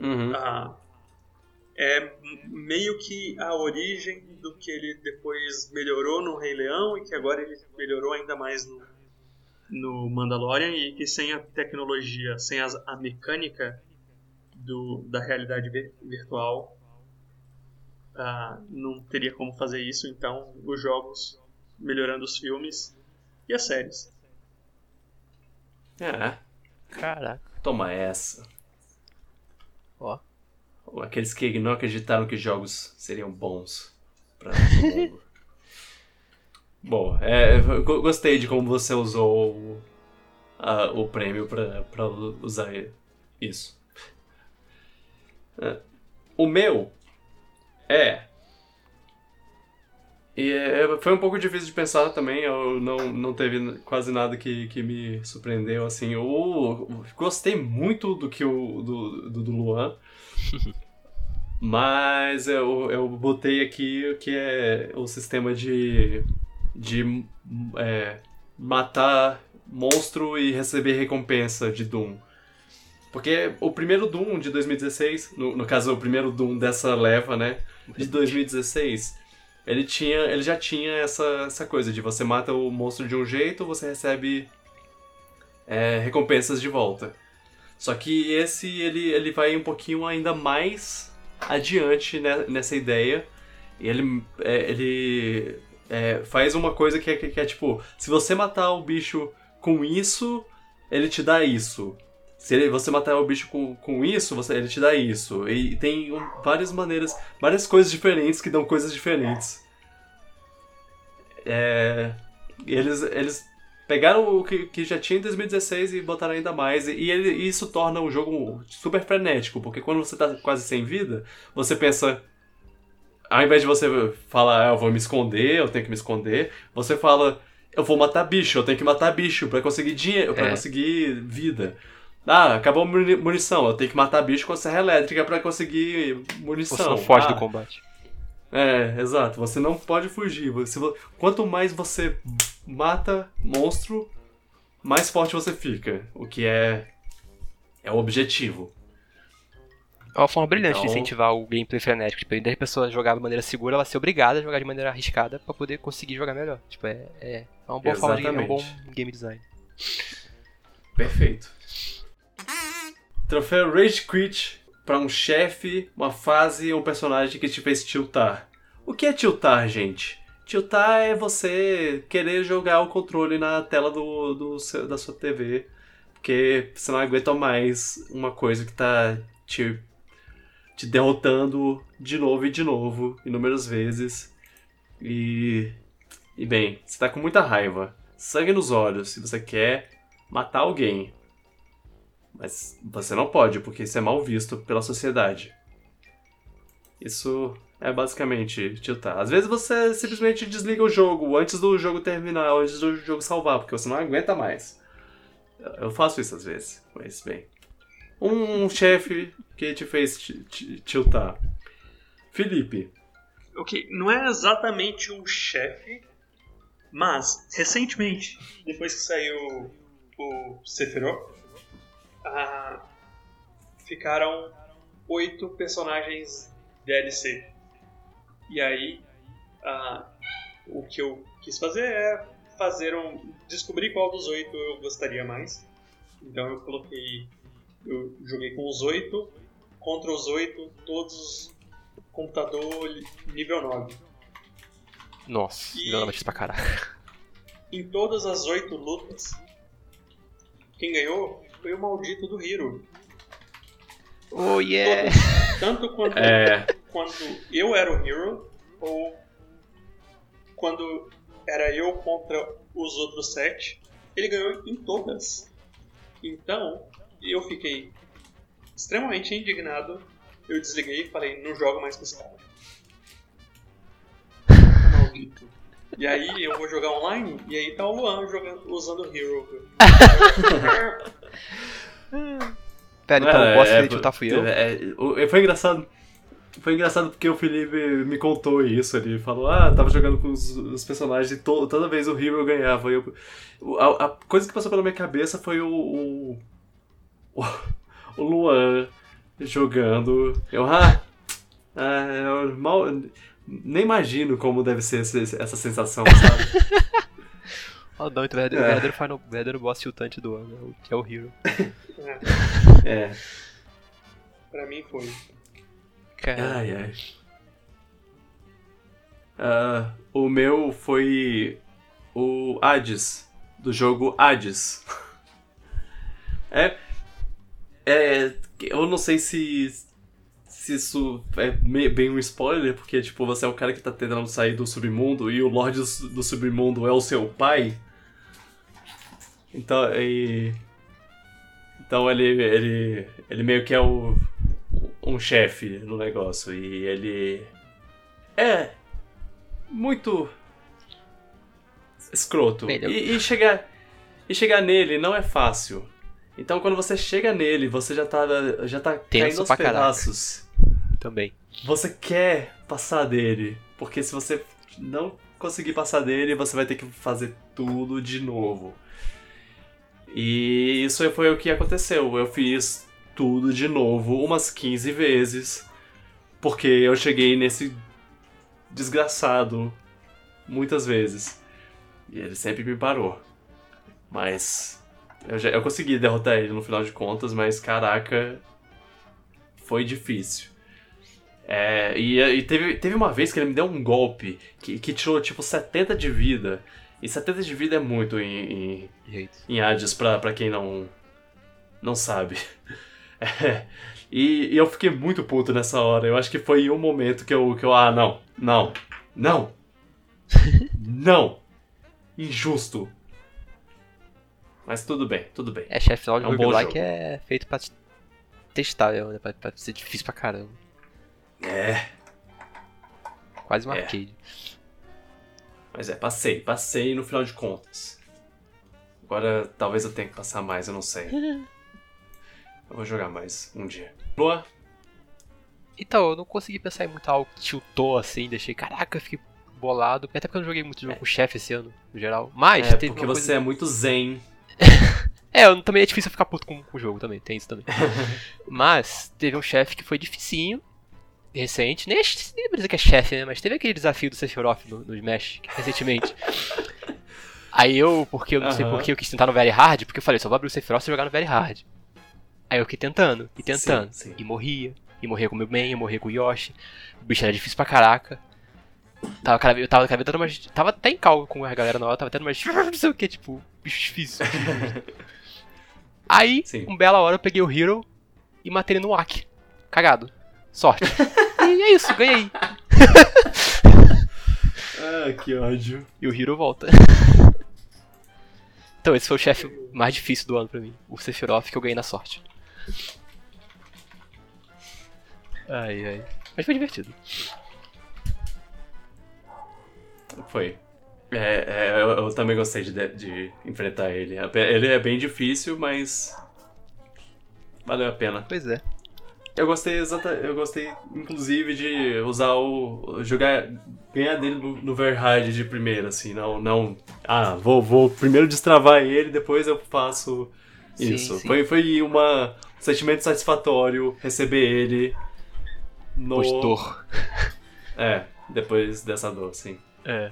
S1: Uhum.
S3: ah, é meio que a origem do que ele depois melhorou no Rei Leão e que agora ele melhorou ainda mais no, no Mandalorian e que sem a tecnologia, sem as- a mecânica do, da realidade vir- virtual, ah, não teria como fazer isso. Então, os jogos melhorando os filmes e as séries.
S1: É.
S2: Caraca.
S1: Toma essa.
S2: Ó.
S1: Aqueles que não acreditaram que jogos seriam bons pra. Bom, é, gostei de como você usou o, a- o prêmio pra, pra usar isso. É, O meu é. E é- foi um pouco difícil de pensar também, eu não, não teve quase nada que, que me surpreendeu, assim. Eu gostei muito do que o do, do, do Luan, mas eu, eu botei aqui o que é o sistema de, de é, matar monstro e receber recompensa de Doom. Porque o primeiro Doom de 2016, no, no caso o primeiro Doom dessa leva, né, de 2016, ele tinha, ele já tinha essa, essa coisa de você mata o monstro de um jeito, você recebe é, recompensas de volta. Só que esse ele, ele vai um pouquinho ainda mais adiante né, nessa ideia. E ele, é, ele é, faz uma coisa que é, que é tipo: se você matar o bicho com isso, ele te dá isso. Se ele- você matar o bicho com, com isso, você, ele te dá isso. E tem várias maneiras, várias coisas diferentes que dão coisas diferentes. É, eles, eles pegaram o que, que já tinha em 2016 e botaram ainda mais. E, ele- e isso torna o jogo super frenético, porque quando você tá quase sem vida, você pensa. Ao invés de você falar, ah, eu vou me esconder, eu tenho que me esconder, você fala, eu vou matar bicho, eu tenho que matar bicho pra conseguir dinheiro, para
S2: É.
S1: conseguir vida. Ah, acabou a muni- munição, eu tenho que matar bicho com a serra elétrica pra conseguir munição.
S2: Você não foge
S1: Ah,
S2: do combate.
S1: é, exato. Você não pode fugir. Você, quanto mais você mata monstro, mais forte você fica. O que é. É o objetivo.
S2: É uma forma brilhante de
S1: Então-
S2: incentivar o gameplay frenético. Tipo, ao invés da pessoa jogar de maneira segura, ela ser obrigada a jogar de maneira arriscada pra poder conseguir jogar melhor. Tipo, é, é, é uma boa forma de game, é um bom
S1: Exatamente.
S2: game design.
S1: Perfeito. Troféu Rage Quit pra um chefe, uma fase ou um personagem que te fez tiltar. O que é tiltar, gente? Tiltar é você querer jogar o controle na tela do, do da sua TV. Porque você não aguenta mais uma coisa que tá te, te derrotando de novo e de novo, inúmeras vezes. E. E bem, você tá com muita raiva, sangue nos olhos, e você quer matar alguém. Mas você não pode, porque isso é mal visto pela sociedade. Isso é basicamente tiltar. Às vezes você simplesmente desliga o jogo antes do jogo terminar, antes do jogo salvar, porque você não aguenta mais. Eu faço isso às vezes, mas bem. Um chefe que te fez ti- ti- tiltar. Felipe.
S3: Ok, não é exatamente um chefe, mas recentemente, depois que saiu o Sephiroth, ah, ficaram oito personagens DLC. E aí, ah, o que eu quis fazer é fazer um, descobrir qual dos oito eu gostaria mais. Então eu coloquei, eu joguei com os oito, contra os oito, todos computador nível 9.
S2: Nossa,
S3: E-
S2: não dá mais pra caralho.
S3: Em todas as oito lutas, quem ganhou foi o maldito do Hero.
S2: Oh yeah!
S3: Tanto quando,
S1: É.
S3: quando eu era o Hero, ou quando era eu contra os outros sete, ele ganhou em todas. Então, eu fiquei extremamente indignado. Eu desliguei e falei, não jogo mais com esse cara. Maldito. E aí eu vou jogar online e aí tá o Luan jogando, usando o Hero.
S2: Pera, então,
S1: É,
S2: o boss
S1: é,
S2: de tiltar fui eu?
S1: é, o- foi engraçado. Foi engraçado porque o Felipe me contou isso. Ele falou: Ah, tava jogando com os, os personagens e to- toda vez o Hero ganhava. Eu- a, a coisa que passou pela minha cabeça foi o. O, o, o Luan jogando. Eu, ah, ah, eu mal, nem imagino como deve ser essa sensação, sabe?
S2: Oh, não, então o verdadeiro,
S1: É.
S2: o verdadeiro, final, o verdadeiro boss tiltante do ano é o- é o Hero.
S1: é.
S3: pra mim foi.
S2: Cara,
S1: Ai, ai. Ah, o meu foi o Hades, do jogo Hades. É. É. Eu não sei se. Se isso é bem um spoiler, porque, tipo, você é o cara que tá tentando sair do submundo e o Lorde do submundo é o seu pai. Então, e. Então ele, ele, ele meio que é o, um chefe no negócio e ele é muito escroto. E, e chegar e chegar nele não é fácil. Então quando você chega nele, você já tá já tá
S2: Tenso
S1: caindo aos
S2: pra caraca.
S1: pedaços.
S2: também.
S1: Você quer passar dele, porque se você não conseguir passar dele, você vai ter que fazer tudo de novo. E isso foi o que aconteceu. Eu fiz tudo de novo umas 15 vezes, porque eu cheguei nesse desgraçado muitas vezes. E ele sempre me parou. Mas eu, já, eu consegui derrotar ele no final de contas, mas caraca, foi difícil. É, e e teve, teve uma vez que ele me deu um golpe que, que tirou tipo 70 de vida. E 70 de vida é muito em, em, em Hades pra, pra quem não, não sabe. É, e, e eu fiquei muito puto nessa hora. Eu acho que foi um momento que eu, que eu ah, não, não, não, não, injusto. Mas tudo bem, tudo bem.
S2: É, chefe final de
S1: É um bom
S2: roguelike é feito pra testar, né? Pra, pra ser difícil pra caramba.
S1: É,
S2: Quase um
S1: É.
S2: arcade.
S1: Mas é, passei, passei no final de contas. Agora talvez eu tenha que passar mais, eu não sei. Eu vou jogar mais um dia. Lua?
S2: Então, eu não consegui pensar em muito algo que tiltou assim, deixei, caraca, eu fiquei bolado. Até porque eu não joguei muito jogo com chefe esse ano, no geral. Mas
S1: É, porque você é muito zen.
S2: É, eu- também é difícil eu ficar puto com, com o jogo também, tem isso também. Mas teve um chefe que foi dificinho, recente. Nem, é- nem vou dizer que é chefe, né? Mas teve aquele desafio do Sephiroth no, no Smash, recentemente. Aí eu, porque eu não sei
S1: Aham.
S2: porque eu quis tentar no Very Hard, porque eu falei, só vou abrir o Sephiroth e jogar no Very Hard. Aí eu fiquei tentando, e tentando.
S1: Sim, sim.
S2: E morria. E morria com o meu man, e morria com o Yoshi. O bicho era difícil pra caraca. Tava cada eu tava cada vez dando mais. Tava até em calma com a galera nova, tava tendo mais. Não sei o que, tipo, bicho difícil. Aí,
S1: Sim.
S2: um bela hora, eu peguei o Hero e matei ele no Whack. Cagado. Sorte. E é isso, ganhei.
S1: Ah, que ódio.
S2: E o Hero volta. então, esse foi o chefe mais difícil do ano pra mim. O Sephiroth que eu ganhei na sorte. Ai, ai. Mas foi divertido.
S1: Foi. É, é, eu, eu também gostei de, de enfrentar ele. Ele é bem difícil, mas. Valeu a pena.
S2: Pois é.
S1: Eu gostei exata, eu gostei inclusive de usar o jogar ganhar dele no, no Verhide de primeira assim, não não ah, vou vou primeiro destravar ele, depois eu faço
S2: Sim,
S1: isso.
S2: sim.
S1: Foi foi uma um sentimento satisfatório receber ele no
S2: Postor.
S1: É, depois dessa dor, sim.
S2: É.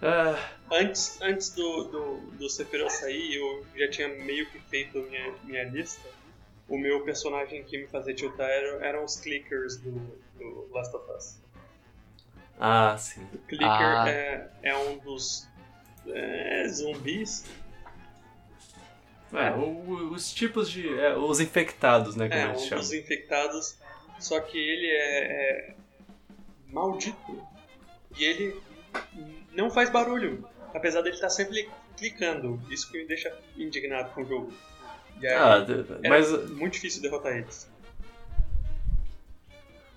S1: Ah,
S3: Antes, antes do, do, do Sephiroth sair, eu já tinha meio que feito minha, minha lista. O meu personagem que me fazia tiltar era, eram os clickers do, do Last of Us.
S1: ah, sim.
S3: O clicker
S2: Ah.
S3: é, é um dos é, zumbis.
S1: É, o- os tipos de é, os infectados, né, como
S3: É, um
S1: chama.
S3: dos infectados. Só que ele é, é maldito. E ele não faz barulho. Apesar dele estar sempre clicando. Isso que me deixa indignado com o jogo. E aí,
S1: Ah,
S3: era
S1: mas
S3: muito difícil derrotar eles.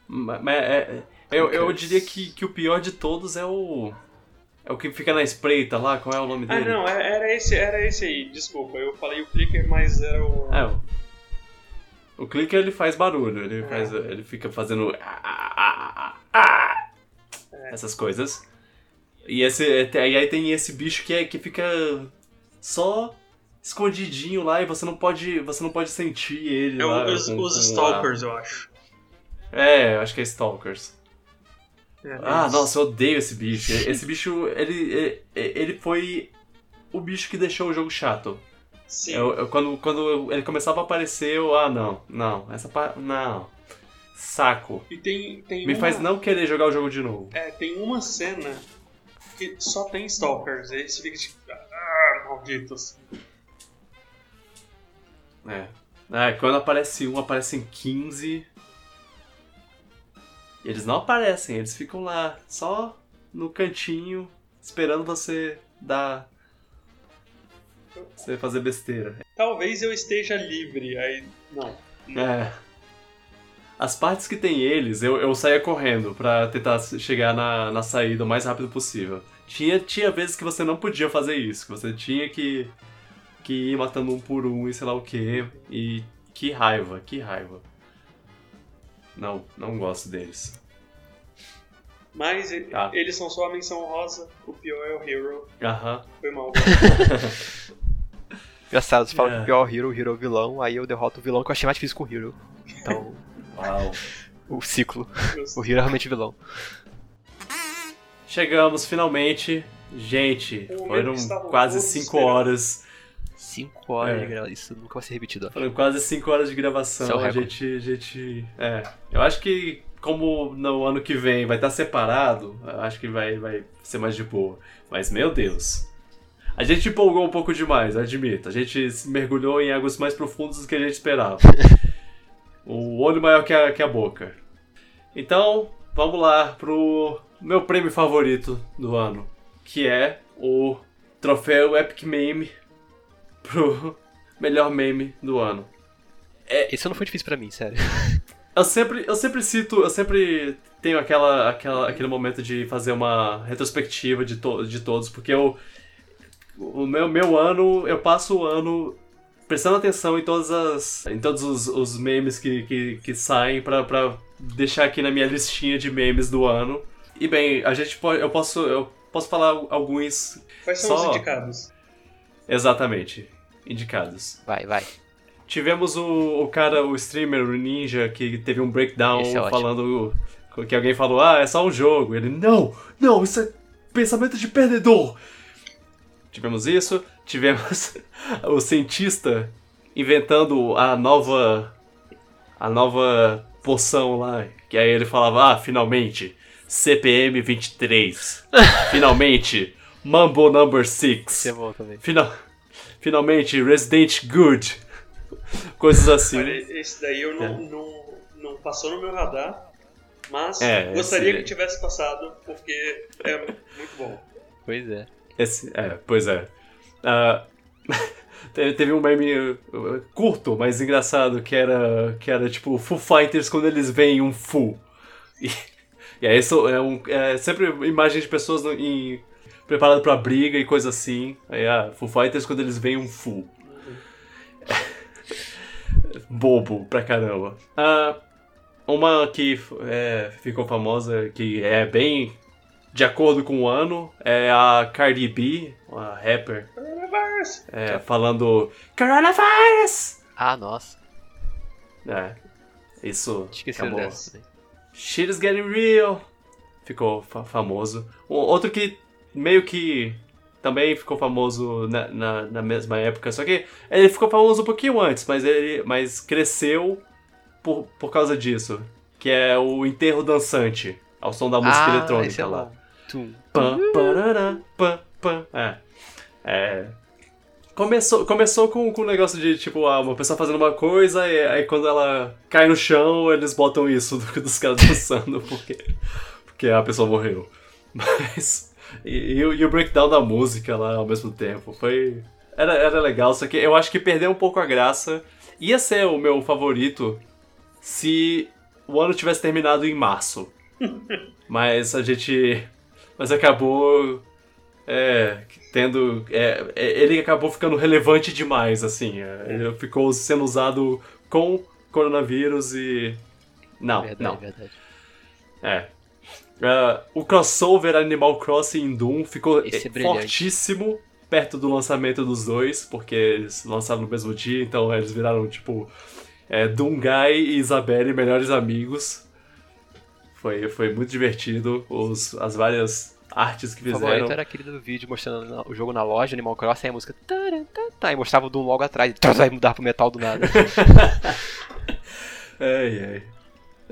S1: Mas é- eu, eu diria que, que o pior de todos é o. É o que fica na espreita lá, qual é o nome
S3: Ah,
S1: dele?
S3: não, é- era esse, era esse aí. Desculpa, eu falei o clicker, mas era o.
S1: É, o. O clicker ele faz barulho,
S3: É.
S1: ele, faz, ele fica fazendo. Essas coisas. E esse, e aí tem esse bicho que, é, que fica só escondidinho lá e você não pode, você não pode sentir ele
S3: É
S1: lá.
S3: os,
S1: com-
S3: os
S1: com
S3: Stalkers, eu acho.
S1: É, eu acho que é Stalkers.
S3: É,
S1: Ah,
S3: eles-
S1: nossa, eu odeio esse bicho. Esse bicho, ele, ele, foi o bicho que deixou o jogo chato.
S3: Sim.
S1: Eu, eu- quando, quando ele começava a aparecer, eu, ah, não, não, essa parte, não. Saco.
S3: E tem, tem
S1: Me
S3: uma,
S1: faz não querer jogar o jogo de novo.
S3: É, tem uma cena que só tem Stalkers. Aí você fica tipo. Ah, malditos.
S1: É. É, quando aparece um, aparecem 15. E eles não aparecem, eles ficam lá, só no cantinho, esperando você dar. Você fazer besteira.
S3: Talvez eu esteja livre. Aí. Não.
S1: É. As partes que tem eles, eu, eu saía correndo pra tentar chegar na, na saída o mais rápido possível. Tinha, tinha vezes que você não podia fazer isso, que você tinha que, que ir matando um por um e sei lá o que. E que raiva, que raiva. Não, não gosto deles.
S3: Mas
S1: Ah.
S3: eles são só a menção rosa. O pior é o Hero.
S1: Aham.
S3: Foi mal.
S2: Engraçado, você fala
S1: É.
S2: que o pior hero, o hero é o vilão, aí eu derroto o vilão que eu achei mais difícil com o hero. Então,
S1: Uau.
S2: o ciclo. O hero é realmente vilão.
S1: Chegamos finalmente. Gente,
S3: O
S1: foram
S3: que
S1: quase
S3: todos
S1: 5
S3: esperando.
S1: horas.
S2: 5 horas
S1: É.
S2: de gravação, isso nunca vai ser repetido.
S1: Foram quase 5 horas de
S2: Isso é
S1: gravação.
S2: o
S1: a gente, a gente. É. Eu acho que, como no ano que vem vai estar separado, eu acho que vai, vai ser mais de boa. Mas, meu Deus. A gente empolgou um pouco demais, eu admito. A gente se mergulhou em águas mais profundas do que a gente esperava. o olho maior que a, que a boca. Então, vamos lá pro meu prêmio favorito do ano, que é o troféu Epic Meme pro melhor meme do ano.
S2: Esse não foi difícil pra mim, sério.
S1: Eu sempre, eu sempre cito, eu sempre tenho aquela, aquela, aquele momento de fazer uma retrospectiva de, to, de todos, porque eu, o meu, meu ano, eu passo o ano prestando atenção em todas as, em todos os, os memes que, que, que saem pra, pra deixar aqui na minha listinha de memes do ano. E bem, a gente pode, eu posso, eu posso falar alguns
S3: Quais são
S1: Só-
S3: os indicados?
S1: Exatamente indicados.
S2: Vai, vai.
S1: Tivemos o, o cara, o streamer, o Ninja, que teve um breakdown
S2: é
S1: falando que alguém falou, ah, é só um jogo. Ele, não, não, isso é pensamento de perdedor. Tivemos isso, tivemos o cientista inventando a nova. a nova poção lá. Que aí ele falava, ah, finalmente, CPM 23. finalmente, Mambo Number 6.
S2: Isso é bom também.
S1: Final, finalmente, Resident Good. Coisas assim.
S3: Olha, esse daí eu não,
S1: É.
S3: não, não passou no meu radar, mas
S1: É,
S3: gostaria
S1: esse-
S3: que tivesse passado, porque é muito bom.
S2: Pois é.
S1: Esse, é, pois é. Ah, teve, um meme uh, curto, mas engraçado, que era, que era tipo Foo Fighters quando eles veem um Foo. E, e aí isso é, um, é sempre imagem de pessoas no, em, preparado pra briga e coisa assim. Aí, ah, Foo Fighters quando eles veem um Foo. Bobo pra caramba. Ah, uma que é, ficou famosa, que é bem de acordo com o ano, é a Cardi B, a rapper,
S3: Coronavirus!
S1: é, falando Coronavirus!
S2: Ah, nossa.
S1: É, isso
S2: Esqueci
S1: acabou.
S2: dessa. também.
S1: Shit is getting real. Ficou fa- famoso. O- Outro que meio que também ficou famoso na, na, na mesma época, só que ele ficou famoso um pouquinho antes, mas ele mas cresceu por, por causa disso. Que é o enterro dançante, ao som da música
S2: ah,
S1: eletrônica
S2: é
S1: lá.
S2: Tum.
S1: Pam, parará, pam, pam. É. É. Começou, começou com, com o negócio de, tipo, ah, uma pessoa fazendo uma coisa e aí quando ela cai no chão, eles botam isso do- dos caras dançando porque, porque a pessoa morreu. Mas. E, e o- e o breakdown da música lá ao mesmo tempo. Foi. Era, era legal, só que eu acho que perdeu um pouco a graça. Ia ser o meu favorito se o ano tivesse terminado em março. Mas a gente. Mas acabou. É. Tendo. é, é, ele acabou ficando relevante demais, assim. é, ele ficou sendo usado com coronavírus e. Não,
S2: verdade,
S1: não.
S2: verdade.
S1: É. Ah, o crossover Animal Crossing e Doom ficou
S2: Esse é
S1: fortíssimo perto do lançamento dos dois, porque eles lançaram no mesmo dia, então eles viraram tipo é, Doom Guy e Isabelle melhores amigos. Foi, foi muito divertido, os, as várias artes que
S2: O
S1: fizeram.
S2: favorito era aquele do vídeo mostrando o jogo na loja, Animal Crossing, aí a música. tan, e mostrava o Doom logo atrás. Aí mudava pro metal do nada.
S1: Ai, ai.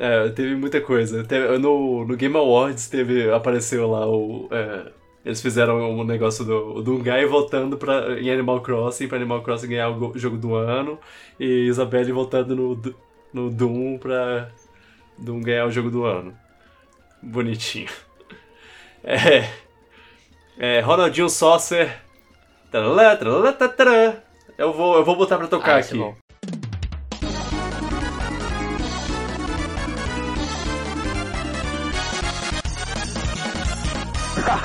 S1: É, teve muita coisa. Teve- no, no Game Awards teve, apareceu lá o. é, eles fizeram um negócio do, do Guy voltando pra, em Animal Crossing, pra Animal Crossing ganhar o go- jogo do ano, e Isabelle voltando no, no Doom pra Doom ganhar o jogo do ano. Bonitinho. É. É, Ronaldinho Saucer. Eu vou, eu vou botar pra tocar
S2: Ah, esse é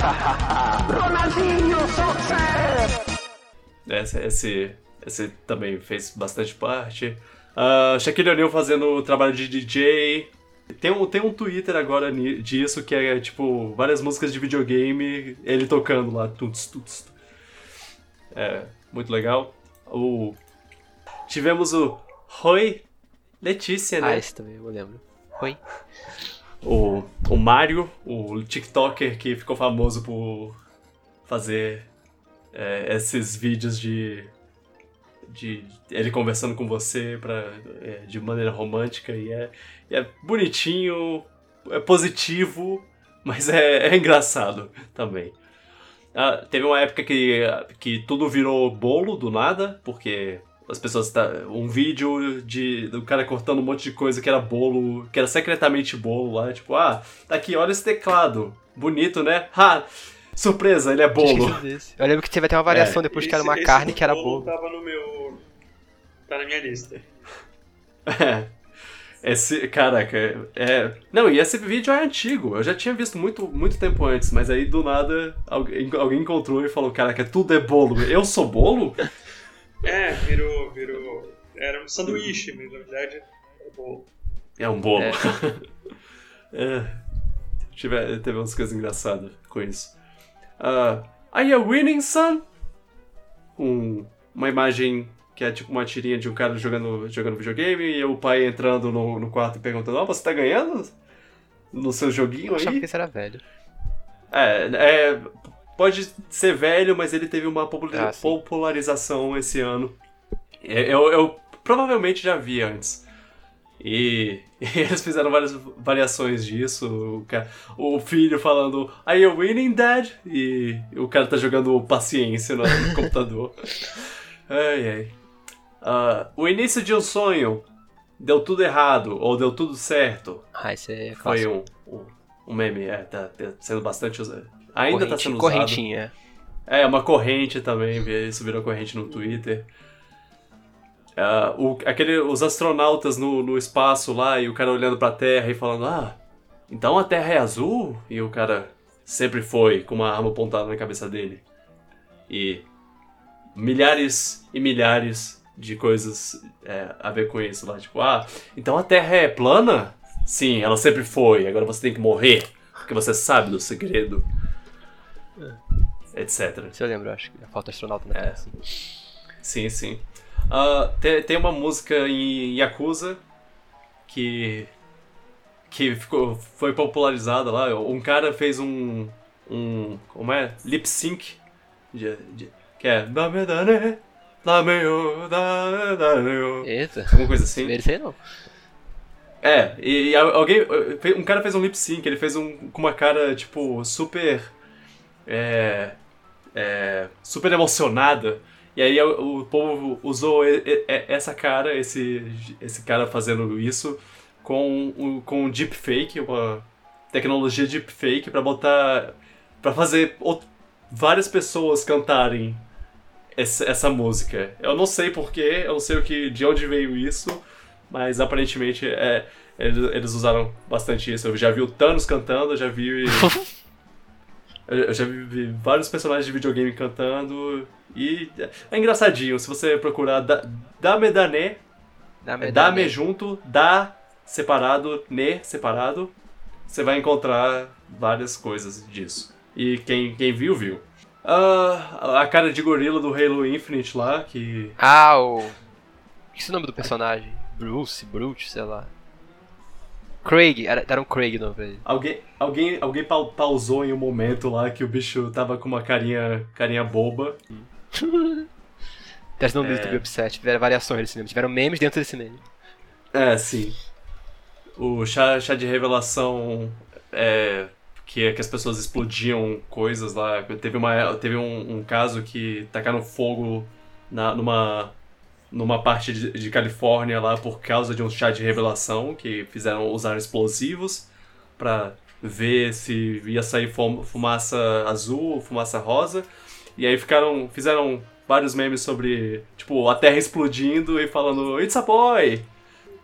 S1: aqui.
S2: bom.
S1: Esse, esse, esse também fez bastante parte. Uh, Shaquille O'Neal fazendo trabalho de DJ. Tem um, tem um Twitter agora disso que é tipo várias músicas de videogame, ele tocando lá. Tuts, tuts. É, muito legal. O, tivemos o Roy Letícia, né?
S2: Ah, esse também eu lembro. Oi?
S1: O, o Mario, o TikToker que ficou famoso por fazer é, esses vídeos de, de ele conversando com você pra, é, de maneira romântica e é, é bonitinho, é positivo, mas é, é engraçado também. Ah, teve uma época que, que tudo virou bolo do nada, porque as pessoas tá um vídeo de do cara cortando um monte de coisa que era bolo, que era secretamente bolo lá, tipo, ah, tá aqui, olha esse teclado. Bonito, né? Ha! Surpresa, ele é bolo.
S2: Eu lembro que teve até uma variação
S1: É.
S2: depois que era
S3: Esse-
S2: uma
S3: esse
S2: carne que era
S3: bolo
S2: bolo.
S3: Tava no meu. Tá na minha lista.
S1: É. Esse, caraca, é. Não, e esse vídeo é antigo. Eu já tinha visto muito, muito tempo antes, mas aí do nada alguém, alguém encontrou e falou: Caraca, tudo é bolo. Eu sou bolo?
S3: É, virou. virou. Era um sanduíche, mas na verdade era bolo.
S1: É um bolo.
S2: É.
S1: É. Tive, teve umas coisas engraçadas com isso. Ah, Are you winning, son? Um, uma imagem que é tipo uma tirinha de um cara jogando, jogando videogame e o pai entrando no, no quarto e perguntando: Ó, você tá ganhando? No seu joguinho
S2: Eu achava
S1: aí?
S2: que esse era velho.
S1: É, é, pode ser velho, mas ele teve uma
S2: Ah,
S1: popularização esse ano. Eu, eu provavelmente já vi antes. E, e eles fizeram várias variações disso. O, ca- o filho falando, Are you winning, Dad? E o cara tá jogando paciência no computador. Ai, ai. Ah, o início de um sonho deu tudo errado ou deu tudo certo.
S2: Ah, isso é
S1: Foi um, um, um meme, é, tá, tá sendo bastante usado. Ainda tá
S2: Corrente-
S1: sendo usado.
S2: Correntinha.
S1: É, uma corrente também, isso virou corrente no Twitter. Ah, o, aquele, os astronautas no, no espaço lá e o cara olhando pra Terra e falando: Ah, então a Terra é azul? E o cara sempre foi, com uma arma apontada na cabeça dele. E milhares e milhares de coisas é, a ver com isso lá. Tipo, ah, então a Terra é plana? Sim, ela sempre foi. Agora você tem que morrer, porque você sabe do segredo. Etc.
S2: Isso eu lembro, eu acho. que A falta astronauta na
S1: É.
S2: Assim.
S1: Sim, sim. Ah, tem, tem uma música em Yakuza que que ficou, foi popularizada lá. Um cara fez um um como é lip sync de, de- que é.
S2: Eita.
S1: alguma coisa assim.
S2: Aí não.
S1: É, e, e alguém. Um cara fez um lip sync, ele fez um com uma cara, tipo, super. É. é, super emocionada. E aí o, povo usou essa cara, esse, esse cara fazendo isso, com, o- com deepfake, uma tecnologia deepfake, pra botar. pra fazer out- várias pessoas cantarem essa, essa música. Eu não sei porquê, eu não sei o que, de onde veio isso, mas aparentemente é, eles, eles usaram bastante isso. Eu já vi o Thanos cantando, já vi. eu já vi, vários personagens de videogame cantando. E é engraçadinho, se você procurar da, Dame Dané,
S2: Dá-me,
S1: é
S2: dá-me.
S1: Dame junto, Da separado, Ne separado, você vai encontrar várias coisas disso. E quem, quem viu, viu. Ah, a cara de gorila do Halo Infinite lá, que
S2: Ah, o. Esqueci o nome do personagem. Bruce, Brute, sei lá. Craig, era, um Craig o nome.
S1: Alguém, alguém, alguém pau- pausou em um momento lá que o bicho tava com uma carinha, carinha boba.
S2: No need
S1: É.
S2: be upset. Tiveram variações desse meme. Tiveram memes dentro desse meme.
S1: É, sim. O chá, chá de revelação é, que, que as pessoas explodiam coisas lá. Teve, uma, teve um, um caso que tacaram fogo na, numa, numa parte de, de Califórnia lá por causa de um chá de revelação que fizeram usar explosivos pra ver se ia sair fum- fumaça azul ou fumaça rosa. E aí ficaram, fizeram vários memes sobre, tipo, a Terra explodindo e falando It's a boy!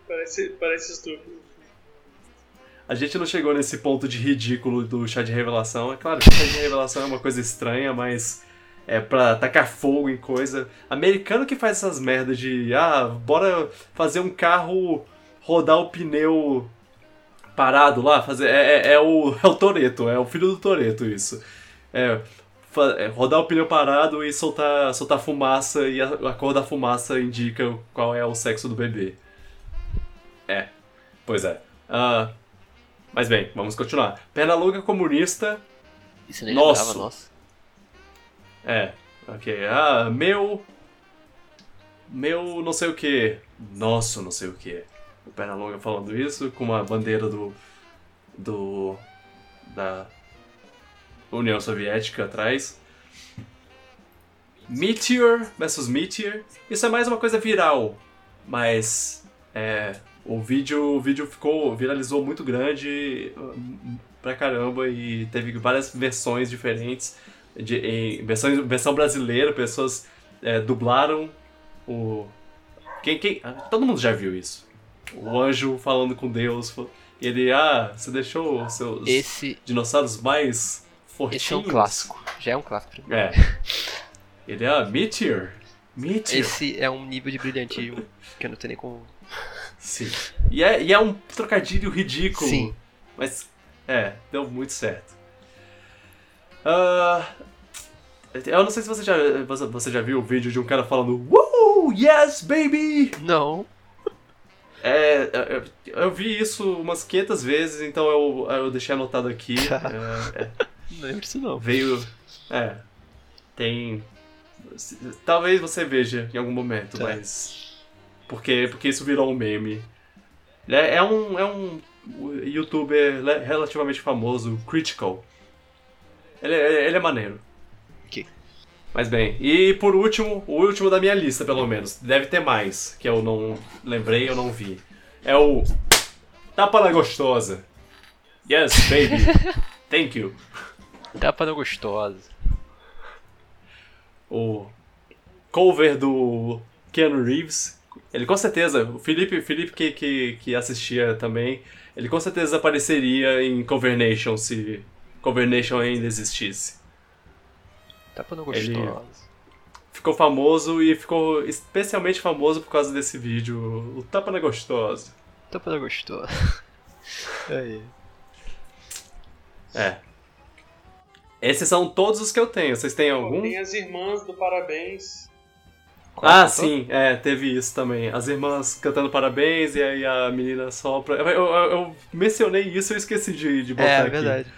S3: Parece, parece estúpido.
S1: A gente não chegou nesse ponto de ridículo do chá de revelação. É claro que o chá de revelação é uma coisa estranha, mas é pra tacar fogo em coisa. Americano que faz essas merdas de, ah, bora fazer um carro rodar o pneu parado lá, fazer é, é, é o é o Toreto, é o filho do Toreto isso. É, é, rodar o pneu parado e soltar soltar fumaça e a, a cor da fumaça indica qual é o sexo do bebê. É, pois é. Ah, mas bem, vamos continuar. Pernalonga comunista
S2: Isso nem
S1: Nossa.
S2: lembrava, nossa.
S1: É, ok. Ah, meu. Meu não sei o que. Nosso não sei o que. O Pernalonga falando isso com uma bandeira do. do. da União Soviética atrás. Meteor versus Meteor. Isso é mais uma coisa viral, mas. É. O vídeo, o vídeo ficou. viralizou muito grande hum, pra caramba e teve várias versões diferentes de, em versão, versão brasileira, pessoas é, dublaram o. Quem, quem, ah, todo mundo já viu isso. O anjo falando com Deus. E ele, ah, você deixou os seus
S2: Esse,
S1: dinossauros mais fortinhos.
S2: esse é um clássico. Já é um clássico.
S1: É. Ele, ah, Meteor. Meteor.
S2: Esse é um nível de brilhantismo que eu não tenho nem como.
S1: Sim. E é, e é um trocadilho ridículo.
S2: Sim.
S1: Mas, é, deu muito certo. Ah, eu não sei se você já, você, já viu o vídeo de um cara falando Woo! Yes, baby!
S2: Não.
S1: É, eu, eu vi isso umas 500 vezes, então eu, eu deixei anotado aqui. É, é,
S2: Não lembro disso não.
S1: veio. É. Tem Talvez você veja em algum momento,
S2: Tá.
S1: mas. Porque, porque isso virou um meme. É, é um. É um youtuber relativamente famoso, Critical. Ele, é- ele é maneiro.
S2: Ok.
S1: Mas bem, e por último, o último da minha lista, pelo menos. Deve ter mais, que eu não lembrei, eu não vi. É o. Tapa na gostosa. Yes, baby. Thank you.
S2: Tapa no gostosa.
S1: o cover do Keanu Reeves. Ele com certeza, o Felipe, Felipe que, que, que assistia também, ele com certeza apareceria em Cover Nation se Cover Nation ainda existisse.
S2: Tapa no
S1: Ele-
S2: gostosa.
S1: Ficou famoso e ficou especialmente famoso por causa desse vídeo, o Tapa na Gostosa.
S2: Tapa no gostosa. Aí.
S1: É. Esses são todos os que eu tenho. Vocês têm algum?
S3: Tem as irmãs do Parabéns.
S1: Ah,
S2: Qual
S1: sim, é, teve isso também. As irmãs cantando parabéns e aí a menina sopra. Eu, eu, eu mencionei isso e eu esqueci de, de botar
S2: É,
S1: aqui.
S2: verdade.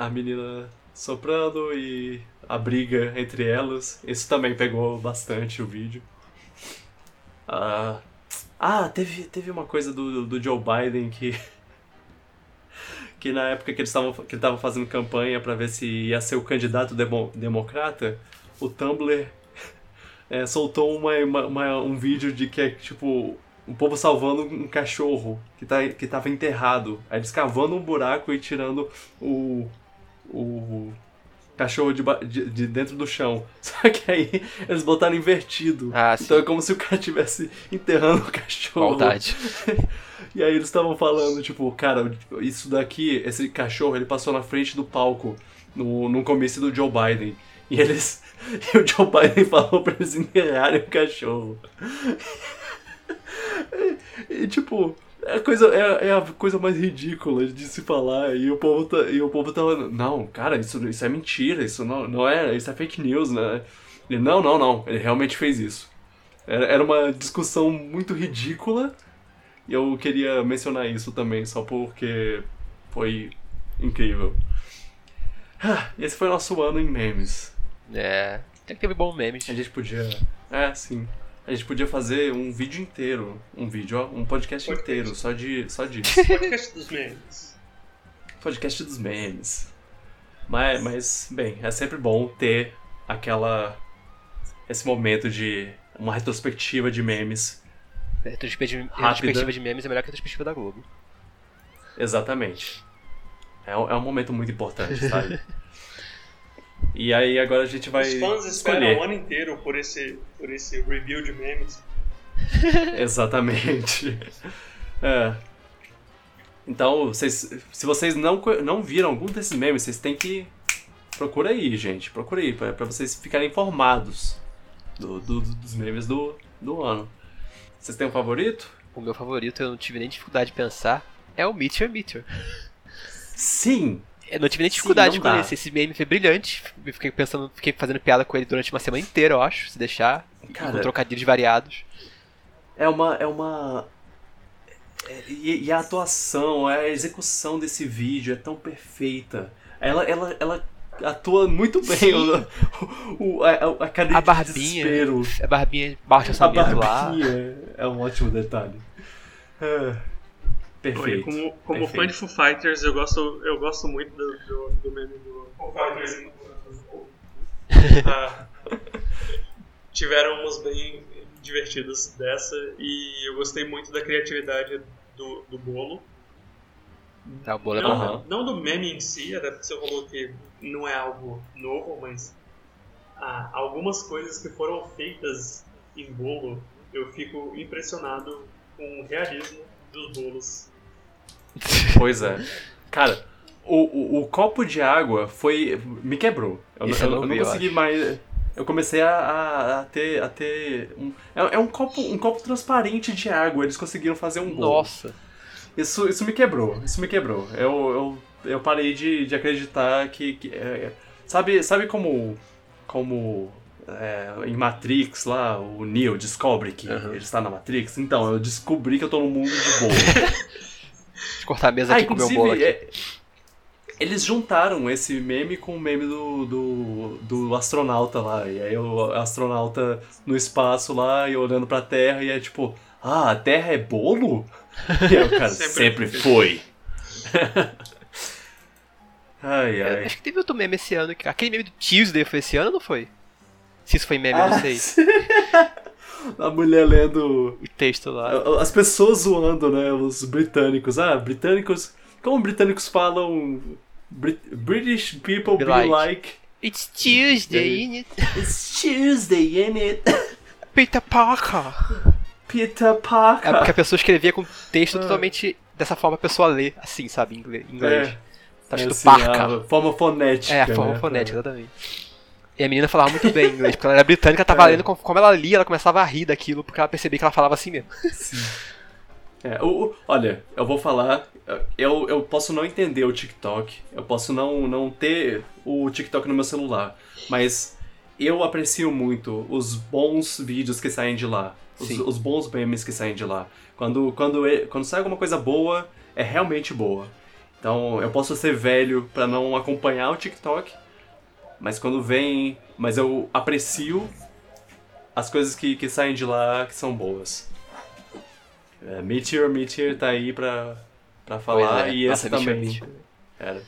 S1: A menina soprando e a briga entre elas. Isso também pegou bastante o vídeo. Ah, ah teve, teve uma coisa do, do Joe Biden que. Que na época que, eles que ele tava fazendo campanha pra ver se ia ser o candidato demo- democrata, o Tumblr é, soltou uma, uma- uma- um vídeo de que é tipo o povo salvando um cachorro que, tá, que tava enterrado. Aí eles cavando um buraco e tirando o, o cachorro de, de, de dentro do chão. Só que aí eles botaram invertido.
S2: Ah,
S1: então é como se o cara estivesse enterrando o cachorro.
S2: Maldade.
S1: E aí eles estavam falando, tipo, cara, isso daqui, esse cachorro, ele passou na frente do palco no, no comício do Joe Biden. E eles. E o Joe Biden falou pra eles enterrarem o cachorro. E, e, tipo, é a, coisa, é, é a coisa mais ridícula de se falar. E o povo, tá, e o povo tava. Não, cara, isso, isso é mentira, isso não, não é. Isso é fake news, né? Ele, não, não, não, ele realmente fez isso. Era, era uma discussão muito ridícula. E eu queria mencionar isso também, só porque foi incrível. Ah, Esse foi o nosso ano em memes.
S2: É. Tem que ter bom memes.
S1: A gente podia. É, sim. A gente podia fazer um vídeo inteiro. Um vídeo, ó, um podcast,
S3: Podcast.
S1: inteiro, só, de, só disso.
S3: Podcast dos memes.
S1: podcast dos memes. Mas, mas, bem, é sempre bom ter aquela. esse momento de. uma retrospectiva de memes.
S2: Retrospectiva, retrospectiva de memes é melhor que a retrospectiva da Globo.
S1: Exatamente. É, é um momento muito importante, sabe? e aí agora a gente vai
S3: Os fãs esperam
S1: escolher.
S3: o ano inteiro por esse, por esse review de memes.
S1: Exatamente. É. Então, vocês, se vocês não, não viram algum desses memes, vocês têm que. Procura aí, gente. Procura aí, pra, pra vocês ficarem informados do, do- dos memes do, do ano. Vocês têm um favorito?
S2: O meu favorito, eu não tive nem dificuldade de pensar, é o Meteor Meteor.
S1: Sim!
S2: Eu não tive nem
S1: Sim,
S2: dificuldade
S1: não
S2: com
S1: dá.
S2: esse. Esse meme foi brilhante. Eu fiquei pensando, fiquei fazendo piada com ele durante uma semana inteira, eu acho, se deixar.
S1: Cara,
S2: com trocadilhos variados.
S1: É uma. É uma. é- e, e a atuação, a execução desse vídeo é tão perfeita. Ela, ela, ela atua muito bem. O, o, a, a
S2: A
S1: de
S2: barbinha.
S1: desespero.
S2: A barbinha de baixo
S1: A
S2: orçamento lá.
S1: é um ótimo detalhe. É,
S3: Olha,
S1: perfeito.
S3: como, como fã
S1: perfeito.
S3: de Foo Fighters, eu gosto, eu gosto muito do, do, do meme do Foo Fighters. Ah, tiveram umas bem divertidas dessa e eu gostei muito da criatividade do, do bolo.
S2: Tá, o bolo é
S3: Não,
S2: bom.
S1: Aham.
S3: não do meme em si, até porque você falou que não é algo novo, mas ah, algumas coisas que foram feitas em bolo, eu fico impressionado com o realismo dos bolos.
S1: Pois é. Cara, o, o, o copo de água foi. me quebrou. Eu, eu,
S2: eu não
S1: eu
S2: vi, eu
S1: consegui
S2: acho.
S1: mais. Eu comecei a, a, a ter. A ter um, é, é um copo um copo transparente de água. Eles conseguiram fazer um bolo.
S2: Nossa.
S1: Isso, isso me quebrou. Isso me quebrou. Eu, eu, eu parei de, de acreditar que. que é, sabe, sabe como. Como. é, em Matrix lá, o Neo descobre que
S2: Aham.
S1: ele está na Matrix? Então, eu descobri que eu tô no mundo de bolo.
S2: Deixa eu cortar a mesa
S1: Ah,
S2: aqui e comer um bolo aqui.
S1: é- eles juntaram esse meme com o meme do, do, do astronauta lá. E aí o astronauta no espaço lá e olhando pra Terra e é tipo, ah, a Terra é bolo? E aí o cara, sempre,
S3: Sempre
S1: foi. ai,
S2: É,
S1: ai.
S2: acho que teve outro meme esse ano. que- Aquele meme do Tuesday foi esse ano ou não foi? Se isso foi meme, eu
S1: Ah,
S2: não sei.
S1: a mulher lendo
S2: O texto lá.
S1: As pessoas zoando, né? Os britânicos. Ah, britânicos. Como britânicos falam. Brit- British people be,
S2: Be like.
S1: like.
S2: It's Tuesday,
S1: aí?
S2: in it?
S1: It's Tuesday, ain't it?
S2: Peter Parker.
S1: Peter
S2: É
S1: Parker.
S2: porque a pessoa escrevia com texto
S1: Ah.
S2: totalmente dessa forma a pessoa lê, assim, sabe, em inglês.
S1: É,
S2: Tá
S1: é
S2: escrito
S1: assim,
S2: Parker.
S1: forma fonética.
S2: É, a forma
S1: né?
S2: fonética, exatamente. E a menina falava muito bem inglês, porque ela era britânica, tava
S1: É.
S2: lendo, com- como ela lia, ela começava a rir daquilo, porque ela percebia que ela falava assim mesmo.
S1: É, o, olha, eu vou falar. Eu, eu posso não entender o TikTok. Eu posso não, não ter o TikTok no meu celular. Mas eu aprecio muito os bons vídeos que saem de lá. Os, os bons memes que saem de lá. Quando, quando, quando sai alguma coisa boa, é realmente boa. Então eu posso ser velho pra não acompanhar o TikTok. Mas quando vem. Mas eu aprecio as coisas que, que saem de lá que são boas. É, Meteor, Meteor tá aí pra, pra falar.
S2: É.
S1: E
S2: Nossa,
S1: esse
S2: Mitchell,
S1: também.
S2: Mitchell.
S1: Era.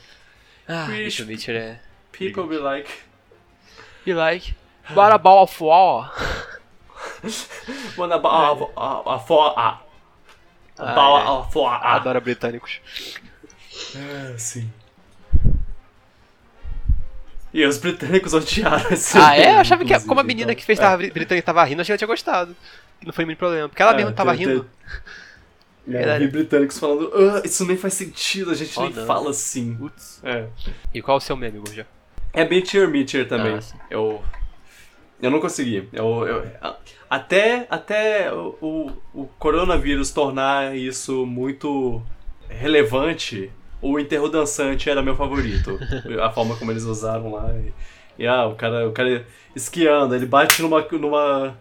S2: Ah. Mitchell, Mitchell é...
S1: People be like.
S2: You like... What about of war?
S1: Wanna about a, a, for a.
S2: Ah,
S1: About
S2: é.
S1: a a.
S2: Adoro britânicos.
S1: É, sim. E os britânicos odiaram esse
S2: Ah, é? Eu achava que como a menina
S1: então,
S2: que fez
S1: é.
S2: tava, britânica tava rindo, achei que ela tinha gostado. Não foi muito problema. Porque ela
S1: É,
S2: mesma tava
S1: tem-
S2: rindo.
S1: É, eu
S2: Verdade.
S1: vi britânicos falando, "Ah, isso nem faz sentido, a gente
S2: Oh,
S1: nem
S2: não.
S1: fala assim.
S2: Putz.
S1: É.
S2: E qual é o seu meme, Gurja?
S1: É Meteor Meteor também.
S2: Ah,
S1: eu. Eu não consegui. Eu, eu- até até o, o, o coronavírus tornar isso muito relevante, o enterro dançante era meu favorito. a forma como eles usaram lá. E, e, ah, o cara, o cara esquiando, ele bate numa, numa,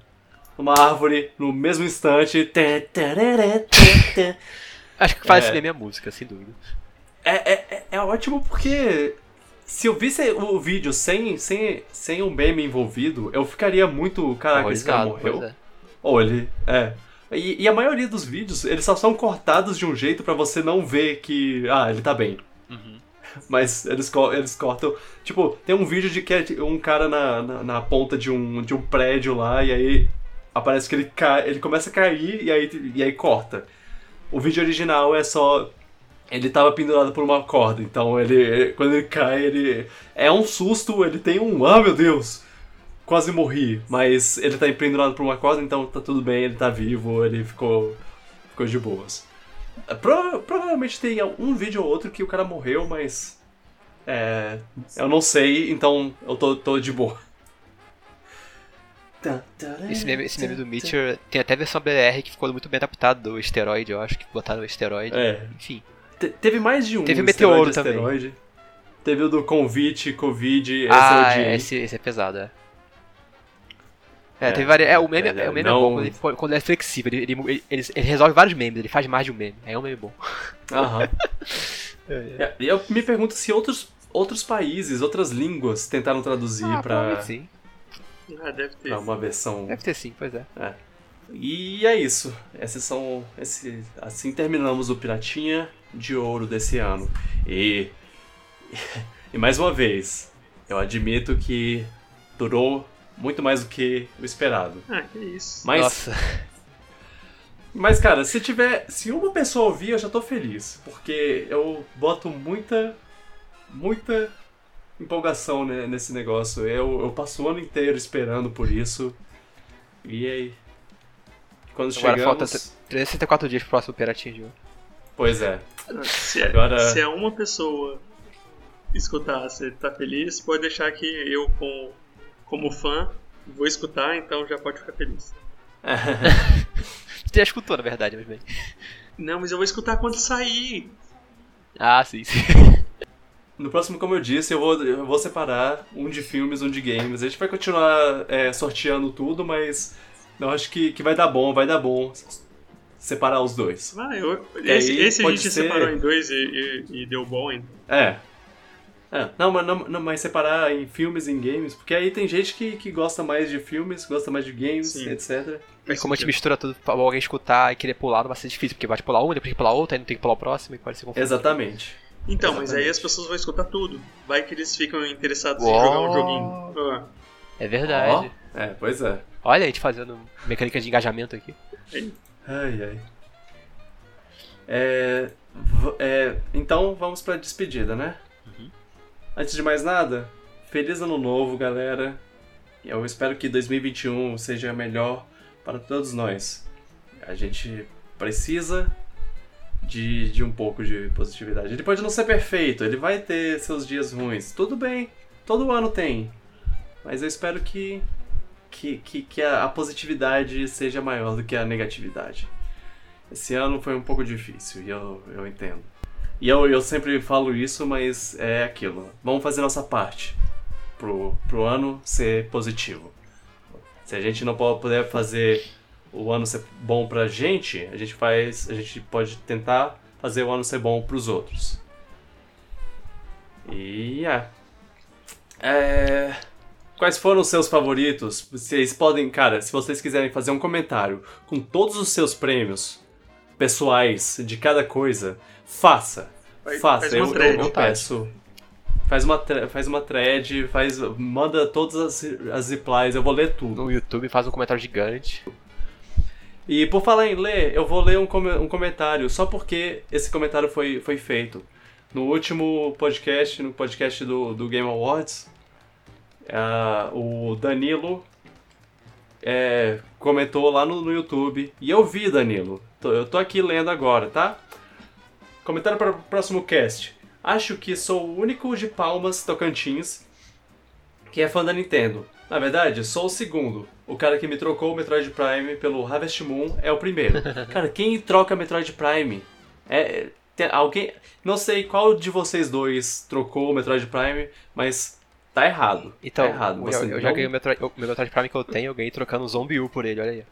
S1: numa árvore no mesmo instante.
S2: Acho que faz
S1: É.
S2: esse meme a música, sem dúvida.
S1: É, é, é- é ótimo porque se eu visse o vídeo sem, sem, sem um meme envolvido, eu ficaria muito. Caraca, esse cara morreu.
S2: é.
S1: Ou ele. É. E, e a maioria dos vídeos, eles só são cortados de um jeito pra você não ver que. Ah, ele tá bem.
S2: Uhum.
S1: Mas eles, eles cortam. Tipo, tem um vídeo de que é um cara na, na, na ponta de um, de um prédio lá, e aí aparece que ele cai, ele começa a cair e aí, e aí corta. O vídeo original é só. Ele tava pendurado por uma corda, então ele. ele- Quando ele cai, ele. É um susto, ele tem um. Ah meu Deus! Quase morri, mas ele tá pendurado por uma corda, então tá tudo bem, ele tá vivo, ele ficou. ficou de boas. Prova- provavelmente tem um vídeo ou outro que o cara morreu, mas. É. Eu não sei, então eu tô, tô de boa.
S2: Esse meme, esse meme do Mitchell tem até versão BR que ficou muito bem adaptado do esteroide, eu acho, que botaram o esteroide.
S1: É.
S2: Enfim.
S1: Te- teve mais de um.
S2: Teve
S1: esteroide,
S2: Meteoro também.
S1: esteroide. Teve o do convite, Covid, esse
S2: ah,
S1: é o de.
S2: esse, esse é pesado, é. É,
S1: É,
S2: teve várias. É, o meme,
S1: é,
S2: é, o meme
S1: não-
S2: é bom quando ele, quando ele é flexível. Ele, ele, ele, ele resolve vários memes, ele faz mais de um meme. É um meme bom.
S1: Aham. É, e eu me pergunto se outros, outros países, outras línguas tentaram traduzir
S2: Ah,
S1: pra,
S2: sim.
S3: Ah, deve ter.
S1: pra uma versão.
S2: Deve ter sim, pois é.
S1: E é isso. Esses são. Esse, assim terminamos o Piratinha de Ouro desse ano. E. E mais uma vez, eu admito que durou muito mais do que o esperado.
S3: Ah, que isso.
S1: Mas,
S2: Nossa.
S1: mas cara, se tiver. Se uma pessoa ouvir, eu já tô feliz. Porque eu boto muita. Muita empolgação né, nesse negócio. Eu, eu passo o ano inteiro esperando por isso. E aí. Quando
S2: Agora
S1: chegamos.
S2: falta 364 dias pro próximo Piratinho.
S1: Pois é.
S3: Se é,
S1: Agora-
S3: se é uma pessoa escutar, você tá feliz, pode deixar que eu, com, como fã, vou escutar, então já pode ficar feliz.
S2: Você já escutou, na verdade, mas bem.
S3: Não, mas eu vou escutar quando sair.
S2: Ah, sim, sim.
S1: No próximo, como eu disse, eu vou, eu vou separar um de filmes, um de games. A gente vai continuar é, sorteando tudo, mas eu acho que, que vai dar bom, vai dar bom separar os dois.
S3: Ah, eu,
S1: E
S3: esse,
S1: aí
S3: esse a
S1: pode
S3: gente
S1: ser-
S3: separou em dois e, e- e deu bom, então.
S1: É. É, não, mas, não, não, mas separar em filmes e em games, porque aí tem gente que, que gosta mais de filmes, gosta mais de games,
S3: Sim.
S1: etc.
S2: E como a gente mistura tudo pra alguém escutar e querer pular, não vai ser difícil, porque vai te pular um, depois tem que pular outro, aí não tem que pular o próximo e pode ser confuso.
S1: Exatamente.
S3: Então, mas aí
S1: Exatamente.
S3: as pessoas vão escutar tudo. Vai que eles ficam interessados em
S2: Uau.
S3: jogar um joguinho. Ah,
S2: É verdade.
S1: É, pois é.
S2: Olha a gente fazendo mecânica de engajamento aqui.
S1: Ai, ai. É, é, então vamos pra despedida, né? Antes de mais nada, feliz ano novo, galera. Eu espero que 2021 seja melhor para todos nós. A gente precisa de, de um pouco de positividade. Ele pode não ser perfeito, ele vai ter seus dias ruins. Tudo bem, todo ano tem. Mas eu espero que, que, que, que a, positividade seja maior do que a negatividade. Esse ano foi um pouco difícil e eu, eu entendo. E eu, eu sempre falo isso, mas é aquilo. Vamos fazer nossa parte pro, pro ano ser positivo. Se a gente não puder fazer o ano ser bom pra gente, a gente faz. A gente pode tentar fazer o ano ser bom pros outros. E é. É. Quais foram os seus favoritos? Vocês podem, cara, se vocês quiserem fazer um comentário com todos os seus prêmios pessoais de cada coisa, faça.
S3: Faz-
S1: faça.
S3: faz uma
S1: eu, eu-
S3: thread.
S1: eu peço. Faz uma, faz uma thread, faz, manda todas as, as replies, eu vou ler tudo.
S2: No YouTube faz um comentário gigante.
S1: E por falar em ler, eu vou ler um, come- um comentário, só porque esse comentário foi, foi feito. No último podcast, no podcast do, do Game Awards, ah, o Danilo é, comentou lá no, no YouTube. E eu vi, Danilo. Tô- eu tô aqui lendo agora, tá? Comentário para o próximo cast. Acho que sou o único de Palmas Tocantins que é fã da Nintendo. Na verdade, sou o segundo. O cara que me trocou o Metroid Prime pelo Harvest Moon é o primeiro. cara, quem troca Metroid Prime? É, tem alguém. Não sei qual de vocês dois trocou o Metroid Prime, mas tá errado.
S2: Então,
S1: tá errado.
S2: eu, eu já
S1: não-
S2: ganhei o Metroid, o Metroid Prime que eu tenho, eu ganhei trocando o Zombie U por ele, olha aí.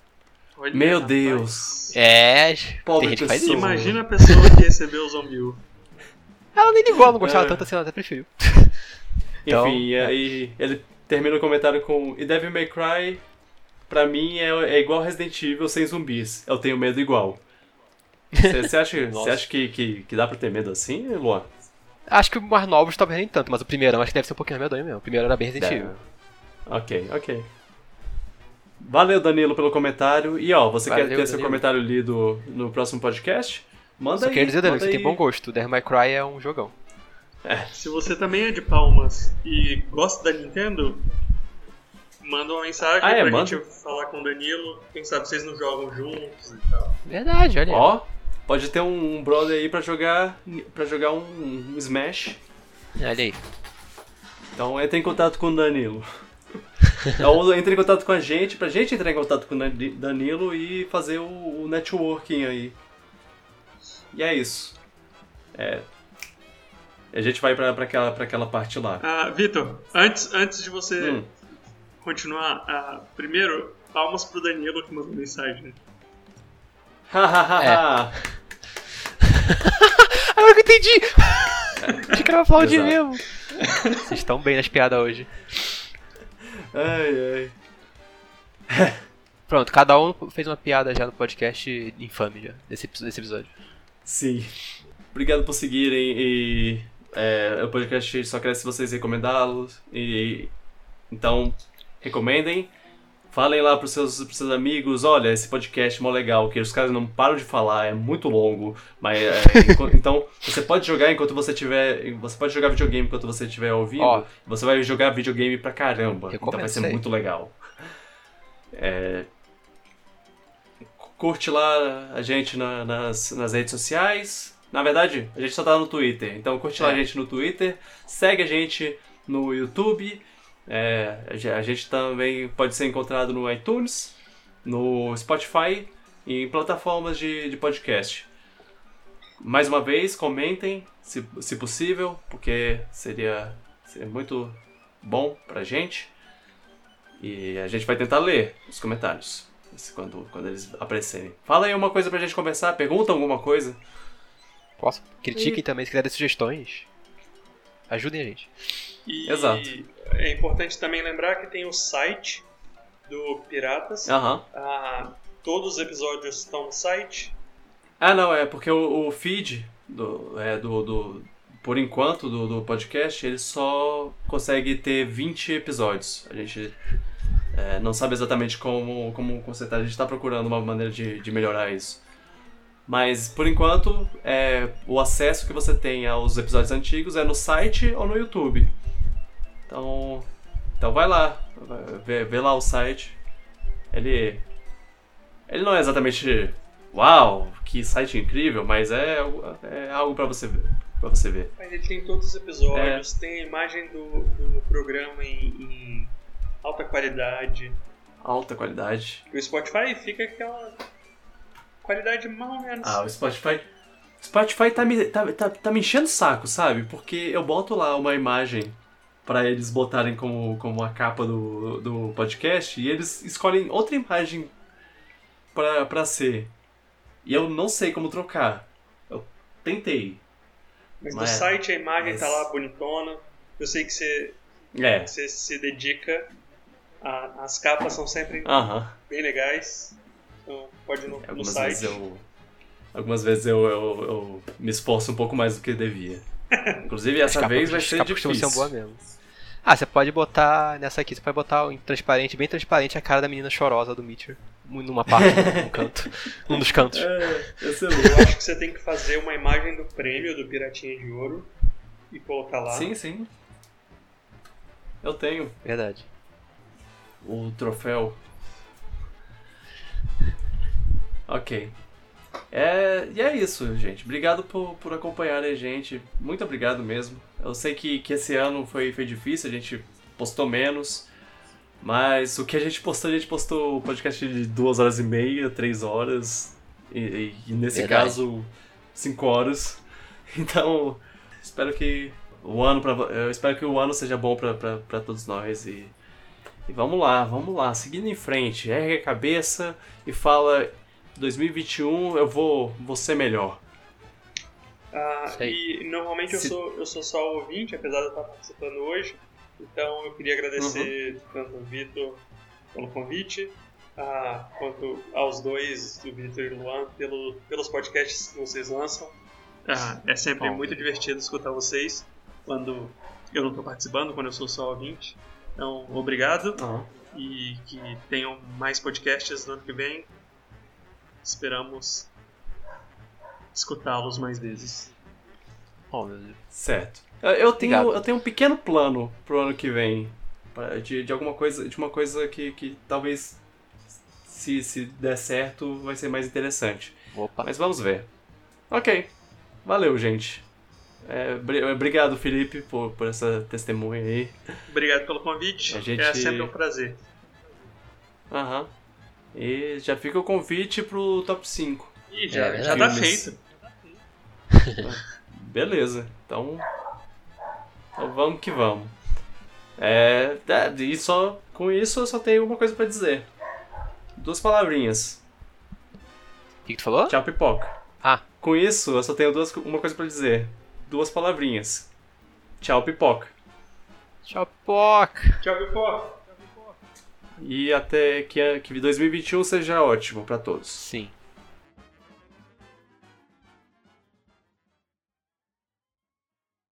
S3: Olha,
S1: Meu
S3: rapaz.
S1: Deus.
S2: É,
S1: Pobre
S2: tem gente que faz
S1: pessoa.
S2: isso.
S3: Imagina a pessoa que recebeu o Zombie U.
S2: Ela nem ligou, ela não gostava
S1: É.
S2: tanto assim, ela até preferiu. Então,
S1: Enfim, e aí ele termina o comentário com E Devil May Cry, pra mim, é, é igual Resident Evil sem zumbis. Eu tenho medo igual. Você acha, cê acha que, que, que dá pra ter medo assim, Luan?
S2: Acho que o mais novos talvez nem tanto, mas o primeirão acho que deve ser um pouquinho mais medonho mesmo. O primeiro era bem Resident Evil.
S1: Ok, ok. Valeu, Danilo, pelo comentário. E ó, você quer
S2: Valeu,
S1: ter seu
S2: Danilo.
S1: comentário lido no próximo podcast? Manda
S2: Só
S1: aí.
S2: queria dizer, Danilo, você tem bom gosto. Devil May Cry é um jogão.
S3: Se você também é de Palmas e gosta da Nintendo, manda uma mensagem
S1: Ah, é,
S3: pra
S1: manda.
S3: gente falar com o Danilo. Quem sabe vocês não jogam juntos e tal.
S2: Verdade, olha. aí.
S1: Ó, pode ter um brother aí pra jogar, pra jogar um, um Smash.
S2: Olha aí.
S1: Então entre em contato com o Danilo. Ou entre em contato com a gente, pra gente entrar em contato com o Dani- Danilo e fazer o, o networking aí. E é isso. É. A gente vai pra, pra, aquela, pra aquela parte lá.
S3: Ah, Vitor, antes, antes de você
S1: Hum.
S3: continuar, ah, primeiro, palmas pro Danilo que mandou mensagem.
S1: Hahaha.
S2: Agora que eu entendi! Achei que era aplaudir mesmo. Vocês estão bem nas piadas hoje.
S1: Ai, ai.
S2: Pronto, cada um fez uma piada já no podcast infame já, desse, desse episódio.
S1: Sim. Obrigado por seguirem e é, o podcast só cresce se vocês recomendá-los. E então, recomendem. Falem lá pros seus, pros seus amigos, olha, esse podcast é mó legal, que os caras não param de falar, é muito longo, mas é, então você pode jogar enquanto você tiver, você pode jogar videogame enquanto você estiver ouvindo,
S2: Ó.
S1: você vai jogar videogame pra caramba, então vai ser muito legal. É, curte lá a gente na- nas, nas redes sociais. Na verdade, a gente só tá no Twitter. Então curte lá
S2: É.
S1: a gente no Twitter, segue a gente no YouTube. É, a ge- a gente também pode ser encontrado no iTunes, no Spotify e em plataformas de, de podcast. Mais uma vez, comentem, se, se possível, porque seria, seria muito bom pra gente. E a gente vai tentar ler os comentários quando, quando eles aparecerem. Fala aí uma coisa pra gente conversar, pergunta alguma coisa.
S2: Posso? Critiquem também se quiserem sugestões. Ajudem a gente.
S3: E
S1: Exato.
S3: é importante também lembrar que tem o site do Piratas.
S1: Aham.
S3: Ah, todos os episódios estão no site.
S1: Ah, não, é porque o, o feed do, é, do, do- por enquanto, do, do podcast, ele só consegue ter 20 episódios. A gente é, não sabe exatamente como, como consertar, a gente está procurando uma maneira de, de melhorar isso. Mas, por enquanto, é, o acesso que você tem aos episódios antigos é no site ou no YouTube. Então, então vai lá, vê, vê lá o site. Ele, ele não é exatamente Uau, que site incrível, mas é, algo- é algo pra você ver. Pra você ver.
S3: Mas ele tem todos os episódios,
S1: É.
S3: tem a imagem do, do programa em, em alta qualidade.
S1: Alta qualidade.
S3: O Spotify fica aquela qualidade ou menos.
S1: Ah, o Spotify. Spotify tá me, tá, tá, tá me enchendo o saco, sabe? Porque eu boto lá uma imagem pra eles botarem como, como a capa do, do podcast e eles escolhem outra imagem pra, pra ser. E eu não sei como trocar. Eu tentei.
S3: mas no
S1: mas-
S3: site a imagem
S1: mas-
S3: tá lá bonitona. Eu sei que você,
S1: É.
S3: você se dedica. A- as capas são sempre
S1: Aham.
S3: bem legais. Pode ir no, no
S1: Algumas
S3: site.
S1: vezes eu. Algumas vezes eu, eu, eu me esforço um pouco mais do que devia. Inclusive, essa vez vai ser difícil.
S2: ser boas mesmo. Ah, você pode botar nessa aqui, você pode botar em transparente, bem transparente, a cara da menina chorosa do Mitcher. Numa parte, num canto. Num dos cantos.
S1: É,
S3: Eu acho que você tem que fazer uma imagem do prêmio do Piratinha de Ouro e colocar lá.
S1: Sim, sim. Eu tenho
S2: Verdade.
S1: o troféu. Ok. É, e é isso, gente. Obrigado por, por acompanharem a gente. Muito obrigado mesmo. Eu sei que, que esse ano foi, foi difícil, a gente postou menos. Mas o que a gente postou, a gente postou o podcast de duas horas e meia, três horas. E, e- nesse
S2: Verdade.
S1: caso, cinco horas. Então, espero que o ano pra, eu espero que o ano seja bom pra todos nós e, e vamos lá, vamos lá, seguindo em frente, ergue a cabeça e fala 2021 eu vou, vou ser melhor.
S3: Ah, e normalmente eu
S1: Se-
S3: sou, eu sou só ouvinte, apesar de eu estar participando hoje. Então eu queria agradecer
S1: Uhum.
S3: tanto ao Vitor pelo convite, ah, quanto aos dois, o Vitor e o Luan, pelo, pelos podcasts que vocês lançam. Ah, é sempre
S2: Bom.
S3: muito divertido escutar vocês quando eu não estou participando, quando eu sou só ouvinte. Então, obrigado
S1: Ah,
S3: e que tenham mais podcasts no ano que vem. Esperamos escutá-los mais vezes.
S2: Oh, meu Deus.
S1: certo. Eu, tenho,
S2: Obrigado.
S1: eu tenho um pequeno plano pro ano que vem. De, de alguma coisa, de uma coisa que, que talvez se, se der certo vai ser mais interessante.
S2: Opa.
S1: Mas vamos ver. Ok. Valeu, gente. É, bri- obrigado, Felipe, por, por essa testemunha aí.
S3: Obrigado pelo convite.
S1: A gente-
S3: É sempre um prazer.
S1: Aham. E já fica o convite pro top 5.
S3: Ih, já,
S2: É
S3: já tá feito.
S1: Beleza. Então. Então vamos que vamos. É. é, E só. Com isso eu só tenho uma coisa pra dizer. Duas palavrinhas.
S2: O que, que tu falou?
S1: Tchau, pipoca.
S2: Ah.
S1: Com isso eu só tenho duas, uma coisa pra dizer. Duas palavrinhas. Tchau, pipoca.
S2: Tchau, pipoca.
S3: Tchau, Pipoca.
S1: E até que, que 2021 seja ótimo pra todos.
S2: Sim.